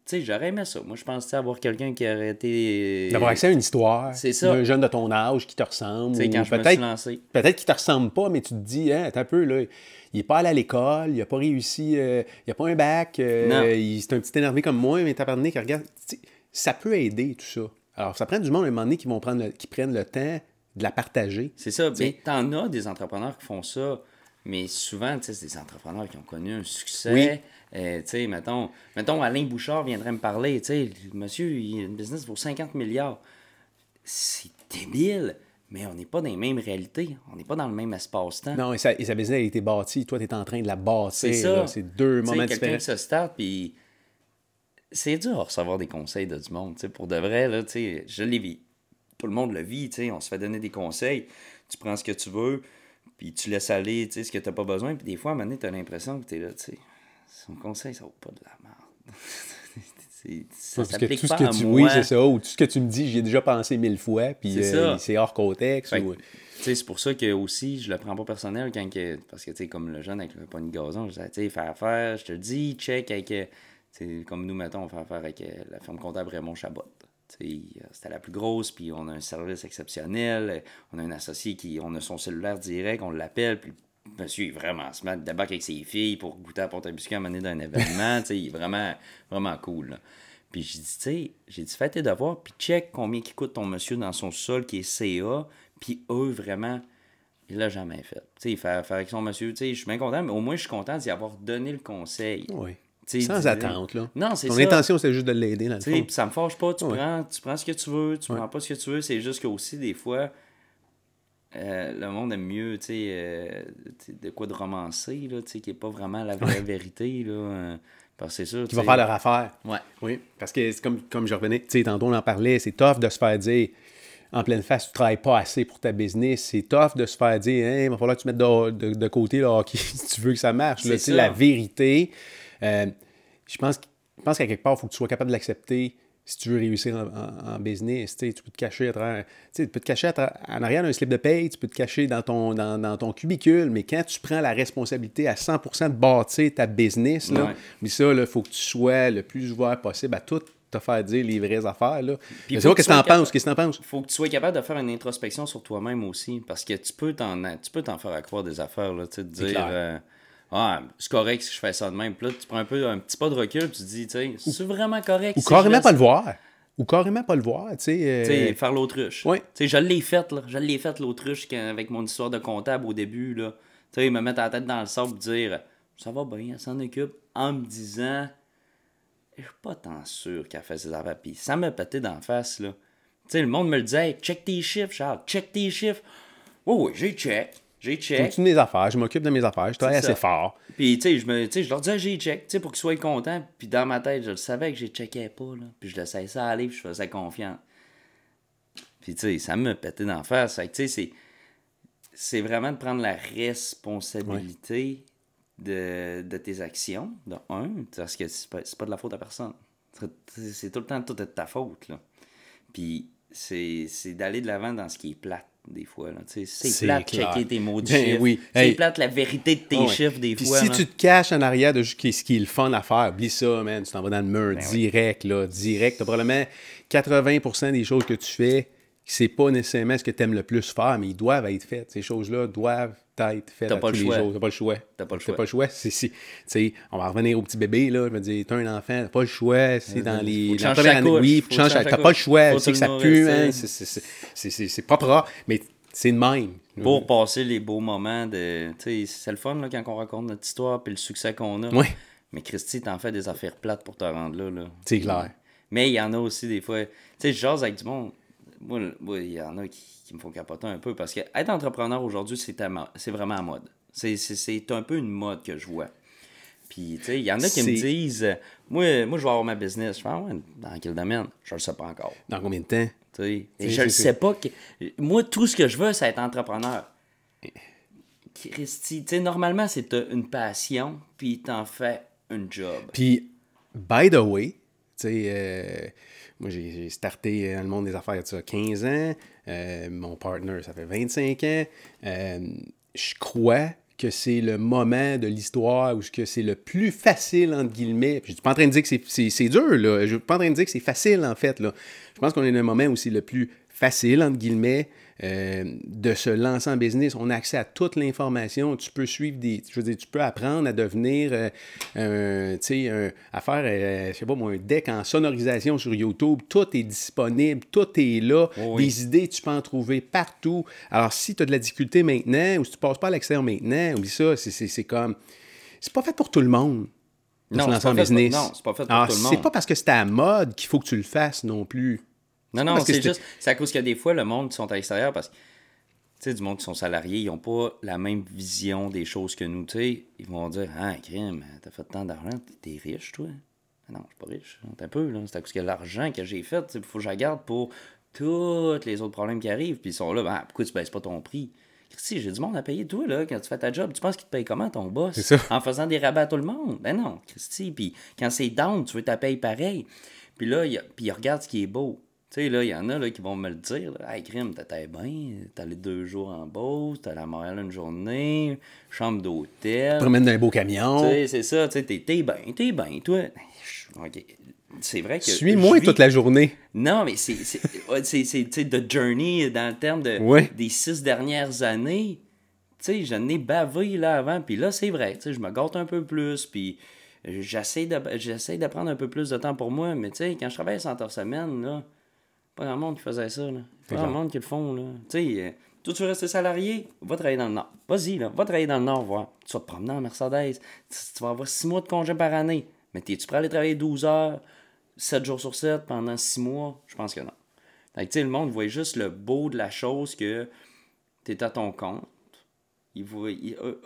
sais, j'aurais aimé ça. Moi, je pense, tu sais, avoir quelqu'un qui aurait été... D'avoir accès à une histoire. C'est ça. Un jeune de ton âge qui te ressemble. Tu sais, quand je me suis peut-être lancé. peut-être qu'il te ressemble pas, mais tu te dis, hein, attends un peu, là, il n'est pas allé à l'école, il n'a pas réussi, euh, il n'a pas un bac, euh, Non. il c'est un petit énervé comme moi, mais t'as parlé qui regarde. Ça peut aider, tout ça. Alors, ça prend du monde à un moment donné qui, vont prendre le- qui prennent le temps de la partager. C'est ça. Mais t'en as des entrepreneurs qui font ça, mais souvent, tu sais, c'est des entrepreneurs qui ont connu un succès. Oui. Euh, tu sais, mettons, mettons, Alain Bouchard viendrait me parler, tu sais, monsieur, il a une business pour 50 milliards. C'est débile, mais on n'est pas dans les mêmes réalités. On n'est pas dans le même espace-temps. Non, et sa, et sa business a été bâtie. Toi, tu es en train de la bâtir. C'est. C'est deux Tu sais, moments quelqu'un différents. qui se start, puis c'est dur de recevoir des conseils de du monde. tu sais, Pour de vrai, là, tu sais, je l'ai vu. Tout le monde le vit, tu sais, on se fait donner des conseils. Tu prends ce que tu veux, puis tu laisses aller tu sais, ce que tu n'as pas besoin. Puis des fois, à un moment donné, tu as l'impression que tu es là, tu sais. Son conseil, ça vaut pas de la merde. c'est, ça s'applique pas à moi. Oui, c'est ça. Ou tout ce que tu me dis, j'ai déjà pensé mille fois, puis c'est, hors contexte. C'est pour ça que aussi, je le prends pas personnel quand que, parce que tu sais, comme le jeune avec le pony gazon, je dis, tu sais, faire affaire, je te le dis, check avec, comme nous mettons, on fait affaire avec la firme comptable Raymond Chabot. C'était la plus grosse, puis on a un service exceptionnel. On a un associé qui, on a son cellulaire direct, on l'appelle, puis monsieur est vraiment smart, débarque avec ses filles pour goûter à porte biscuit à mener d'un événement. il est vraiment, vraiment cool. Puis j'ai dit, tu sais, j'ai dit, fais tes devoirs, puis check combien qui coûte ton monsieur dans son sol qui est CA, puis eux, vraiment, il l'a jamais fait. Tu sais, il fait affaire avec son monsieur, tu sais, je suis bien content, mais au moins, je suis content d'y avoir donné le conseil. Oui. Sans attente, là. Non, c'est ça. Ton intention, c'est juste de l'aider, dans le fond. ça me fâche pas. Tu, prends, tu prends ce que tu veux, tu prends pas ce que tu veux. C'est juste que aussi, des fois, euh, le monde aime mieux, tu sais, euh, de quoi de romancer, là, tu sais, qui n'est pas vraiment la vraie vérité, là. Euh, parce que c'est sûr. Qui va faire leur affaire. Ouais. Oui. Parce que, c'est comme, comme je revenais, tu sais, tantôt on en parlait, c'est tough de se faire dire en pleine face, tu ne travailles pas assez pour ta business. C'est tough de se faire dire, hein, il va falloir que tu mettes de, de, côté le hockey si tu veux que ça marche. C'est la vérité. Euh, je pense, pense qu'à quelque part, il faut que tu sois capable de l'accepter si tu veux réussir en, business. Tu peux te cacher à travers, tu peux te cacher en arrière d'un slip de paye, tu peux te cacher dans ton, dans, ton cubicule, mais quand tu prends la responsabilité à 100% de bâtir ta business, là, mais ça, il faut que tu sois le plus ouvert possible à tout te faire dire les vraies affaires. Là. Puis qu'est-ce que tu en penses? Qu'est-ce que penses? faut que tu sois capable de faire une introspection sur toi-même aussi, parce que tu peux t'en, tu peux t'en faire accroire des affaires, là, tu sais, dire... Ah, c'est correct si je fais ça de même. Puis là, tu prends un peu un petit pas de recul, tu te dis, tu sais, c'est vraiment correct. Ou carrément pas le voir. Ou carrément pas le voir, tu sais. Euh... Tu sais, faire l'autruche. Oui. Tu sais, je l'ai faite, là. Je l'ai faite, l'autruche, avec mon histoire de comptable au début, là. Tu sais, me mettre la tête dans le sable et dire, ça va bien, elle s'en occupe, en me disant, je suis pas tant sûr qu'elle fait ses affaires. Puis ça me pétait d'en face, là. Tu sais, le monde me le disait, check tes chiffres, Charles, check tes chiffres. Oui, oui, j'ai check. J'ai check. Continue mes affaires, je m'occupe de mes affaires, je travaille assez fort. Puis, tu sais, je, me, je leur disais, j'ai check, tu sais, pour qu'ils soient contents. Puis, dans ma tête, je le savais que j'ai checké pas, là. Puis, je laissais ça aller, puis je faisais confiance. Puis, tu sais, ça me pétait d'en face. Fait tu sais, c'est vraiment de prendre la responsabilité de, de, tes actions, de un, parce que c'est pas, pas de la faute à personne. C'est tout le temps tout de ta faute, là. Puis, c'est d'aller de l'avant dans ce qui est plate des fois. C'est plate checker tes mots de ben chiffres. C'est plate la vérité de tes chiffres des fois. Si tu te caches en arrière de ce qui est le fun à faire, oublie ça, man. Tu t'en vas dans le mur ben direct, là, direct. T'as probablement 80% des choses que tu fais, c'est pas nécessairement ce que tu aimes le plus faire, mais ils doivent être faites. Ces choses-là doivent être faites à tous les jours. T'as pas le choix. T'as pas le choix. pas le choix. C'est, on va revenir au petit bébé, là. Je me dis, t'as un enfant, t'as pas le choix. C'est dans les. Dans la oui, t'as pas le choix. C'est que ça pue, hein. C'est propre, mais c'est de même. Pour passer les beaux moments de. Tu sais, c'est le fun là, quand on raconte notre histoire puis le succès qu'on a. Oui. Mais Christy, t'en fais des affaires plates pour te rendre là. là. C'est clair. Mais il y en a aussi des fois. Tu sais, je jase avec du monde. Moi, il y en a qui, me font capoter un peu parce que être entrepreneur aujourd'hui, c'est vraiment à mode. C'est un peu une mode que je vois. Puis, tu sais, il y en a qui me disent moi, moi, je vais avoir ma business. Je fais, ah dans quel domaine? Je le sais pas encore. Dans combien de temps? Et je ne sais pas. Que... Moi, tout ce que je veux, c'est être entrepreneur. Christy, tu sais, normalement, c'est une passion, puis t'en fais un job. Puis, by the way, tu sais, euh, moi, j'ai starté dans le monde des affaires il y a 15 ans. Euh, mon partner, ça fait 25 ans. Euh, je crois que c'est le moment de l'histoire où c'est le plus facile, entre guillemets. Je ne suis pas en train de dire que c'est dur, là. Je ne suis pas en train de dire que c'est facile, en fait, là. Je pense qu'on est dans le moment où c'est le plus facile, entre guillemets, euh, de se lancer en business. On a accès à toute l'information. Tu peux suivre des. Je veux dire, tu peux apprendre à devenir. Euh, tu sais, à faire, euh, je sais pas moi, un deck en sonorisation sur YouTube. Tout est disponible, tout est là. Oh des idées, tu peux en trouver partout. Alors, si tu as de la difficulté maintenant ou si tu passes pas à l'extérieur maintenant, oublie ça, c'est comme. C'est pas fait pour tout le monde. non, se lancer en business. non, c'est pas fait pour tout le monde. C'est pas parce que c'est à la mode qu'il faut que tu le fasses non plus. Non, non, c'est juste. C'est à cause que des fois, le monde qui sont à l'extérieur, parce que, tu sais, du monde qui sont salariés, ils n'ont pas la même vision des choses que nous, tu sais. Ils vont dire, ah, crime, t'as fait tant d'argent, t'es riche, toi. Non, je suis pas riche. T'es un peu, là. C'est à cause que l'argent que j'ai fait, il faut que je garde pour tous les autres problèmes qui arrivent. Puis ils sont là, ben, pourquoi tu baisses pas ton prix? Christy, j'ai du monde à payer. Toi, là, quand tu fais ta job, tu penses qu'il te paye comment ton boss? C'est ça. En faisant des rabats à tout le monde. Ben non, Christy. Puis quand c'est down, tu veux ta paye pareil. Puis là, il, puis il regarde ce qui est beau. Tu sais, là, il y en a là, qui vont me le dire. Là, hey, crime, t'étais bien. T'es allé deux jours en Beauce, t'es allé à Montréal une journée, chambre d'hôtel. promène dans un beau Tu camion. sais, c'est ça, tu sais, t'es bien, t'es bien, toi. Je- ok. C'est vrai que. Suis-moi toute la journée. Non, mais c'est. C'est tu the journey dans le terme de, Ouais. des six dernières années. Tu sais, j'en ai bavé là avant, puis là, c'est vrai. Tu sais, je me gâte un peu plus, puis j'essaie de, j'essaie de prendre un peu plus de temps pour moi, mais tu sais, quand je travaillais 100 heures semaine, là, pas grand monde qui faisait ça, là. Pas grand monde qui le font, là. Tu sais, euh, toi, tu veux rester salarié, va travailler dans le Nord. Vas-y, là, va travailler dans le Nord, voir. Tu vas te promener en Mercedes, tu, vas avoir six mois de congé par année. Mais es-tu prêt à aller travailler 12 heures, 7 jours sur 7 pendant 6 mois? Je pense que non. Fait que, tu sais, le monde voit juste le beau de la chose que tu es à ton compte. Ils voient, ils- eux,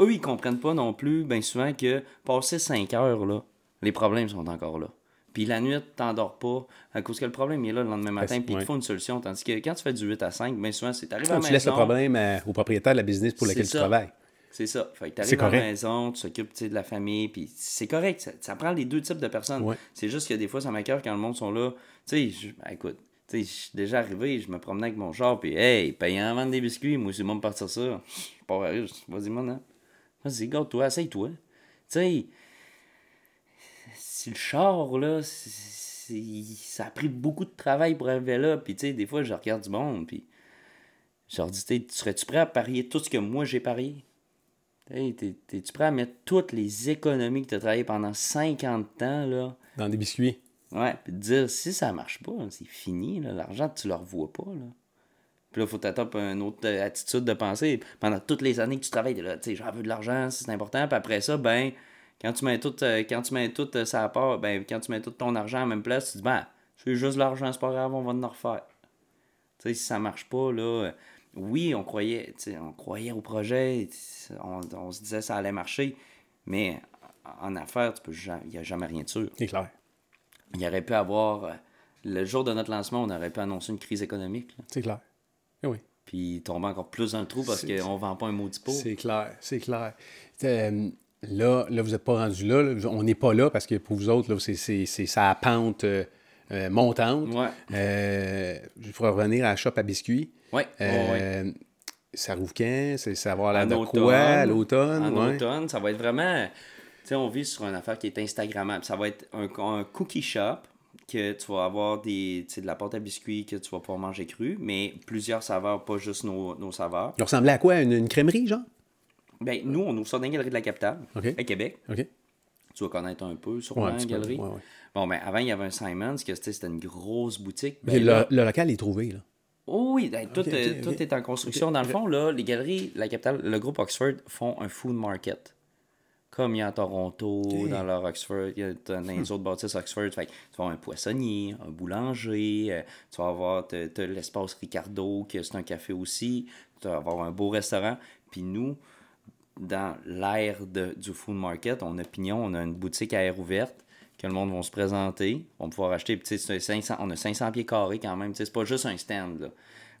eux, ils comprennent pas non plus, bien souvent, que passer 5 heures, là, les problèmes sont encore là. Puis la nuit, tu t'endors pas, à cause que le problème il est là le lendemain matin, c'est- puis il te faut une solution. Tandis que quand tu fais du 8 à 5, bien souvent, c'est arrivé à la Tu laisses le maison, problème à- au propriétaire de la business pour C'est lequel tu travailles. c'est ça. Fait que C'est t'arrives à la maison, tu t'occupes de la famille, puis c'est correct. Ça, ça prend les deux types de personnes. Ouais. C'est juste que des fois, ça m'écoeure quand le monde sont là. Tu sais, ben, écoute, tu sais, je suis déjà arrivé, je me promenais avec mon char, puis hey, payant à vendre des biscuits, moi aussi, moi, me partir ça. Je pars à vas-y, mon. Vas-y, garde-toi, essaye-toi. Tu sais, le char, là, ça a pris beaucoup de travail pour arriver là, puis tu sais, des fois, je regarde du monde, puis je leur dis, tu serais-tu prêt à parier tout ce que moi j'ai parié? T'es-tu prêt à mettre toutes les économies que tu as travaillées pendant 50 ans, là? Dans des biscuits. Ouais, puis te dire, si ça marche pas, c'est fini, là, l'argent, tu le revois pas, là. Puis là, faut t'attendre une autre euh, attitude de pensée. Pendant toutes les années que tu travailles, là, tu sais, j'en veux de l'argent, c'est important. Puis après ça, ben, quand tu mets tout, euh, quand tu mets tout euh, ça à part, ben, quand tu mets tout ton argent à la même place, tu dis, ben, c'est juste l'argent, c'est pas grave, on va en refaire. Tu sais, si ça marche pas, là, euh, oui, on croyait, on croyait au projet, on, on se disait ça allait marcher, mais en affaires, tu peux jamais- il n'y a jamais rien de sûr. C'est clair. Il aurait pu avoir, le jour de notre lancement, on aurait pu annoncer une crise économique, C'est clair. Eh oui. puis tomber encore plus dans le trou parce qu'on vend pas un maudit pot. C'est clair, c'est clair. Euh, là, là, vous n'êtes pas rendu là, là. On n'est pas là parce que pour vous autres, là, c'est, sa pente euh, euh, montante. Ouais. Euh, je pourrais revenir à la shop à biscuits. Ouais, ouais, ouais. Ça rouvre quand? C'est savoir la de automne, quoi? À l'automne? En ouais. automne, ça va être vraiment. Tu sais, on vit sur une affaire qui est Instagrammable. Ça va être un, un cookie shop que tu vas avoir des, de la pâte à biscuits que tu vas pouvoir manger cru, mais plusieurs saveurs, pas juste nos, nos saveurs. Il ressemblait à quoi? Une, une crèmerie, genre? Ben, nous, on ouvre ça dans la galerie de la capitale, à Québec. Tu vas connaître un peu sur Ouais, la peu, galerie. ouais, ouais. Bon, ben, avant, il y avait un Simons, que c'était une grosse boutique. Ben, le, là- le local est trouvé, là. Oh oui, ben, tout, euh, tout est en construction. Dans le fond, là, les galeries, la capitale, le groupe Oxford font un food market. Comme il y a à Toronto, dans leur Oxford, il y a dans les autres bâtisses Oxford. Fait tu vas avoir un poissonnier, un boulanger, euh, tu vas avoir l'espace Ricardo, que c'est un café aussi. Tu vas avoir un beau restaurant. Puis nous, dans l'ère de- du food market, on a pignon, on a une boutique à air ouverte que le monde va se présenter, on va pouvoir acheter, puis tu sais, c'est 500 on a 500 pieds carrés quand même, tu sais, c'est pas juste un stand, là.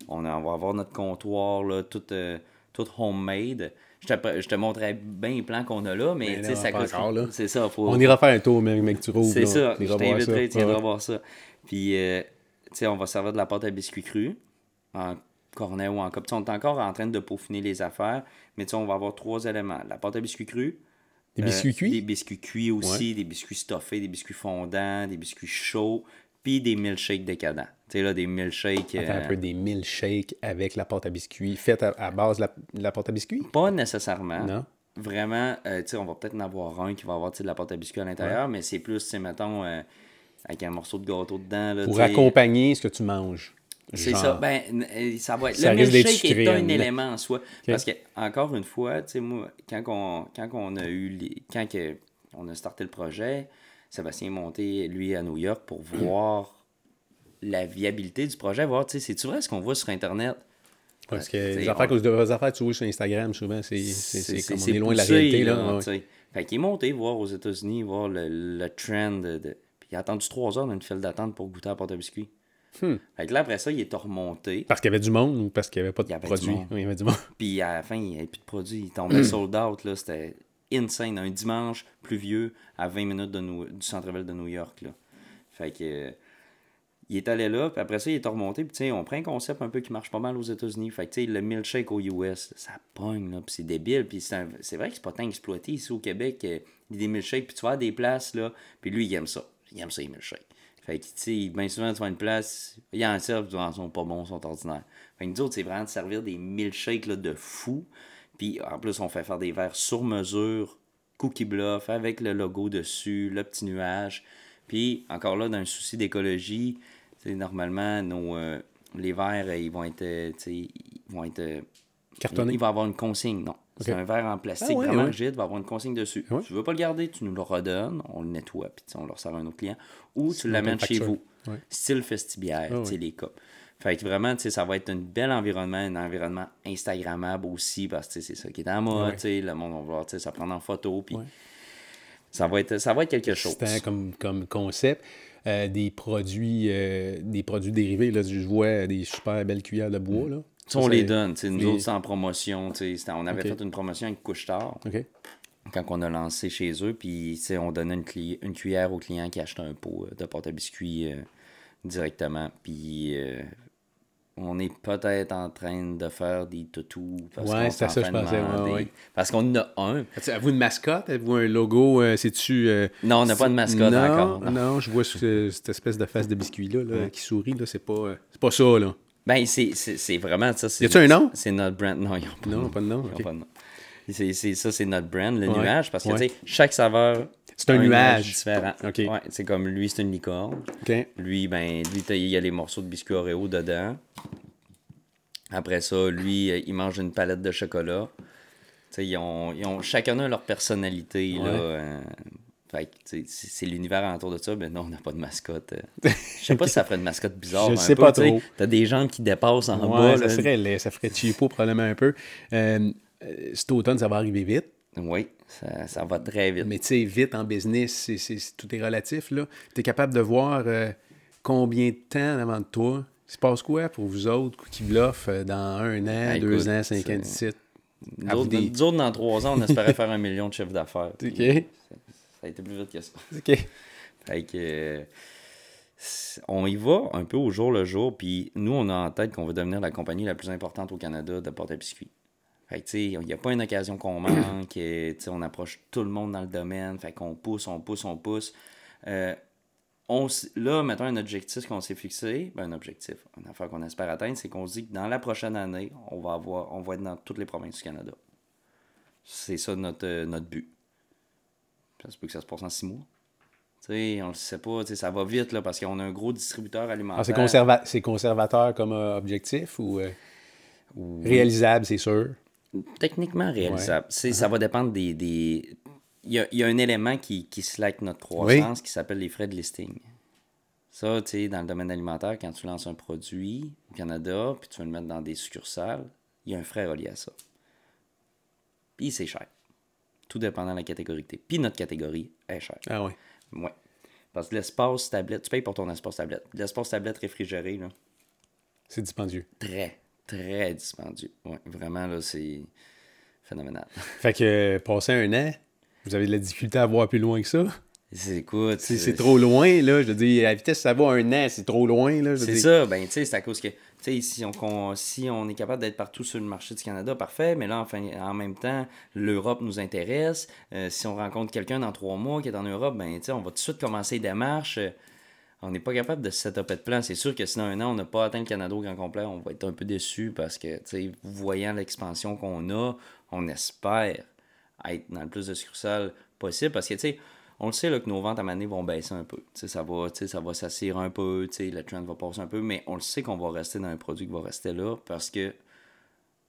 On, a- on va avoir notre comptoir, là, tout, euh, tout homemade. Je te, je te montrais bien les plans qu'on a là, mais, Mais sais, ça coûte... C'est ça, faut... On ira faire un tour, mec, mec, tu rouvres. C'est ça, je t'inviterai, ça. tu viendras Ouais. voir ça. Puis, euh, tu sais, on va servir de la pâte à biscuits crus, en cornet ou en cup. Tu sais, On est encore en train de peaufiner les affaires, mais on va avoir trois éléments. La pâte à biscuits crus. Des euh, biscuits cuits? Des biscuits cuits aussi, des biscuits stuffés, des biscuits fondants, des biscuits chauds, puis des milkshakes décadents. Tu sais, là, des milkshakes... Attends euh, un peu des milkshakes avec la pâte à biscuits, faite à, à base de la, de la pâte à biscuits? Pas nécessairement. Non? Vraiment, euh, tu sais, on va peut-être en avoir un qui va avoir tu sais, de la pâte à biscuits à l'intérieur, mais c'est plus, tu sais, mettons, euh, avec un morceau de gâteau dedans. Là, Pour accompagner ce que tu manges. C'est ça. Ben, euh, ça va être. Ça le milkshake est un élément en soi. Parce que, encore une fois, tu sais, moi, quand on, quand on a eu les. Quand que on a starté le projet, Sébastien est monté, lui, à New York pour voir la viabilité du projet, voir, tu sais, c'est-tu vrai ce qu'on voit sur Internet? Parce que T'sais, les on- affaires, que les affaires que tu vois sur Instagram, souvent, c'est comme on est loin de la réalité. Là, ouais. Fait qu'il est monté voir aux États-Unis, voir le, le trend. De, Puis il a attendu trois heures dans une file d'attente pour goûter à la pâte à biscuits. Hmm. Fait que là, après ça, il est remonté. Parce qu'il y avait du monde ou parce qu'il n'y avait pas de Il avait produit? Oui, il y avait du monde. Puis à la fin, il n'y avait plus de produits. Il tombait sold out. là. C'était insane. Un dimanche pluvieux à 20 minutes de du centre-ville de New York. Là. Fait que. euh, il est allé là, puis après ça, il est remonté. Puis, tu sais, on prend un concept un peu qui marche pas mal aux États-Unis. Fait que, tu sais, le milkshake aux US, ça pogne, là, puis c'est débile. Puis, c'est un- c'est vrai que c'est pas tant exploité ici au Québec. Il y a des milkshakes, puis tu à des places, là. Puis lui, il aime ça. Il aime ça, les milkshakes. Fait que, tu sais, bien souvent, tu à une place, il en servent, ils sont pas bons, ils sont ordinaires. Fait que nous autres, c'est vraiment de servir des milkshakes, là, de fou. Puis, en plus, on fait faire des verres sur mesure, cookie bluff, avec le logo dessus, le petit nuage. Puis, encore là, dans souci d'écologie, normalement, nos, euh, les verres, euh, ils vont être, euh, ils vont être... Cartonné. Il va avoir une consigne, non. C'est un verre en plastique Ah ouais, vraiment ouais. rigide, il va avoir une consigne dessus. Ouais. Tu veux pas le garder, tu nous le redonnes, on le nettoie, puis on le ressort à un autre client. Ou tu l'amènes chez vous. Style festibière, Ah les cups. Fait que vraiment, ça va être un bel environnement, un environnement Instagrammable aussi, parce que c'est ça qui est en mode, le monde va vouloir, ça prendre en photo, puis ça, va être, ça va être quelque chose. C'était comme, comme concept. euh, des produits euh, des produits dérivés. Là, je vois des super belles cuillères de bois. Là. Ça, on les donne, nous les- autres, c'est en promotion, on avait Ok. fait une promotion avec Couche-Tard. Quand on a lancé chez eux, puis on donnait une, cli- une cuillère au client qui achetait un pot euh, de pâte à biscuits euh, directement. Puis euh, on est peut-être en train de faire des toutous. Parce Ouais, c'est ça que je pensais, ouais, demander. ouais. Parce qu'on en a un. Avez-vous une mascotte? Avez-vous un logo? euh, C'est-tu. euh, Non, on n'a pas de mascotte non, encore. Non. non. je vois ce- cette espèce de face de biscuit-là là, qui sourit. Là, c'est, pas, euh, c'est pas ça. Là. Ben, c'est, vraiment ça. c'est- Y a-tu un nom? C'est notre brand. Non, ils n'ont pas, de Non, nom. pas de nom, Ils ont ok. pas de nom. Ça, c'est notre brand, le Ouais, nuage, parce que ouais. chaque saveur. C'est un nuage. différent. Ok. Ouais, c'est comme lui, c'est une licorne. Lui, ben, lui, il y a les morceaux de biscuits Oreo dedans. Après ça, lui, il mange une palette de chocolat. Ils ont, ils ont chacun a leur personnalité, là. Euh, fait c'est l'univers autour de ça. Mais non, on n'a pas de mascotte. euh. Je sais pas si ça ferait une mascotte bizarre. Je un sais peu, pas trop. T'as des gens qui dépassent en Ouais, bas. ça, là. serait laid, ça ferait cheapo probablement un peu. Euh, euh, cet automne, ça va arriver vite. Oui, ça, ça va très vite. Mais tu sais, vite en business, tout est relatif. Tu es capable de voir euh, combien de temps avant de toi. Il se passe quoi pour vous autres qui bluffent euh, dans un an, Ah, deux écoute, ans, cinq ans, c'est- dix Nous Ah, autres, des- nous autres, dans trois ans, on espérait faire un million de chiffre d'affaires. OK. Ça a été plus vite que ça. OK. Fait que, euh, on y va un peu au jour le jour, puis nous, on a en tête qu'on veut devenir la compagnie la plus importante au Canada de porte à biscuits. Fait que, tu sais, il n'y a pas une occasion qu'on manque, et, tu sais, on approche tout le monde dans le domaine, fait qu'on pousse, on pousse, on pousse. Euh, on, là, mettons un objectif qu'on s'est fixé, ben un objectif, une affaire qu'on espère atteindre, c'est qu'on se dit que dans la prochaine année, on va avoir, on va être dans toutes les provinces du Canada. C'est ça notre, euh, notre but. Ça se peut que ça se passe en six mois. Tu sais, on le sait pas, ça va vite là, parce qu'on a un gros distributeur alimentaire. Ah, c'est, conserva- c'est conservateur comme euh, objectif ou euh, réalisable, c'est sûr? Techniquement réalisable. Ça va dépendre des. des... Il, y a, il y a un élément qui, qui slack notre croissance qui s'appelle les frais de listing. Ça, tu sais, dans le domaine alimentaire, quand tu lances un produit au Canada, puis tu veux le mettre dans des succursales, il y a un frais relié à ça. Puis c'est cher. Tout dépendant de la catégorie que t'es. Puis notre catégorie est chère. Ah ouais. Ouais. Parce que l'espace tablette, tu payes pour ton espace tablette. L'espace tablette réfrigéré, là, C'est dispendieux. très, très dispendieux. Ouais, vraiment, là, c'est phénoménal. Fait que euh, passer un an, vous avez de la difficulté à voir plus loin que ça? C'est, écoute, C'est, c'est trop loin, là. Je veux dire, à la vitesse, ça va un an, c'est trop loin, là. C'est ça, ben, tu sais, c'est à cause que, tu si on, si est capable d'être partout sur le marché du Canada, parfait, mais là, enfin, en même temps, l'Europe nous intéresse. Euh, si on rencontre quelqu'un dans trois mois qui est en Europe, ben, on va tout de suite commencer les démarches. On n'est pas capable de se setup de plan. C'est sûr que sinon, un an, on n'a pas atteint le Canada au grand complet, on va être un peu déçu parce que, voyant l'expansion qu'on a, on espère être dans le plus de succursales possible parce que, tu sais, on le sait là, que nos ventes à Mané vont baisser un peu. Ça va, ça va un peu, le trend va passer un peu, mais on le sait qu'on va rester dans un produit qui va rester là parce que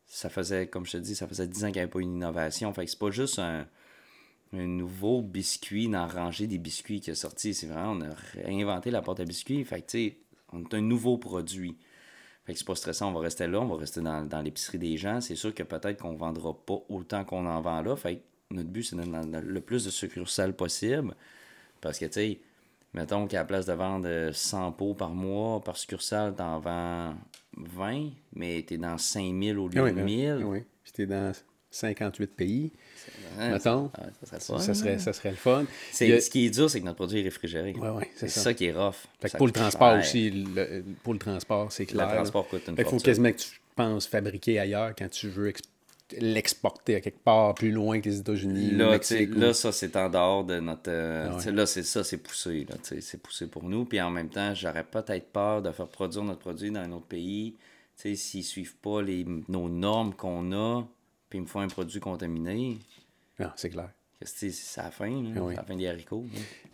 ça faisait, comme je te dis, ça faisait 10 ans qu'il n'y avait pas une innovation. Fait que c'est pas juste un, nouveau biscuit dans la rangée des biscuits qui est sorti. C'est vraiment, on a réinventé la pâte à biscuits. Fait que, tu sais, on est un nouveau produit. Fait que c'est pas stressant, on va rester là, on va rester dans, dans l'épicerie des gens. C'est sûr que peut-être qu'on vendra pas autant qu'on en vend là. Fait que notre but, c'est d'être dans le plus de succursales possible. Parce que, tu sais, Mettons qu'à la place de vendre 100 pots par mois, par succursale, t'en vends 20, mais t'es dans 5000 au lieu Ah oui, de ben, 1000. ah oui. Puis t'es dans 58 pays, Hein, mettons. ça, ça serait Ça, hein. ça serait le fun. Il a- Ce qui est dur, c'est que notre produit est réfrigéré. Ouais, ouais, c'est ça. qui est rough. Fait que pour le transport aussi, le- pour le transport, c'est clair. Le transport coûte une Fait qu'il faut quasiment que tu penses fabriquer ailleurs quand tu veux ex- l'exporter à quelque part plus loin que les États-Unis. Là, tu sais, Mexique, ou- là, ça, c'est en dehors de notre. euh, Ah ouais. Là, c'est ça, c'est poussé. Là, c'est poussé pour nous. Puis en même temps, j'aurais peut-être peur de faire produire notre produit dans un autre pays. S'ils suivent pas les, nos normes qu'on a, puis ils me font un produit contaminé, Non, c'est clair. C'est c'est la fin. là. Oui. La fin des haricots.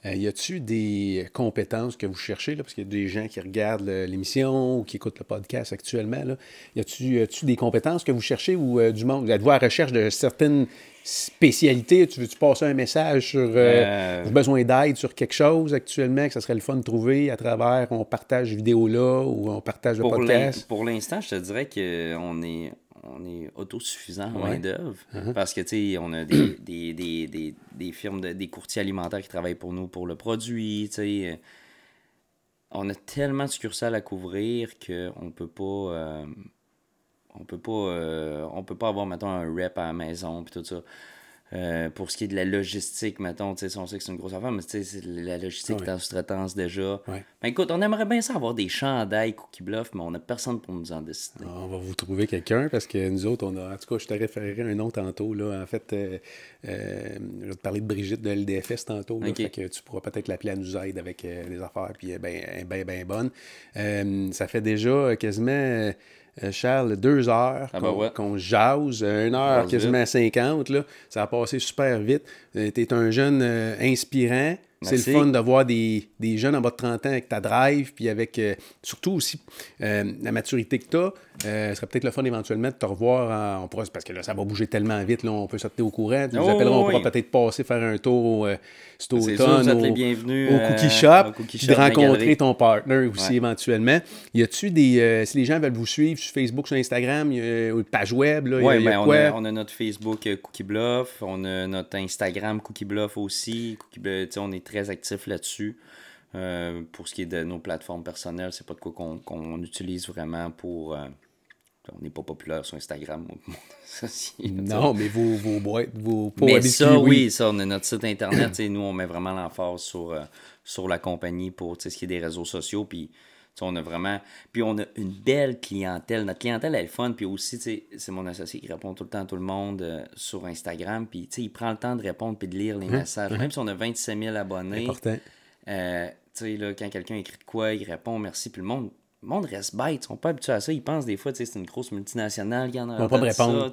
Euh, y a-tu des compétences que vous cherchez, là, parce qu'il y a des gens qui regardent l'émission ou qui écoutent le podcast actuellement, là. Y a-tu des compétences que vous cherchez ou euh, du monde? Êtes-vous à la recherche de certaines spécialités? Tu veux-tu passer un message sur... Euh, besoin d'aide sur quelque chose actuellement que ça serait le fun de trouver à travers on partage vidéo là ou on partage le podcast? pour l'instant, je te dirais qu'on est, on est autosuffisant en Ouais. main-d'œuvre. Uh-huh. Parce que, tu sais, on a des, des, des, des, des firmes, de- des courtiers alimentaires qui travaillent pour nous pour le produit. Tu sais. On a tellement de succursales à couvrir qu'on peut pas. euh, on peut pas euh, on peut pas avoir mettons un rep à la maison puis tout ça Euh, pour ce qui est de la logistique mettons tu sais on sait que c'est une grosse affaire mais tu sais la logistique Ouais. est en sous-traitance déjà Ouais. ben écoute, on aimerait bien ça avoir des chandails Cookie Bluff, mais on n'a personne pour nous en décider. On va vous trouver quelqu'un parce que nous autres, on a. En tout cas, je te référerai un nom tantôt. Là. En fait, euh, euh, je vais te parler de Brigitte de LDFS tantôt. Là. Fait que tu pourras peut-être l'appeler à nous aide avec les affaires. Puis, elle est bien, elle est bien, bien bonne. Ça fait déjà quasiment, euh, Charles, deux heures Ah qu'on bah ouais. qu'on jase. Une heure, quasiment 50. Là. Ça a passé super vite. tu es un jeune euh, inspirant. C'est le fun de voir des, des jeunes en bas de 30 ans avec ta drive, puis avec euh, surtout aussi euh, la maturité que tu as. Ce serait peut-être le fun éventuellement de te revoir. en- on pourra, parce que là, ça va bouger tellement vite, là, on peut sauter au courant. Tu nous Oh, appelleras, on oui. pourra peut-être passer faire un tour euh, cet automne sûr, au, au euh, Cookie Shop, au Cookie Shop de rencontrer ton partner aussi Ouais. éventuellement. Y a-tu des. euh, si les gens veulent vous suivre sur Facebook, sur Instagram, y a une page web, là, y a- Ouais, y a ben, on, quoi? a, on a notre Facebook euh, Cookie Bluff, on a notre Instagram Cookie Bluff aussi. Cookie Bluff, on est très actif là-dessus. Euh, pour ce qui est de nos plateformes personnelles, c'est pas de quoi qu'on utilise vraiment pour. euh, on n'est pas populaire sur Instagram. Non, mais vos, vos boîtes, vos pots Mais ça, oui, ça, on a notre site internet. nous, on met vraiment l'emphase sur, euh, sur la compagnie pour ce qui est des réseaux sociaux. Puis, on a vraiment. Puis, on a une belle clientèle. Notre clientèle, elle est fun. Puis aussi, c'est mon associé qui répond tout le temps à tout le monde euh, sur Instagram. Puis, il prend le temps de répondre puis de lire les messages. Même si on a 27 000 abonnés, Important. euh, sais, là, quand quelqu'un écrit de quoi, il répond merci. Puis, le monde. Le monde reste bête, ils sont pas habitués à ça. Ils pensent des fois, tu sais, c'est une grosse multinationale qui en a Ils vont pas me ça, répondre.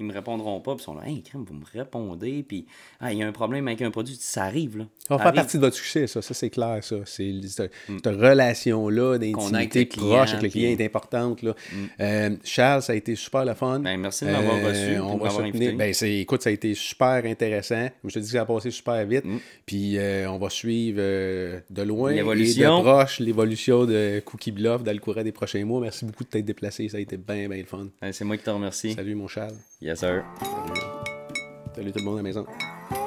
Ils me répondront pas, puis ils sont là, hey, crème, vous me répondez, puis ah, il y a un problème avec un produit, ça arrive, là. Ça va faire partie de votre succès, ça. Ça, c'est clair, ça. C'est cette, cette relation-là d'intimité proche avec le client puis- est importante. Là. Euh, Charles, ça a été super le fun. Ben, merci de m'avoir reçu, puis de On va m'avoir se tenir- invité. Ben, c'est- écoute, ça a été super intéressant. Comme je te dis, ça a passé super vite. Mm. Puis euh, on va suivre euh, de loin et de L'évolution. proche l'évolution de Cookie Bluff dans le courant des prochains mois. Merci beaucoup de t'être déplacé. Ça a été bien, bien le fun. Ben, c'est moi qui te remercie. Salut, mon Charles. Yes, sir. Det lytter på, det er meg, sant? Sånn.